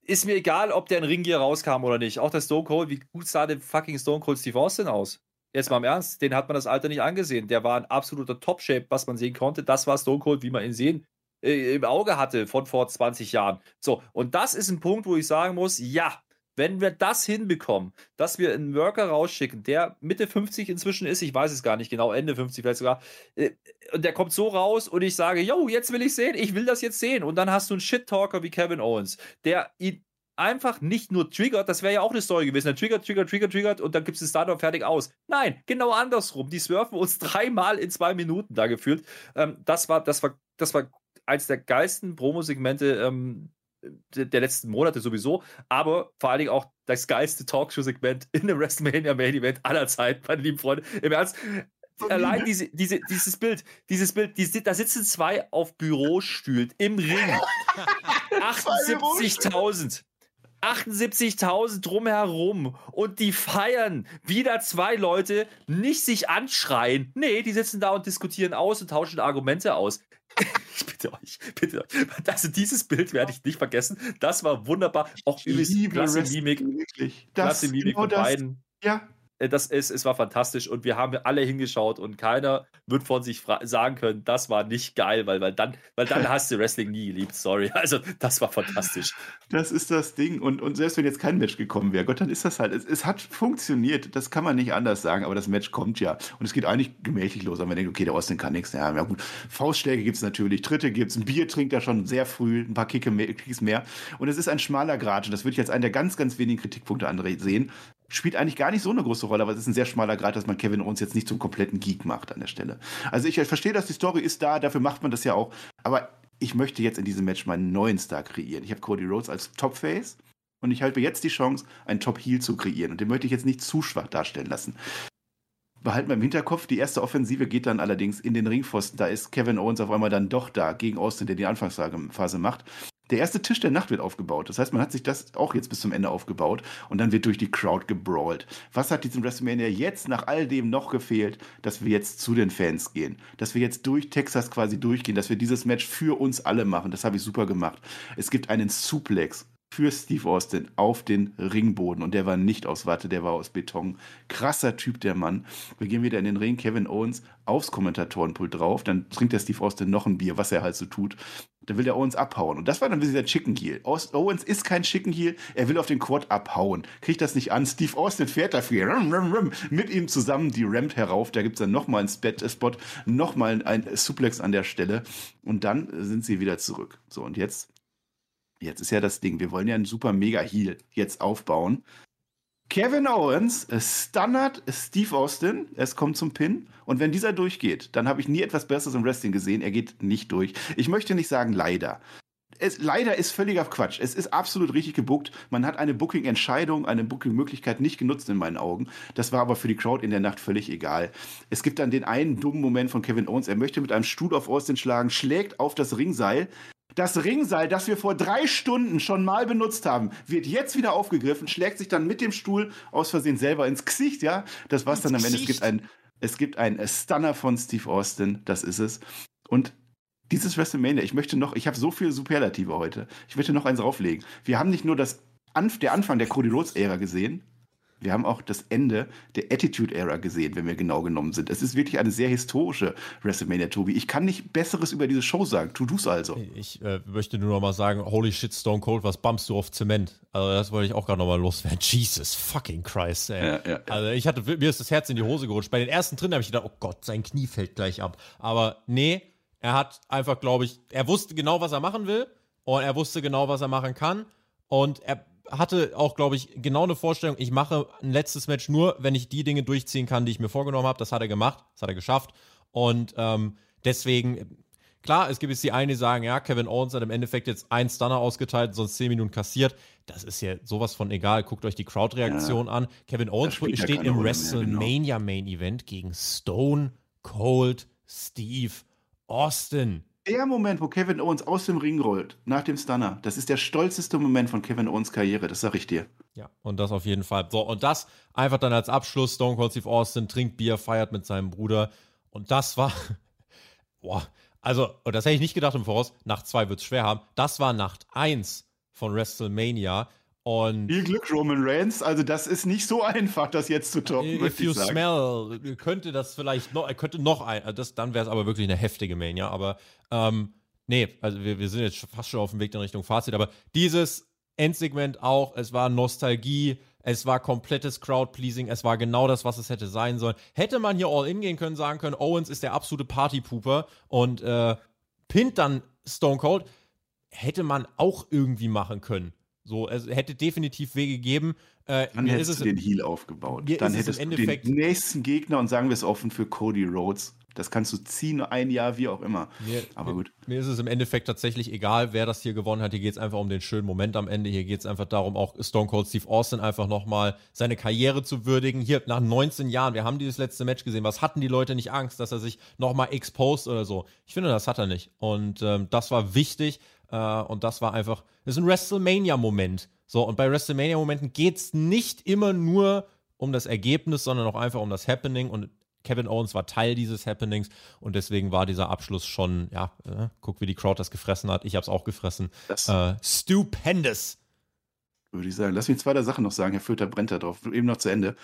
ist mir egal, ob der in Ringgear rauskam oder nicht. Auch der Stone Cold, wie gut sah der fucking Stone Cold Steve Austin aus? Jetzt mal im Ernst, den hat man das Alter nicht angesehen. Der war ein absoluter Top-Shape, was man sehen konnte. Das war Stone Cold, wie man ihn sehen äh, im Auge hatte von vor 20 Jahren. So, und das ist ein Punkt, wo ich sagen muss, ja, wenn wir das hinbekommen, dass wir einen Worker rausschicken, der Mitte 50 inzwischen ist, ich weiß es gar nicht genau, Ende 50 vielleicht sogar, äh, und der kommt so raus und ich sage, yo, jetzt will ich sehen, ich will das jetzt sehen. Und dann hast du einen Shit-Talker wie Kevin Owens, der ihn einfach nicht nur triggert, das wäre ja auch eine Story gewesen. Der triggert, triggert, triggert, triggert und dann gibt es den Start fertig aus. Nein, genau andersrum. Die swerfen uns *laughs* dreimal in zwei Minuten da gefühlt. Ähm, das war, das war, das war eins der geilsten Promo-Segmente ähm, der, letzten Monate sowieso, aber vor allen Dingen auch das geilste Talkshow-Segment in einem WrestleMania Main Event aller Zeiten, meine lieben Freunde. Im Ernst, allein diese, diese, dieses Bild, dieses Bild, die, sit- da sitzen zwei auf Bürostühlen im Ring. *laughs* 78.000. 78.000 drumherum und die feiern wieder zwei Leute, nicht sich anschreien. Nee, die sitzen da und diskutieren aus und tauschen Argumente aus. Ich *laughs* bitte euch, bitte euch. Also dieses Bild werde ich nicht vergessen. Das war wunderbar. Auch übrigens klasse Mimik, Wirklich. Das, klasse Mimik genau von das. beiden. Ja. Äh, Das ist, es war fantastisch und wir haben alle hingeschaut und keiner wird von sich sagen können, das war nicht geil, weil, weil dann, weil dann hast du Wrestling nie geliebt, sorry. *laughs* Also das war fantastisch. Das ist das Ding. Und, und selbst wenn jetzt kein Match gekommen wäre, Gott, dann ist das halt. Es, es hat funktioniert. Das kann man nicht anders sagen. Aber das Match kommt ja. Und es geht eigentlich gemächlich los. Aber man denkt, okay, der Austin kann nichts. Ja, ja gut. Faustschläge gibt es natürlich. Tritte gibt es. Ein Bier trinkt er schon sehr früh. Ein paar Kicke mehr, Kicks mehr. Und es ist ein schmaler Grat. Und das würde ich als einen der ganz, ganz wenigen Kritikpunkte andere sehen. Spielt eigentlich gar nicht so eine große Rolle, aber es ist ein sehr schmaler Grad, dass man Kevin Owens jetzt nicht zum kompletten Geek macht an der Stelle. Also ich verstehe, dass die Story ist da, dafür macht man das ja auch. Aber ich möchte jetzt in diesem Match meinen neuen Star kreieren. Ich habe Cody Rhodes als Top-Face und ich halte mir jetzt die Chance, einen Top-Heel zu kreieren. Und den möchte ich jetzt nicht zu schwach darstellen lassen. Behalten wir im Hinterkopf, die erste Offensive geht dann allerdings in den Ringpfosten. Da ist Kevin Owens auf einmal dann doch da gegen Austin, der die Anfangsphase macht. Der erste Tisch der Nacht wird aufgebaut. Das heißt, man hat sich das auch jetzt bis zum Ende aufgebaut und dann wird durch die Crowd gebrawlt. Was hat diesem WrestleMania jetzt nach all dem noch gefehlt, dass wir jetzt zu den Fans gehen? Dass wir jetzt durch Texas quasi durchgehen, dass wir dieses Match für uns alle machen. Das habe ich super gemacht. Es gibt einen Suplex für Steve Austin auf den Ringboden und der war nicht aus Watte, der war aus Beton. Krasser Typ, der Mann. Wir gehen wieder in den Ring, Kevin Owens aufs Kommentatorenpult drauf, dann trinkt der Steve Austin noch ein Bier, was er halt so tut. Dann will der Owens abhauen. Und das war dann wieder der Chicken Heel. Owens ist kein Chicken Heel, er will auf den Quad abhauen. Kriegt das nicht an. Steve Austin fährt dafür. Mit ihm zusammen die Ramp herauf. Da gibt es dann nochmal einen äh, Spot nochmal ein Suplex an der Stelle. Und dann sind sie wieder zurück. So, und jetzt Jetzt ist ja das Ding, wir wollen ja einen super mega Heal jetzt aufbauen. Kevin Owens äh, stunnert Steve Austin. Es kommt zum Pin. Und wenn dieser durchgeht, dann habe ich nie etwas Besseres im Wrestling gesehen. Er geht nicht durch. Ich möchte nicht sagen leider. Es, leider ist völliger Quatsch. Es ist absolut richtig gebuckt. Man hat eine Booking-Entscheidung, eine Booking-Möglichkeit nicht genutzt in meinen Augen. Das war aber für die Crowd in der Nacht völlig egal. Es gibt dann den einen dummen Moment von Kevin Owens. Er möchte mit einem Stuhl auf Austin schlagen, schlägt auf das Ringseil. Das Ringseil, das wir vor drei Stunden schon mal benutzt haben, wird jetzt wieder aufgegriffen, schlägt sich dann mit dem Stuhl aus Versehen selber ins Gesicht, ja. Das war's dann am Ende. Es gibt ein, es gibt ein Stunner von Steve Austin, das ist es. Und dieses WrestleMania, ich möchte noch, ich habe so viele Superlative heute. Ich möchte noch eins drauflegen. Wir haben nicht nur das Anf der Anfang der Cody Rhodes Ära gesehen, wir haben auch das Ende der Attitude Era gesehen, wenn wir genau genommen sind. Es ist wirklich eine sehr historische WrestleMania, Tobi. Ich kann nicht Besseres über diese Show sagen. Tu du's also. Ich äh, möchte nur noch mal sagen, holy shit, Stone Cold, was bumpst du auf Zement? Also das wollte ich auch gerade noch mal loswerden. Jesus fucking Christ, ey. Ja, ja. Also ich hatte, mir ist das Herz in die Hose gerutscht. Bei den ersten drin habe ich gedacht, oh Gott, sein Knie fällt gleich ab. Aber nee, er hat einfach, glaube ich, er wusste genau, was er machen will und er wusste genau, was er machen kann und er hatte auch, glaube ich, genau eine Vorstellung, ich mache ein letztes Match nur, wenn ich die Dinge durchziehen kann, die ich mir vorgenommen habe. Das hat er gemacht, das hat er geschafft. Und ähm, deswegen, klar, es gibt jetzt die einen, die sagen, ja, Kevin Owens hat im Endeffekt jetzt einen Stunner ausgeteilt, sonst 10 Minuten kassiert. Das ist ja sowas von egal. Guckt euch die Crowd-Reaktion an. Kevin Owens ja steht im mehr, genau. WrestleMania Main Event gegen Stone Cold Steve Austin. Der Moment, wo Kevin Owens aus dem Ring rollt, nach dem Stunner, das ist der stolzeste Moment von Kevin Owens Karriere, das sag ich dir. Ja, und das auf jeden Fall. So, und das einfach dann als Abschluss. Stone Cold Steve Austin trinkt Bier, feiert mit seinem Bruder. Und das war, *laughs* boah, also, das hätte ich nicht gedacht im Voraus, Nacht 2 wird es schwer haben. Das war Nacht 1 von WrestleMania. Und Viel Glück, Roman Reigns. Also, das ist nicht so *laughs* einfach, das jetzt zu toppen, if möchte you smell, könnte das vielleicht noch, könnte noch ein, das, dann wäre es aber wirklich eine heftige Mania. Aber, ähm, nee, also wir, wir sind jetzt fast schon auf dem Weg in Richtung Fazit. Aber dieses Endsegment auch, es war Nostalgie, es war komplettes Crowd-Pleasing, es war genau das, was es hätte sein sollen. Hätte man hier all in gehen können, sagen können, Owens ist der absolute Partypooper und äh, pinnt dann Stone Cold, hätte man auch irgendwie machen können. So, es hätte definitiv Wege gegeben. Äh, Dann hättest ist es du den Heal aufgebaut. Dann hättest du den nächsten Gegner und sagen wir es offen für Cody Rhodes. Das kannst du ziehen, ein Jahr, wie auch immer. Mir, Aber gut. Mir ist es im Endeffekt tatsächlich egal, wer das hier gewonnen hat. Hier geht es einfach um den schönen Moment am Ende. Hier geht es einfach darum, auch Stone Cold Steve Austin einfach nochmal seine Karriere zu würdigen. Hier nach 19 Jahren, wir haben dieses letzte Match gesehen. Was hatten die Leute nicht Angst, dass er sich nochmal exposed oder so? Ich finde, das hat er nicht. Und ähm, das war wichtig. Äh, und das war einfach, das ist ein WrestleMania-Moment. So, und bei WrestleMania-Momenten geht es nicht immer nur um das Ergebnis, sondern auch einfach um das Happening. Und Kevin Owens war Teil dieses Happenings und deswegen war dieser Abschluss schon, ja, äh, guck, wie die Crowd das gefressen hat. Ich habe es auch gefressen. Das Äh, stupendous. würde ich sagen. Lass mich zwei der Sachen noch sagen. Herr Föter brennt da drauf. Eben noch zu Ende.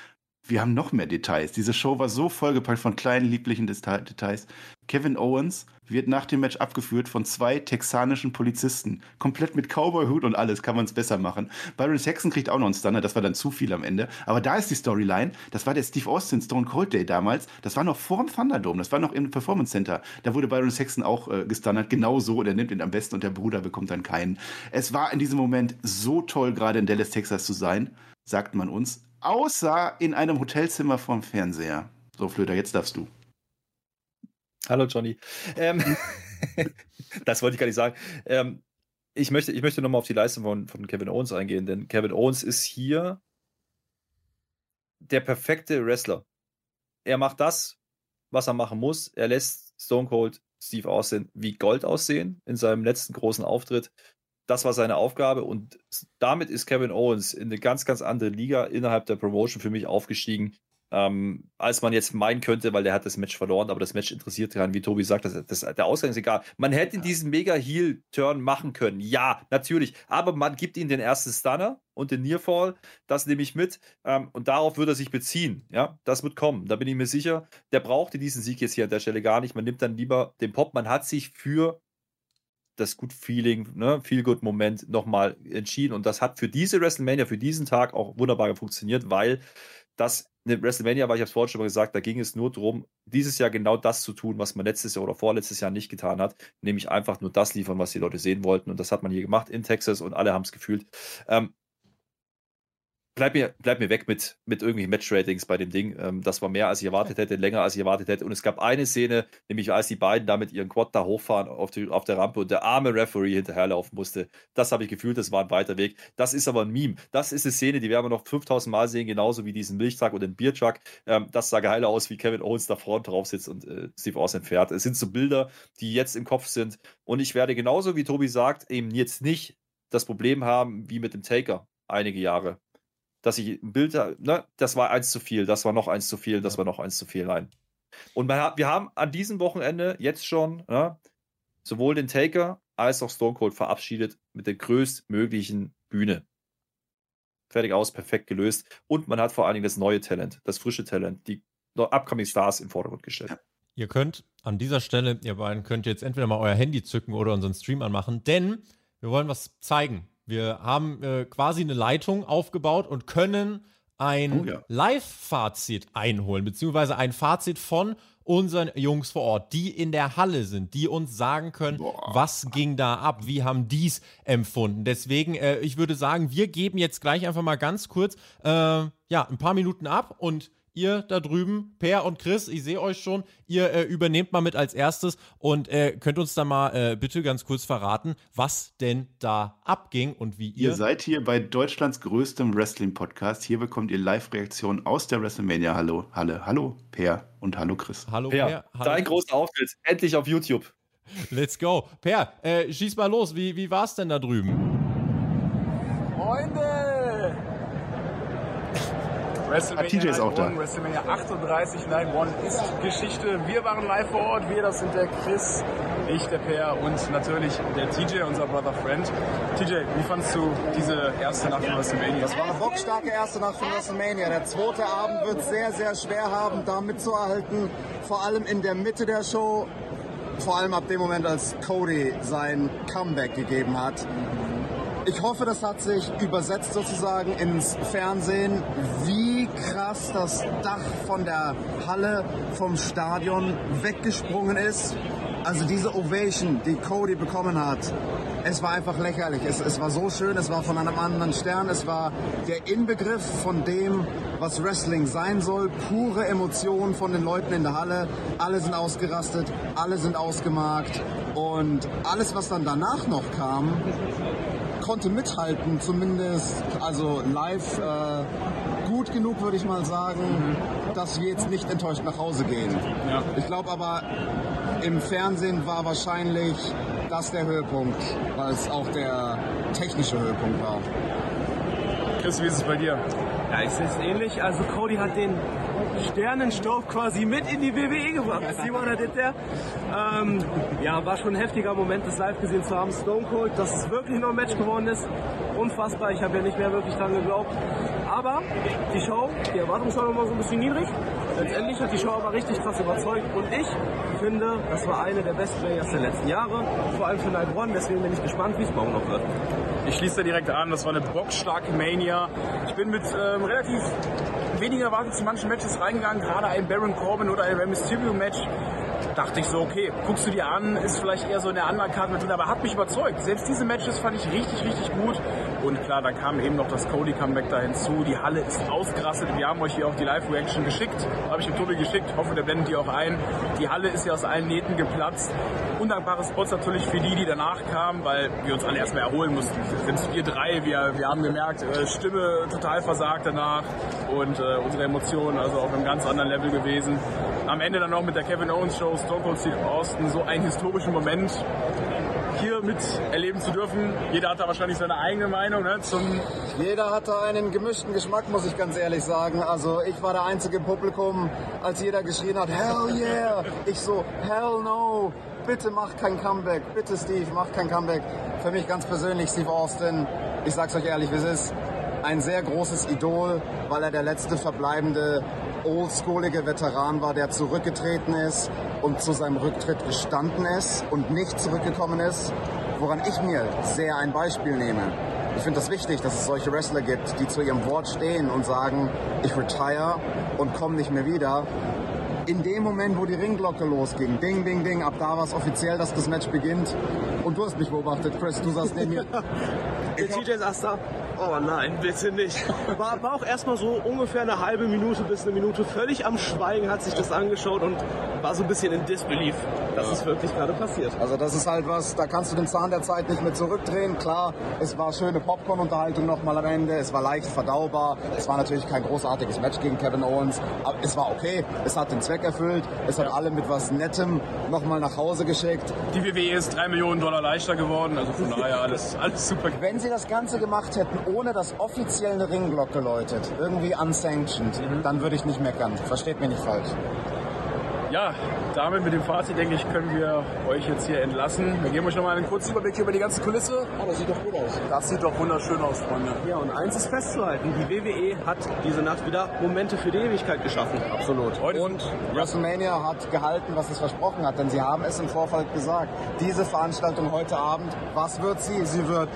Wir haben noch mehr Details. Diese Show war so vollgepackt von kleinen, lieblichen Deta- Details. Kevin Owens wird nach dem Match abgeführt von zwei texanischen Polizisten. Komplett mit Cowboy-Hut und alles. Kann man es besser machen. Byron Saxon kriegt auch noch einen Stunner. Das war dann zu viel am Ende. Aber da ist die Storyline. Das war der Steve Austin Stone Cold Day damals. Das war noch vor dem Thunderdome. Das war noch im Performance Center. Da wurde Byron Saxon auch äh, gestunnert. Genau so. Und er nimmt ihn am besten und der Bruder bekommt dann keinen. Es war in diesem Moment so toll, gerade in Dallas, Texas zu sein, sagt man uns. Außer in einem Hotelzimmer vorm Fernseher. So, Flöter, jetzt darfst du. Hallo Johnny. Ähm, *laughs* das wollte ich gar nicht sagen. Ähm, ich möchte, ich möchte nochmal auf die Leistung von, von Kevin Owens eingehen, denn Kevin Owens ist hier der perfekte Wrestler. Er macht das, was er machen muss. Er lässt Stone Cold Steve Austin wie Gold aussehen in seinem letzten großen Auftritt. Das war seine Aufgabe. Und damit ist Kevin Owens in eine ganz, ganz andere Liga innerhalb der Promotion für mich aufgestiegen, ähm, als man jetzt meinen könnte, weil der hat das Match verloren, aber das Match interessiert keinen, wie Tobi sagt, das, das, der Ausgang ist egal. Man hätte diesen Mega-Heel-Turn machen können, ja, natürlich, aber man gibt ihm den ersten Stunner und den Nearfall, das nehme ich mit. Ähm, und darauf wird er sich beziehen, ja, das wird kommen, da bin ich mir sicher, der brauchte diesen Sieg jetzt hier an der Stelle gar nicht, man nimmt dann lieber den Pop, man hat sich für das Good Feeling, ne, Feel Good Moment nochmal entschieden und das hat für diese WrestleMania, für diesen Tag auch wunderbar funktioniert, weil das eine WrestleMania war, ich habe es vorhin schon mal gesagt, da ging es nur darum, dieses Jahr genau das zu tun, was man letztes Jahr oder vorletztes Jahr nicht getan hat, nämlich einfach nur das liefern, was die Leute sehen wollten und das hat man hier gemacht in Texas und alle haben es gefühlt. Ähm, bleib mir, bleib mir weg mit, mit irgendwelchen Match-Ratings bei dem Ding. Ähm, das war mehr, als ich erwartet hätte, länger als ich erwartet hätte. Und es gab eine Szene, nämlich als die beiden da mit ihren Quad da hochfahren auf, die, auf der Rampe und der arme Referee hinterherlaufen musste. Das habe ich gefühlt, das war ein weiter Weg. Das ist aber ein Meme. Das ist eine Szene, die werden wir noch 5000 Mal sehen, genauso wie diesen Milchtruck und den Biertruck. Ähm, das sah geil aus, wie Kevin Owens da vorne drauf sitzt und äh, Steve Austin fährt. Es sind so Bilder, die jetzt im Kopf sind. Und ich werde genauso, wie Tobi sagt, eben jetzt nicht das Problem haben wie mit dem Taker einige Jahre. Dass ich ein Bild, ne, das war eins zu viel, das war noch eins zu viel, das war noch eins zu viel. Nein. Und hat, wir haben an diesem Wochenende jetzt schon ne, sowohl den Taker als auch Stone Cold verabschiedet mit der größtmöglichen Bühne. Fertig aus, perfekt gelöst. Und man hat vor allen Dingen das neue Talent, das frische Talent, die Upcoming Stars im Vordergrund gestellt. Ihr könnt an dieser Stelle, ihr beiden könnt jetzt entweder mal euer Handy zücken oder unseren Stream anmachen, denn wir wollen was zeigen. Wir haben äh, quasi eine Leitung aufgebaut und können ein Oh ja. Live-Fazit einholen, beziehungsweise ein Fazit von unseren Jungs vor Ort, die in der Halle sind, die uns sagen können, Boah. was ging da ab, wie haben dies empfunden. Deswegen, äh, ich würde sagen, wir geben jetzt gleich einfach mal ganz kurz äh, ja, ein paar Minuten ab und ihr da drüben, Per und Chris, ich sehe euch schon, ihr äh, übernehmt mal mit als erstes und äh, könnt uns da mal äh, bitte ganz kurz verraten, was denn da abging und wie ihr. Ihr seid hier bei Deutschlands größtem Wrestling-Podcast. Hier bekommt ihr Live-Reaktionen aus der WrestleMania. Hallo, Halle, hallo, Per und hallo, Chris. Hallo Ja, Per, hallo dein großer Auftritt, endlich auf YouTube. Let's go. Per, äh, schieß mal los, wie, wie war es denn da drüben? Freunde! WrestleMania Ah, TJ ist auch da. 91, WrestleMania 38 Night One ist Geschichte. Wir waren live vor Ort. Wir, das sind der Chris, ich, der Per und natürlich der TJ, unser Brother Friend. TJ, wie fandst du diese erste Nacht von WrestleMania? Das war eine bockstarke erste Nacht von WrestleMania. Der zweite Abend wird sehr, sehr schwer haben, da mitzuhalten. Vor allem in der Mitte der Show. Vor allem ab dem Moment, als Cody sein Comeback gegeben hat. Ich hoffe, das hat sich übersetzt sozusagen ins Fernsehen, wie krass das Dach von der Halle vom Stadion weggesprungen ist. Also diese Ovation, die Cody bekommen hat, es war einfach lächerlich. Es, es war so schön, es war von einem anderen Stern, es war der Inbegriff von dem, was Wrestling sein soll. Pure Emotion von den Leuten in der Halle. Alle sind ausgerastet, alle sind ausgemarkt. Und alles, was dann danach noch kam, konnte mithalten, zumindest also live äh, gut genug, würde ich mal sagen, dass wir jetzt nicht enttäuscht nach Hause gehen. Ja. Ich glaube aber, im Fernsehen war wahrscheinlich das der Höhepunkt, weil es auch der technische Höhepunkt war. Chris, wie ist es bei dir? Ja, es ist ähnlich. Also Cody hat den Sternenstaub quasi mit in die WWE gebracht. I did there? Ähm, ja, war schon ein heftiger Moment, das live gesehen zu haben. Stone Cold, dass es wirklich noch ein Match geworden ist. Unfassbar. Ich habe ja nicht mehr wirklich dran geglaubt. Aber die Show, die Erwartungshaltung war so ein bisschen niedrig. Letztendlich hat die Show aber richtig krass überzeugt. Und ich finde, das war eine der besten Players der letzten Jahre. Vor allem für Night One. Deswegen bin ich gespannt, wie es morgen noch wird. Ich schließe da direkt an, das war eine bockstarke Mania. Ich bin mit ähm, relativ weniger Erwartungen zu manchen Matches reingegangen, gerade ein Baron Corbin oder ein Rey Mysterio Match. Dachte ich so, okay, guckst du dir an, ist vielleicht eher so in der Undercard mit drin, aber hat mich überzeugt. Selbst diese Matches fand ich richtig, richtig gut. Und klar, da kam eben noch das Cody-Comeback da hinzu. Die Halle ist ausgerastet. Wir haben euch hier auch die Live-Reaction geschickt. Habe ich dem Tobi geschickt. Hoffe, der blendet die auch ein. Die Halle ist ja aus allen Nähten geplatzt. Undankbare Spots natürlich für die, die danach kamen, weil wir uns alle erstmal erholen mussten. Selbst wir drei, wir, wir haben gemerkt, äh, Stimme total versagt danach und äh, unsere Emotionen also auf einem ganz anderen Level gewesen. Am Ende dann noch mit der Kevin Owens Show, Stone Cold Steve Austin, so einen historischen Moment hier mit erleben zu dürfen. Jeder hat da wahrscheinlich seine eigene Meinung ne, zum Jeder hatte einen gemischten Geschmack, muss ich ganz ehrlich sagen. Also ich war der einzige im Publikum, als jeder geschrien hat, Hell yeah! Ich so, Hell no! Bitte mach kein Comeback. Bitte Steve, mach kein Comeback. Für mich ganz persönlich Steve Austin, ich sag's euch ehrlich, wie es ist, ein sehr großes Idol, weil er der letzte verbleibende oldschoolige Veteran war, der zurückgetreten ist und zu seinem Rücktritt gestanden ist und nicht zurückgekommen ist, woran ich mir sehr ein Beispiel nehme. Ich finde das wichtig, dass es solche Wrestler gibt, die zu ihrem Wort stehen und sagen, ich retire und komme nicht mehr wieder. In dem Moment, wo die Ringglocke losging, ding, ding, ding, ab da war es offiziell, dass das Match beginnt. Und du hast mich beobachtet, Chris, du saßt neben mir. *laughs* Der TJ saß da Oh nein, bitte nicht. War, war auch erstmal so ungefähr eine halbe Minute bis eine Minute völlig am Schweigen, hat sich das angeschaut und war so ein bisschen in Disbelief, dass es wirklich gerade passiert. Also das ist halt was, da kannst du den Zahn der Zeit nicht mehr zurückdrehen. Klar, es war schöne Popcorn-Unterhaltung nochmal am Ende, es war leicht verdaubar. Es war natürlich kein großartiges Match gegen Kevin Owens, aber es war okay. Es hat den Zweck erfüllt. Es hat alle mit was Nettem nochmal nach Hause geschickt. Die WWE ist 3 Millionen Dollar leichter geworden, also von daher alles, alles super. Wenn sie das Ganze gemacht hätten, ohne dass offiziell eine Ringglocke läutet, irgendwie unsanctioned, dann würde ich nicht meckern. Versteht mich nicht falsch. Ja, damit mit dem Fazit, denke ich, können wir euch jetzt hier entlassen. Wir geben euch nochmal einen kurzen Überblick über die ganze Kulisse. Aber das sieht doch gut aus. Das sieht doch wunderschön aus, Freunde. Ja, und eins ist festzuhalten, die WWE hat diese Nacht wieder Momente für die Ewigkeit geschaffen. Absolut. Heute Und WrestleMania hat gehalten, was es versprochen hat, denn sie haben es im Vorfeld gesagt. Diese Veranstaltung heute Abend, was wird sie? Sie wird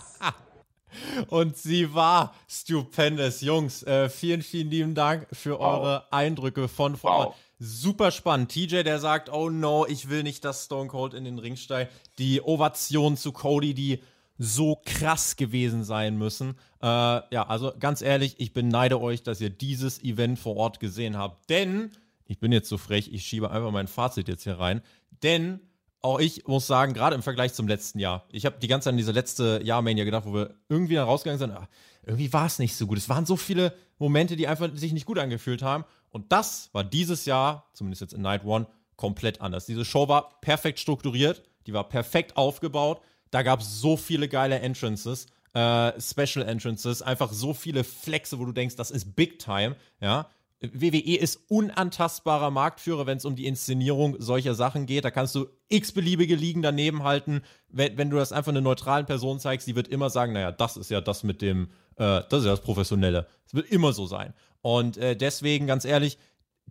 *laughs* Und sie war stupendous. Jungs, äh, vielen, vielen lieben Dank für eure Eindrücke von vor Wow. Ort. Super spannend. TJ, der sagt, oh no, ich will nicht, dass Stone Cold in den Ring steigt. Die Ovation zu Cody, die so krass gewesen sein müssen. Äh, ja, also ganz ehrlich, ich beneide euch, dass ihr dieses Event vor Ort gesehen habt. Denn, ich bin jetzt so frech, ich schiebe einfach mein Fazit jetzt hier rein. Denn auch ich muss sagen, gerade im Vergleich zum letzten Jahr, ich habe die ganze Zeit an diese letzte Jahr-Mania gedacht, wo wir irgendwie da rausgegangen sind, ah, irgendwie war es nicht so gut. Es waren so viele Momente, die einfach sich nicht gut angefühlt haben. Und das war dieses Jahr, zumindest jetzt in Night One, komplett anders. Diese Show war perfekt strukturiert, die war perfekt aufgebaut. Da gab es so viele geile Entrances, äh, Special Entrances, einfach so viele Flexe, wo du denkst, das ist Big Time, ja. WWE ist unantastbarer Marktführer, wenn es um die Inszenierung solcher Sachen geht. Da kannst du x-beliebige Ligen daneben halten. Wenn, wenn du das einfach einer neutralen Person zeigst, die wird immer sagen, naja, das ist ja das mit dem, äh, das ist ja das Professionelle. Es wird immer so sein. Und äh, deswegen, ganz ehrlich,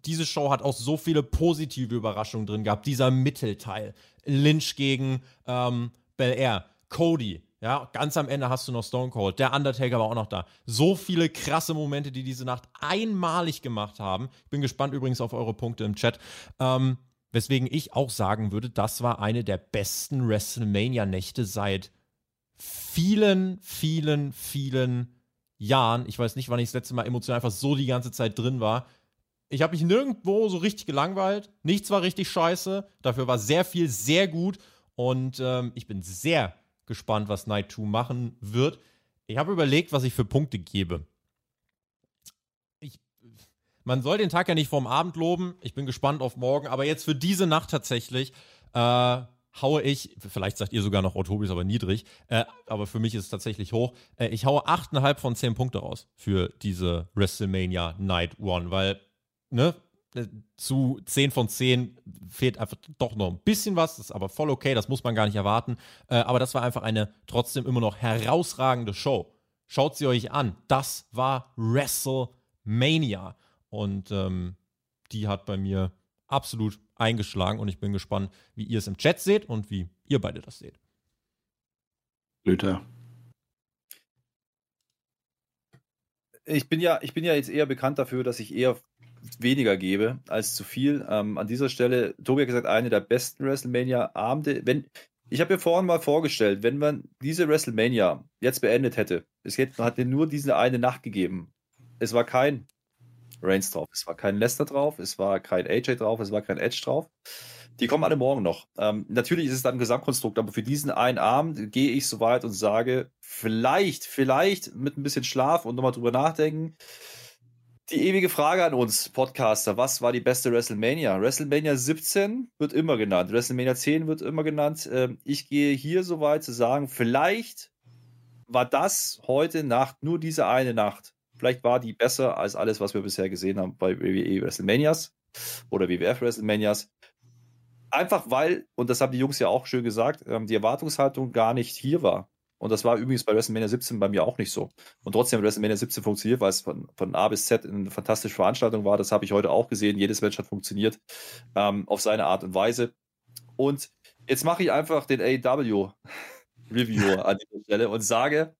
diese Show hat auch so viele positive Überraschungen drin gehabt. Dieser Mittelteil. Lynch gegen ähm, Bel Air. Cody. Ja, ganz am Ende hast du noch Stone Cold. Der Undertaker war auch noch da. So viele krasse Momente, die diese Nacht einmalig gemacht haben. Ich bin gespannt übrigens auf eure Punkte im Chat. Ähm, weswegen ich auch sagen würde, das war eine der besten WrestleMania-Nächte seit vielen, vielen, vielen Jahren. Ich weiß nicht, wann ich das letzte Mal emotional einfach so die ganze Zeit drin war. Ich habe mich nirgendwo so richtig gelangweilt. Nichts war richtig scheiße. Dafür war sehr viel sehr gut. Und ähm, ich bin sehr gespannt, was Night 2 machen wird. Ich habe überlegt, was ich für Punkte gebe. Ich, man soll den Tag ja nicht vorm Abend loben. Ich bin gespannt auf morgen. Aber jetzt für diese Nacht tatsächlich äh, haue ich, vielleicht sagt ihr sogar noch, oh, Tobi ist aber niedrig, äh, aber für mich ist es tatsächlich hoch. Äh, ich haue 8,5 von 10 Punkte raus für diese WrestleMania Night One, weil, ne, zu 10 von 10 fehlt einfach doch noch ein bisschen was, das ist aber voll okay, das muss man gar nicht erwarten. Äh, aber das war einfach eine trotzdem immer noch herausragende Show. Schaut sie euch an. Das war WrestleMania. Und ähm, die hat bei mir absolut eingeschlagen und ich bin gespannt, wie ihr es im Chat seht und wie ihr beide das seht. Luther. ich bin ja, ich bin ja jetzt eher bekannt dafür, dass ich eher weniger gebe als zu viel. Ähm, an dieser Stelle, Tobi hat gesagt, eine der besten WrestleMania-Abende. Wenn, ich habe mir vorhin mal vorgestellt, wenn man diese WrestleMania jetzt beendet hätte, es hätte, hat nur diese eine Nacht gegeben. Es war kein Reigns drauf, es war kein Lesnar drauf, es war kein AJ drauf, es war kein Edge drauf. Die kommen alle morgen noch. Ähm, natürlich ist es dann ein Gesamtkonstrukt, aber für diesen einen Abend gehe ich so weit und sage, vielleicht, vielleicht mit ein bisschen Schlaf und nochmal drüber nachdenken. Die ewige Frage an uns, Podcaster, was war die beste WrestleMania? WrestleMania 17 wird immer genannt, WrestleMania 10 wird immer genannt. Ähm, ich gehe hier so weit zu sagen, vielleicht war das heute Nacht, nur diese eine Nacht, vielleicht war die besser als alles, was wir bisher gesehen haben bei WWE WrestleManias oder WWF WrestleManias. Einfach weil, und das haben die Jungs ja auch schön gesagt, ähm, die Erwartungshaltung gar nicht hier war. Und das war übrigens bei WrestleMania 17 bei mir auch nicht so. Und trotzdem hat WrestleMania 17 funktioniert, weil es von, von A bis Z eine fantastische Veranstaltung war. Das habe ich heute auch gesehen. Jedes Match hat funktioniert ähm, auf seine Art und Weise. Und jetzt mache ich einfach den AEW Review *laughs* an dieser Stelle und sage,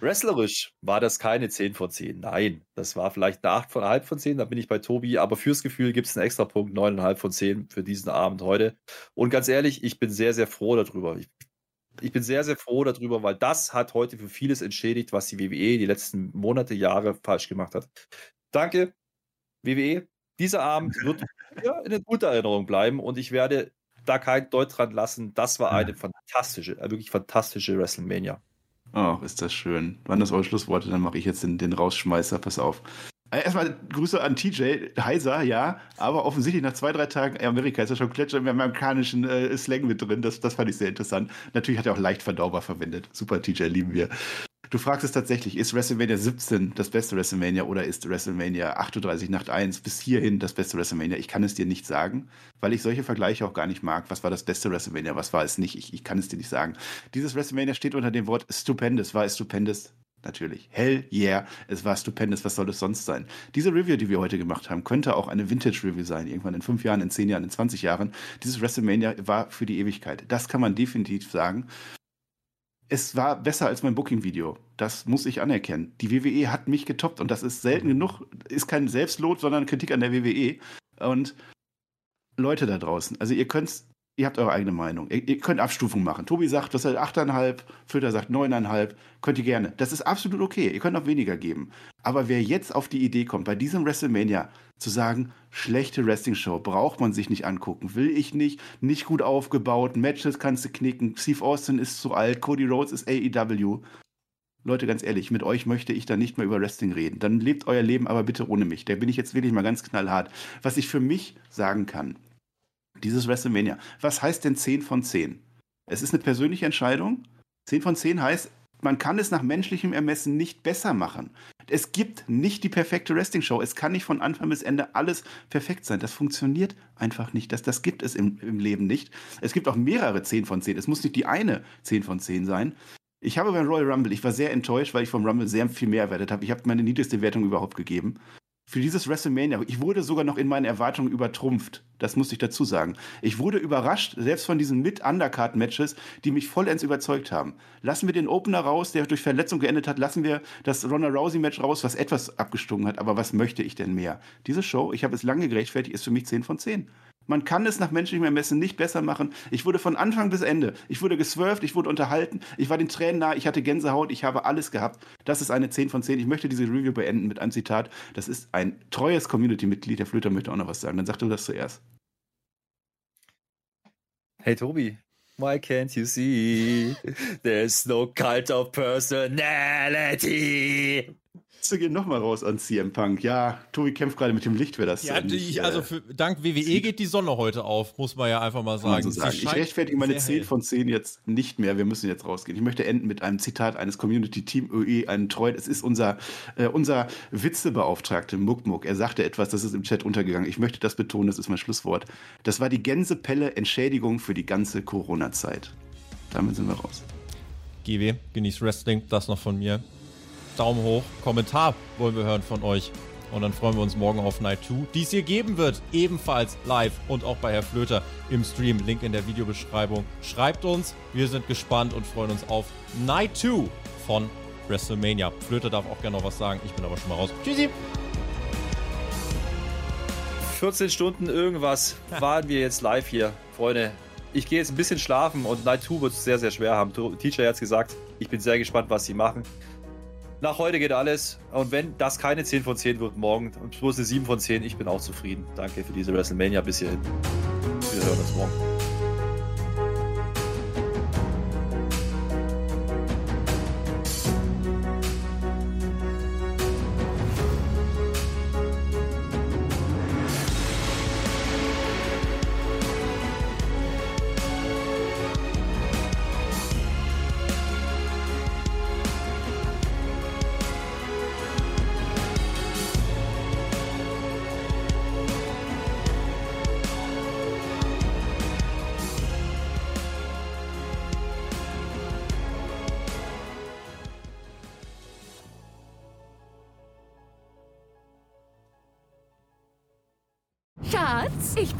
wrestlerisch war das keine 10 von 10. Nein, das war vielleicht eine 8 von 1 von 10. Da bin ich bei Tobi. Aber fürs Gefühl gibt es einen extra Punkt, 9,5 von 10 für diesen Abend heute. Und ganz ehrlich, ich bin sehr, sehr froh darüber. Ich Ich bin sehr, sehr froh darüber, weil das hat heute für vieles entschädigt, was die WWE die letzten Monate, Jahre falsch gemacht hat. Danke, WWE. Dieser Abend wird *laughs* in eine gute Erinnerung bleiben und ich werde da kein Deut dran lassen. Das war eine fantastische, eine wirklich fantastische WrestleMania. Oh, ist das schön. Waren das eure Schlussworte? Dann mache ich jetzt den, den Rausschmeißer. Pass auf. Äh, Erstmal Grüße an TJ, heiser, ja, aber offensichtlich nach zwei, drei Tagen Amerika ist er schon komplett im amerikanischen äh, Slang mit drin. Das, das fand ich sehr interessant. Natürlich hat er auch leicht verdaubar verwendet. Super, TJ, lieben wir. Du fragst es tatsächlich, ist WrestleMania 17 das beste WrestleMania oder ist WrestleMania 38 Nacht 1 bis hierhin das beste WrestleMania? Ich kann es dir nicht sagen, weil ich solche Vergleiche auch gar nicht mag. Was war das beste WrestleMania, was war es nicht? Ich, ich kann es dir nicht sagen. Dieses WrestleMania steht unter dem Wort stupendous. War es stupendous? Natürlich. Hell yeah, es war stupendous. Was soll es sonst sein? Diese Review, die wir heute gemacht haben, könnte auch eine Vintage-Review sein. Irgendwann in fünf Jahren, in zehn Jahren, in 20 Jahren. Dieses WrestleMania war für die Ewigkeit. Das kann man definitiv sagen es war besser als mein Booking-Video. Das muss ich anerkennen. Die WWE hat mich getoppt und das ist selten genug. Ist kein Selbstlob, sondern Kritik an der WWE. Und Leute da draußen, also ihr könnt, ihr habt eure eigene Meinung. Ihr, ihr könnt Abstufung machen. Tobi sagt, das ist 8,5, Flöter sagt 9,5. Könnt ihr gerne. Das ist absolut okay. Ihr könnt auch weniger geben. Aber wer jetzt auf die Idee kommt, bei diesem WrestleMania zu sagen, schlechte Wrestling-Show, braucht man sich nicht angucken, will ich nicht, nicht gut aufgebaut, Matches kannst du knicken, Steve Austin ist zu alt, Cody Rhodes ist AEW. Leute, ganz ehrlich, mit euch möchte ich da nicht mehr über Wrestling reden. Dann lebt euer Leben aber bitte ohne mich. Da bin ich jetzt wirklich mal ganz knallhart. Was ich für mich sagen kann, dieses WrestleMania, was heißt denn 10 von 10? Es ist eine persönliche Entscheidung. 10 von 10 heißt, man kann es nach menschlichem Ermessen nicht besser machen. Es gibt nicht die perfekte Wrestling-Show. Es kann nicht von Anfang bis Ende alles perfekt sein. Das funktioniert einfach nicht. Das, das gibt es im, im Leben nicht. Es gibt auch mehrere 10 von 10. Es muss nicht die eine 10 von 10 sein. Ich habe beim Royal Rumble, ich war sehr enttäuscht, weil ich vom Rumble sehr viel mehr erwartet habe. Ich habe meine niedrigste Wertung überhaupt gegeben für dieses WrestleMania. Ich wurde sogar noch in meinen Erwartungen übertrumpft. Das muss ich dazu sagen. Ich wurde überrascht, selbst von diesen Mit-Undercard-Matches, die mich vollends überzeugt haben. Lassen wir den Opener raus, der durch Verletzung geendet hat. Lassen wir das Ronda Rousey-Match raus, was etwas abgestungen hat. Aber was möchte ich denn mehr? Diese Show, ich habe es lange gerechtfertigt, ist für mich 10 von 10. Man kann es nach menschlichem Ermessen nicht besser machen. Ich wurde von Anfang bis Ende, ich wurde geswerft, ich wurde unterhalten, ich war den Tränen nah, ich hatte Gänsehaut, ich habe alles gehabt. Das ist eine 10 von 10. Ich möchte diese Review beenden mit einem Zitat. Das ist ein treues Community-Mitglied. Der Flöter möchte auch noch was sagen. Dann sag du das zuerst. Hey Tobi, why can't you see? There's no cult of personality. Grüße gehen nochmal raus an CM Punk. Ja, Tobi kämpft gerade mit dem Licht, wer das Ja, denn nicht, ich, also äh, für, dank WWE geht die Sonne heute auf, muss man ja einfach mal sagen. so sagen. Ich rechtfertige meine sehr 10 hell. von 10 jetzt nicht mehr. Wir müssen jetzt rausgehen. Ich möchte enden mit einem Zitat eines Community-Team OE, einen Treu. Es ist unser, äh, unser Witzebeauftragte, Muckmuck. Er sagte etwas, das ist im Chat untergegangen. Ich möchte das betonen, das ist mein Schlusswort. Das war die Gänsepelle Entschädigung für die ganze Corona-Zeit. Damit sind wir raus. GW, genießt Wrestling, das noch von mir. Daumen hoch, Kommentar wollen wir hören von euch. Und dann freuen wir uns morgen auf Night 2, die es hier geben wird, ebenfalls live und auch bei Herr Flöter im Stream. Link in der Videobeschreibung. Schreibt uns, wir sind gespannt und freuen uns auf Night 2 von WrestleMania. Flöter darf auch gerne noch was sagen, ich bin aber schon mal raus. Tschüssi! 14 Stunden irgendwas waren wir jetzt live hier, Freunde. Ich gehe jetzt ein bisschen schlafen und Night 2 wird es sehr, sehr schwer haben. Teacher hat es gesagt. Ich bin sehr gespannt, was sie machen. Nach heute geht alles. Und wenn das keine 10 von 10 wird morgen und bloß eine 7 von 10, ich bin auch zufrieden. Danke für diese WrestleMania bis hierhin. Wir hören uns morgen.